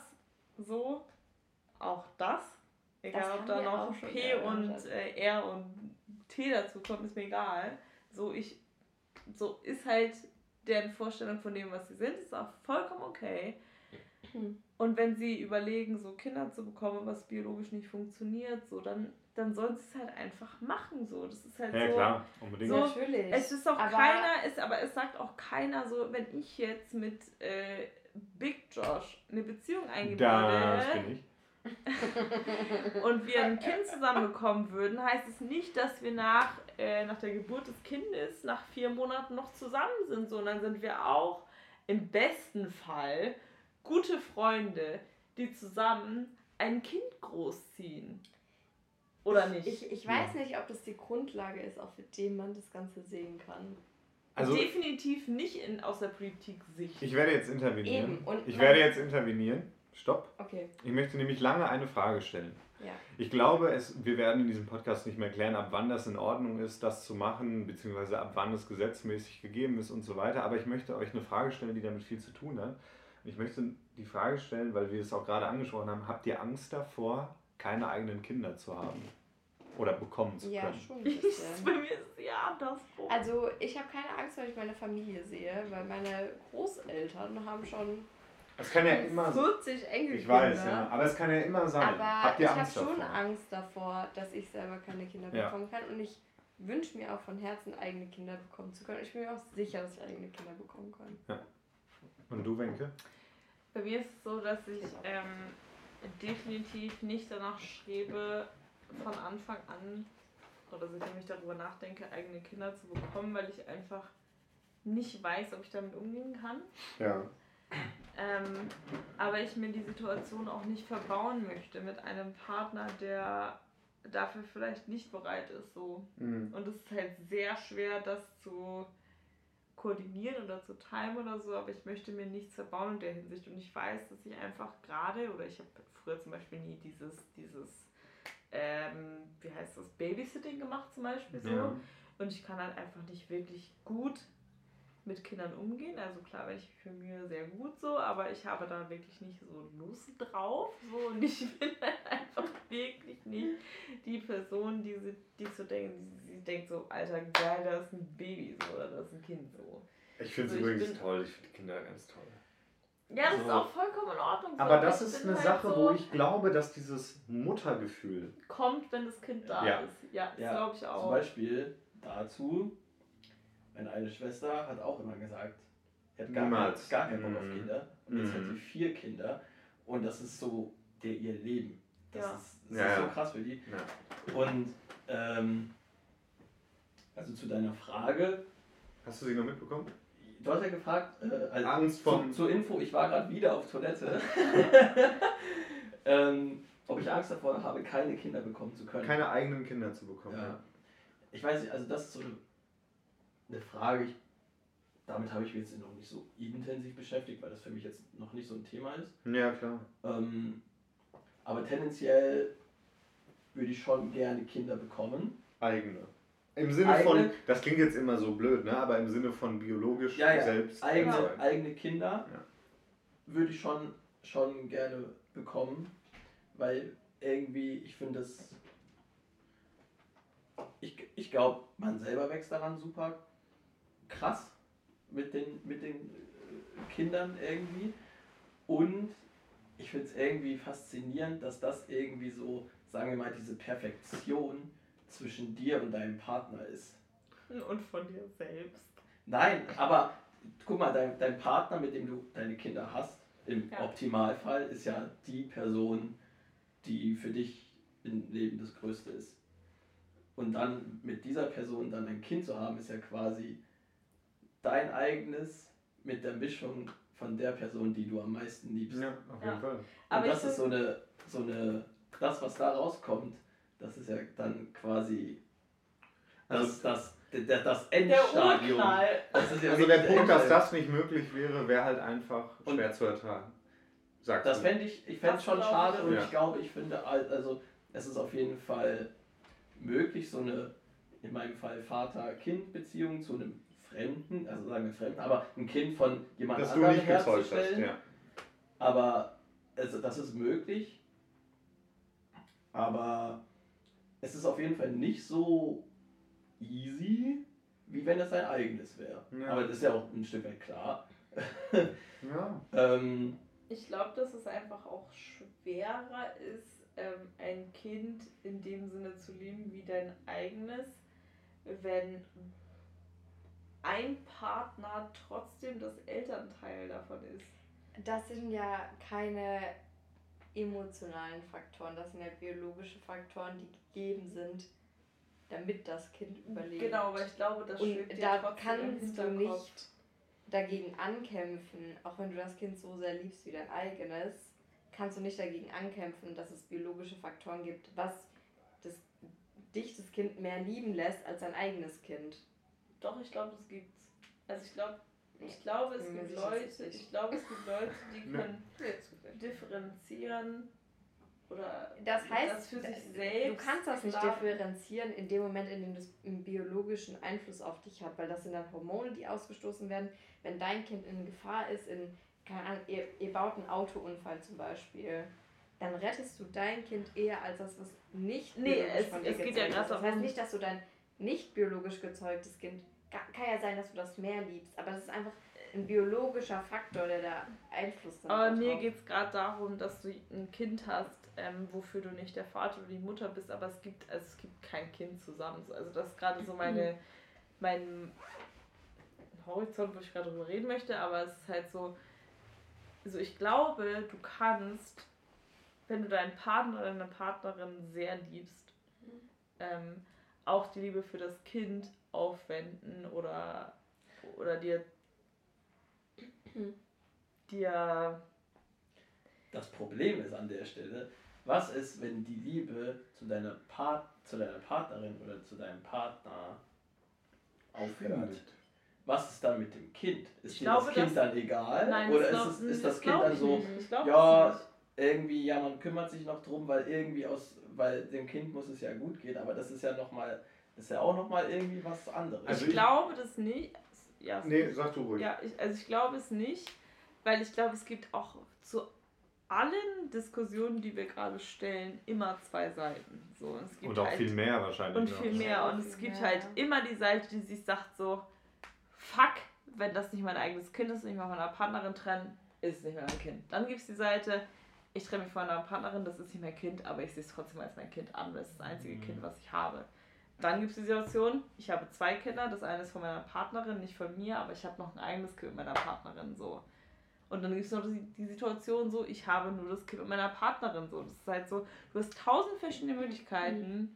so, auch das. Egal, Das ob da noch P und äh, R und T dazu kommt, ist mir egal. So, ich. So ist halt deren Vorstellung von dem, was sie sind, ist auch vollkommen okay. Hm. Und wenn sie überlegen, so Kinder zu bekommen, was biologisch nicht funktioniert, so, dann, dann sollen sie es halt einfach machen. So. Das ist halt Ja, so. klar, unbedingt. So, Natürlich. Es ist auch Aber- keiner, ist, aber es sagt auch keiner so, wenn ich jetzt mit äh, Big Josh eine Beziehung eingehen das würde bin ich. *laughs* und wir ein Kind zusammenbekommen würden, heißt es nicht, dass wir nach, äh, nach der Geburt des Kindes nach vier Monaten noch zusammen sind, sondern sind wir auch im besten Fall gute Freunde, die zusammen ein Kind großziehen. Oder nicht? Ich, ich weiß nicht, ob das die Grundlage ist, auf dem man das Ganze sehen kann. Also, Definitiv nicht in, aus der Politik-Sicht. ich werde jetzt intervenieren. Eben, und ich werde jetzt intervenieren. Stopp. Okay, Ich möchte nämlich lange eine Frage stellen. ja. Ich glaube, es, wir werden in diesem Podcast nicht mehr klären, ab wann das in Ordnung ist, das zu machen, beziehungsweise ab wann es gesetzmäßig gegeben ist und so weiter. Aber ich möchte euch eine Frage stellen, die damit viel zu tun hat. Und ich möchte die Frage stellen, weil wir es auch gerade angesprochen haben, habt ihr Angst davor, keine eigenen Kinder zu haben? Oder bekommen zu Ja, können? schon ein *laughs* Bei mir ist es ja andersrum. Also ich habe keine Angst, wenn ich meine Familie sehe, weil meine Großeltern haben schon Es kann ja immer so. 40 Enkelkinder. Ich weiß, ja. Aber es kann ja immer sein. Aber habt ich ihr habe Angst schon? Angst davor, dass ich selber keine Kinder Ja. bekommen kann. Und ich wünsche mir auch von Herzen, eigene Kinder bekommen zu können. Ich bin mir auch sicher, dass ich eigene Kinder bekommen kann. Und du, Wenke? Bei mir ist es so, dass ich ähm, definitiv nicht danach strebe, von Anfang an, oder seitdem ich darüber nachdenke, eigene Kinder zu bekommen, weil ich einfach nicht weiß, ob ich damit umgehen kann. Ja. Ähm, aber ich mir die Situation auch nicht verbauen möchte mit einem Partner, der dafür vielleicht nicht bereit ist. So. Mhm. Und es ist halt sehr schwer, das zu koordinieren oder zu timen oder so, aber ich möchte mir nichts verbauen in der Hinsicht. Und ich weiß, dass ich einfach gerade, oder ich habe früher zum Beispiel nie dieses, dieses, ähm, wie heißt das, Babysitting gemacht zum Beispiel so. Ja. Und ich kann halt einfach nicht wirklich gut mit Kindern umgehen. Also klar, wenn ich mich bemühe, sehr gut so, aber ich habe da wirklich nicht so Lust drauf. So, und ich *laughs* bin halt einfach wirklich nicht die Person, die, sie, die so denkt, die, sie denkt so, Alter, geil, da ist ein Baby so, oder da ist ein Kind so. Ich finde es Also übrigens bin- toll. Ich finde Kinder ganz toll. Ja, das ist So. auch vollkommen in Ordnung. so, Aber das ich ist eine halt Sache, so, wo ich glaube, dass dieses Muttergefühl. Kommt, wenn das Kind da Ja. ist. Ja, das Ja, glaube ich Zum auch. Beispiel dazu, meine eine Schwester hat auch immer gesagt, sie hat gar, Niemals. Gar keinen Bock auf Mhm. Kinder. Und jetzt hat Mhm. sie vier Kinder und das ist so der, ihr Leben. Das Ja. ist, das Ja, ist so krass für die. Ja. Und ähm, also zu deiner Frage, Hast du sie noch mitbekommen? du hast ja gefragt, äh, also Angst vor- zu, zur Info, ich war gerade wieder auf Toilette, *laughs* ähm, ob ich Angst davor habe, keine Kinder bekommen zu können. Keine eigenen Kinder zu bekommen. Ja. Ich weiß nicht, also das ist so eine, eine Frage, ich, damit habe ich mich jetzt noch nicht so intensiv beschäftigt, weil das für mich jetzt noch nicht so ein Thema ist. Ja, klar. Ähm, aber tendenziell würde ich schon gerne Kinder bekommen. Eigene. Im Sinne Eigene- von, das klingt jetzt immer so blöd, ne? aber im Sinne von biologisch Ja, ja, selbst. Eigene, eigene Kinder Ja. würde ich schon, schon gerne bekommen, weil irgendwie, ich finde das, ich, ich glaube, man selber wächst daran super krass mit den, mit den Kindern irgendwie und ich finde es irgendwie faszinierend, dass das irgendwie so, sagen wir mal, diese Perfektion zwischen dir und deinem Partner ist. Und von dir selbst. Nein, aber guck mal, dein, dein Partner, mit dem du deine Kinder hast, im Ja. Optimalfall ist ja die Person, die für dich im Leben das Größte ist. Und dann mit dieser Person dann ein Kind zu haben, ist ja quasi dein eigenes mit der Mischung von der Person, die du am meisten liebst. Ja, auf jeden Ja. Fall. Und Aber das ist so eine, so eine, das, was da rauskommt, das ist ja dann quasi das, Also- das, das, das Der Endstadium. Urknall. Das ist ja Also der Punkt, dass das nicht möglich wäre, wäre halt einfach Und- schwer zu ertragen. Sagst Das fände ich, ich fände Das schon schade und auch. ich glaube, ich finde, al- also es ist auf jeden Fall möglich, so eine, in meinem Fall Vater-Kind-Beziehung zu einem Fremden, also sagen wir Fremden, aber ein Kind von jemand dass du anderem nicht gezeugt hast. herzustellen. Ja. Aber also, das ist möglich. Aber es ist auf jeden Fall nicht so easy, wie wenn es dein eigenes wäre. Ja. Aber das ist ja auch ein Stück weit klar. *laughs* ja. Ähm, Ich glaube, dass es einfach auch schwerer ist, ähm, ein Kind in dem Sinne zu lieben wie dein eigenes, wenn ein Partner trotzdem das Elternteil davon ist. Das sind ja keine emotionalen Faktoren, das sind ja biologische Faktoren, die gegeben sind, damit das Kind überlebt. Genau, aber ich glaube, das Und dir da kannst du nicht dagegen ankämpfen, auch wenn du das Kind so sehr liebst wie dein eigenes, kannst du nicht dagegen ankämpfen, dass es biologische Faktoren gibt, was das, dich, das Kind, mehr lieben lässt als dein eigenes Kind. Doch, ich glaube, das gibt's. Also ich glaube, ich glaube, es gibt Leute, ich glaube, es gibt Leute, die Ne. *laughs* können differenzieren oder Das heißt, das für sich selbst. du kannst das nicht differenzieren in dem Moment, in dem das einen biologischen Einfluss auf dich hat, weil das sind dann Hormone, die ausgestoßen werden. Wenn dein Kind in Gefahr ist, in, keine Ahnung, ihr, ihr baut einen Autounfall zum Beispiel, dann rettest du dein Kind eher als das, was nicht Nee, es- von dir es geht ja ist. Das heißt nicht, dass du dein nicht biologisch gezeugtes Kind, ka- kann ja sein, dass du das mehr liebst, aber das ist einfach ein biologischer Faktor, der da Einfluss nimmt. Aber mir geht es gerade darum, dass du ein Kind hast, ähm, wofür du nicht der Vater oder die Mutter bist, aber es gibt, also es gibt kein Kind zusammen. So, Also das ist gerade so meine, mein Horizont, wo ich gerade drüber reden möchte, aber es ist halt so, also ich glaube, du kannst, wenn du deinen Partner oder deine Partnerin sehr liebst, ähm, auch die Liebe für das Kind aufwenden oder, oder dir, dir Das Problem ist an der Stelle, was ist, wenn die Liebe zu deiner, Part, zu deiner Partnerin oder zu deinem Partner aufhört? Was ist dann mit dem Kind? Ist Ich dir glaube, das Kind das- dann egal? Nein, oder das ist, es, ist das das Kind dann so, ja, irgendwie, ja, man kümmert sich noch drum, weil irgendwie aus, weil dem Kind muss es ja gut gehen, aber das ist ja nochmal, das ist ja auch nochmal irgendwie was anderes. Also ich ich- glaube das nicht. Ja, Nee, sag du ruhig. ja ich, also ich glaube es nicht, weil ich glaube, es gibt auch zu allen Diskussionen, die wir gerade stellen, immer zwei Seiten. So, und es gibt Und auch halt, viel mehr wahrscheinlich. Und viel mehr. Ja, Und viel es gibt mehr. halt immer die Seite, die sich sagt so, fuck, wenn das nicht mein eigenes Kind ist und ich mich von meiner Partnerin trenne, ist es nicht mehr mein Kind. Dann gibt es die Seite, ich trenne mich von meiner Partnerin, das ist nicht mein Kind, aber ich sehe es trotzdem als mein Kind an, weil es ist das einzige Mhm. Kind, was ich habe. Dann gibt es die Situation, ich habe zwei Kinder, das eine ist von meiner Partnerin, nicht von mir, aber ich habe noch ein eigenes Kind mit meiner Partnerin so. Und dann gibt es noch die, die Situation so, ich habe nur das Kind mit meiner Partnerin so. Das ist halt so, du hast tausend verschiedene Möglichkeiten,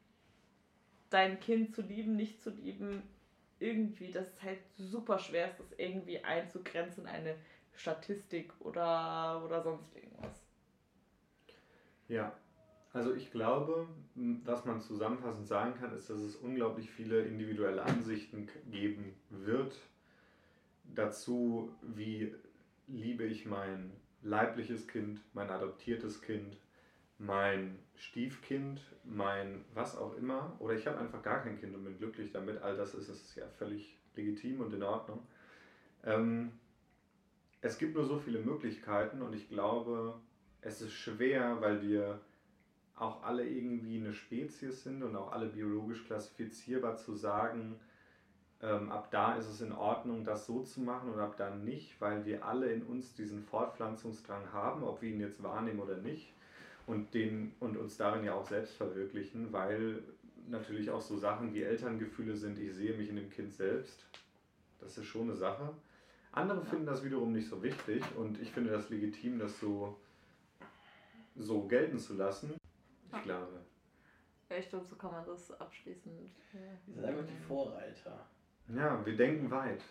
dein Kind zu lieben, nicht zu lieben. Irgendwie, das ist halt super schwer, ist das irgendwie einzugrenzen in eine Statistik oder, oder sonst irgendwas. Ja, also ich glaube, was man zusammenfassend sagen kann, ist, dass es unglaublich viele individuelle Ansichten geben wird dazu, wie liebe ich mein leibliches Kind, mein adoptiertes Kind, mein Stiefkind, mein was auch immer. Oder ich habe einfach gar kein Kind und bin glücklich damit. All das ist, ist ja völlig legitim und in Ordnung. Ähm, es gibt nur so viele Möglichkeiten und ich glaube, es ist schwer, weil wir auch alle irgendwie eine Spezies sind und auch alle biologisch klassifizierbar zu sagen, ähm, ab da ist es in Ordnung, das so zu machen und ab da nicht, weil wir alle in uns diesen Fortpflanzungsdrang haben, ob wir ihn jetzt wahrnehmen oder nicht und, den, und uns darin ja auch selbst verwirklichen, weil natürlich auch so Sachen wie Elterngefühle sind, ich sehe mich in dem Kind selbst. Das ist schon eine Sache. Andere finden das wiederum nicht so wichtig und ich finde das legitim, das so, so gelten zu lassen. Ja. Ich glaube. Ja, ich glaube, so kann man das abschließend. Wir sind einfach die Vorreiter. Ja, wir denken weit.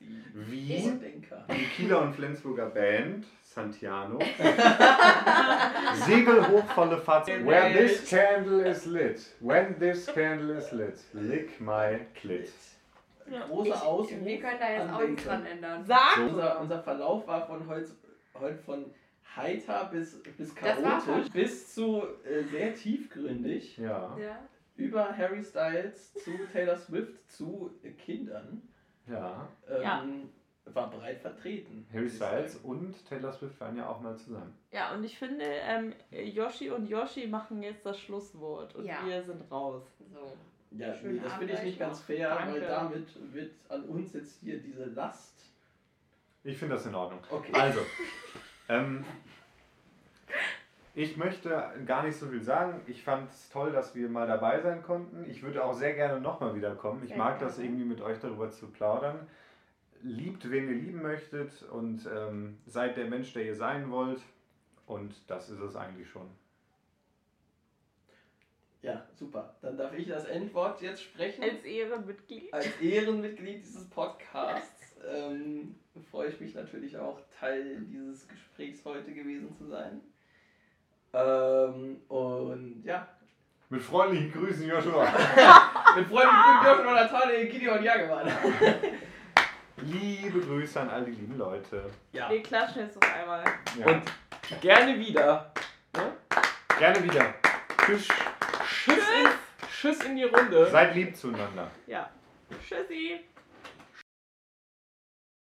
Die Wie Vordenker. die Kieler und Flensburger Band Santiano. *laughs* Segel hoch volle. Where this candle is lit. When this candle is lit. Lick my clit. Ja. Großer Ich, Ausruf. wir können da jetzt auch nichts dran ändern. Sag! Unser, unser Verlauf war von heute, heute von heiter bis, bis chaotisch bis zu äh, sehr tiefgründig. Ja, Ja. Über Harry Styles zu Taylor Swift zu äh, Kindern. ja. Ähm, Ja. War breit vertreten. Harry Styles sagen. und Taylor Swift waren ja auch mal zusammen. Ja, und ich finde, ähm, Yoshi und Yoshi machen jetzt das Schlusswort und Ja. wir sind raus. So. Ja, Schönen nee, das finde ich nicht ganz fair, Danke. weil damit wird an uns jetzt hier diese Last. Ich finde das in Ordnung. Okay. Also, *laughs* ähm, ich möchte gar nicht so viel sagen. Ich fand es toll, dass wir mal dabei sein konnten. Ich würde auch sehr gerne nochmal wiederkommen. Ich Sehr mag das irgendwie mit euch darüber zu plaudern. Liebt, wen ihr lieben möchtet und ähm, seid der Mensch, der ihr sein wollt. Und das ist es eigentlich schon. Ja, super. Dann darf ich das Endwort jetzt sprechen. Als Ehrenmitglied. Als Ehrenmitglied dieses Podcasts ähm, freue ich mich natürlich auch, Teil dieses Gesprächs heute gewesen zu sein. Ähm, und ja, Mit freundlichen Grüßen, Joshua. *laughs* *laughs* mit Freunden von Joshua Nathalie, Gideon Jagemann. *laughs* Liebe Grüße an all die lieben Leute. Ja. Wir klatschen jetzt noch einmal. Ja. Und gerne wieder. gerne wieder. Tschüss. Schiss in, Schiss in die Runde. Seid lieb zueinander. Ja. Tschüssi.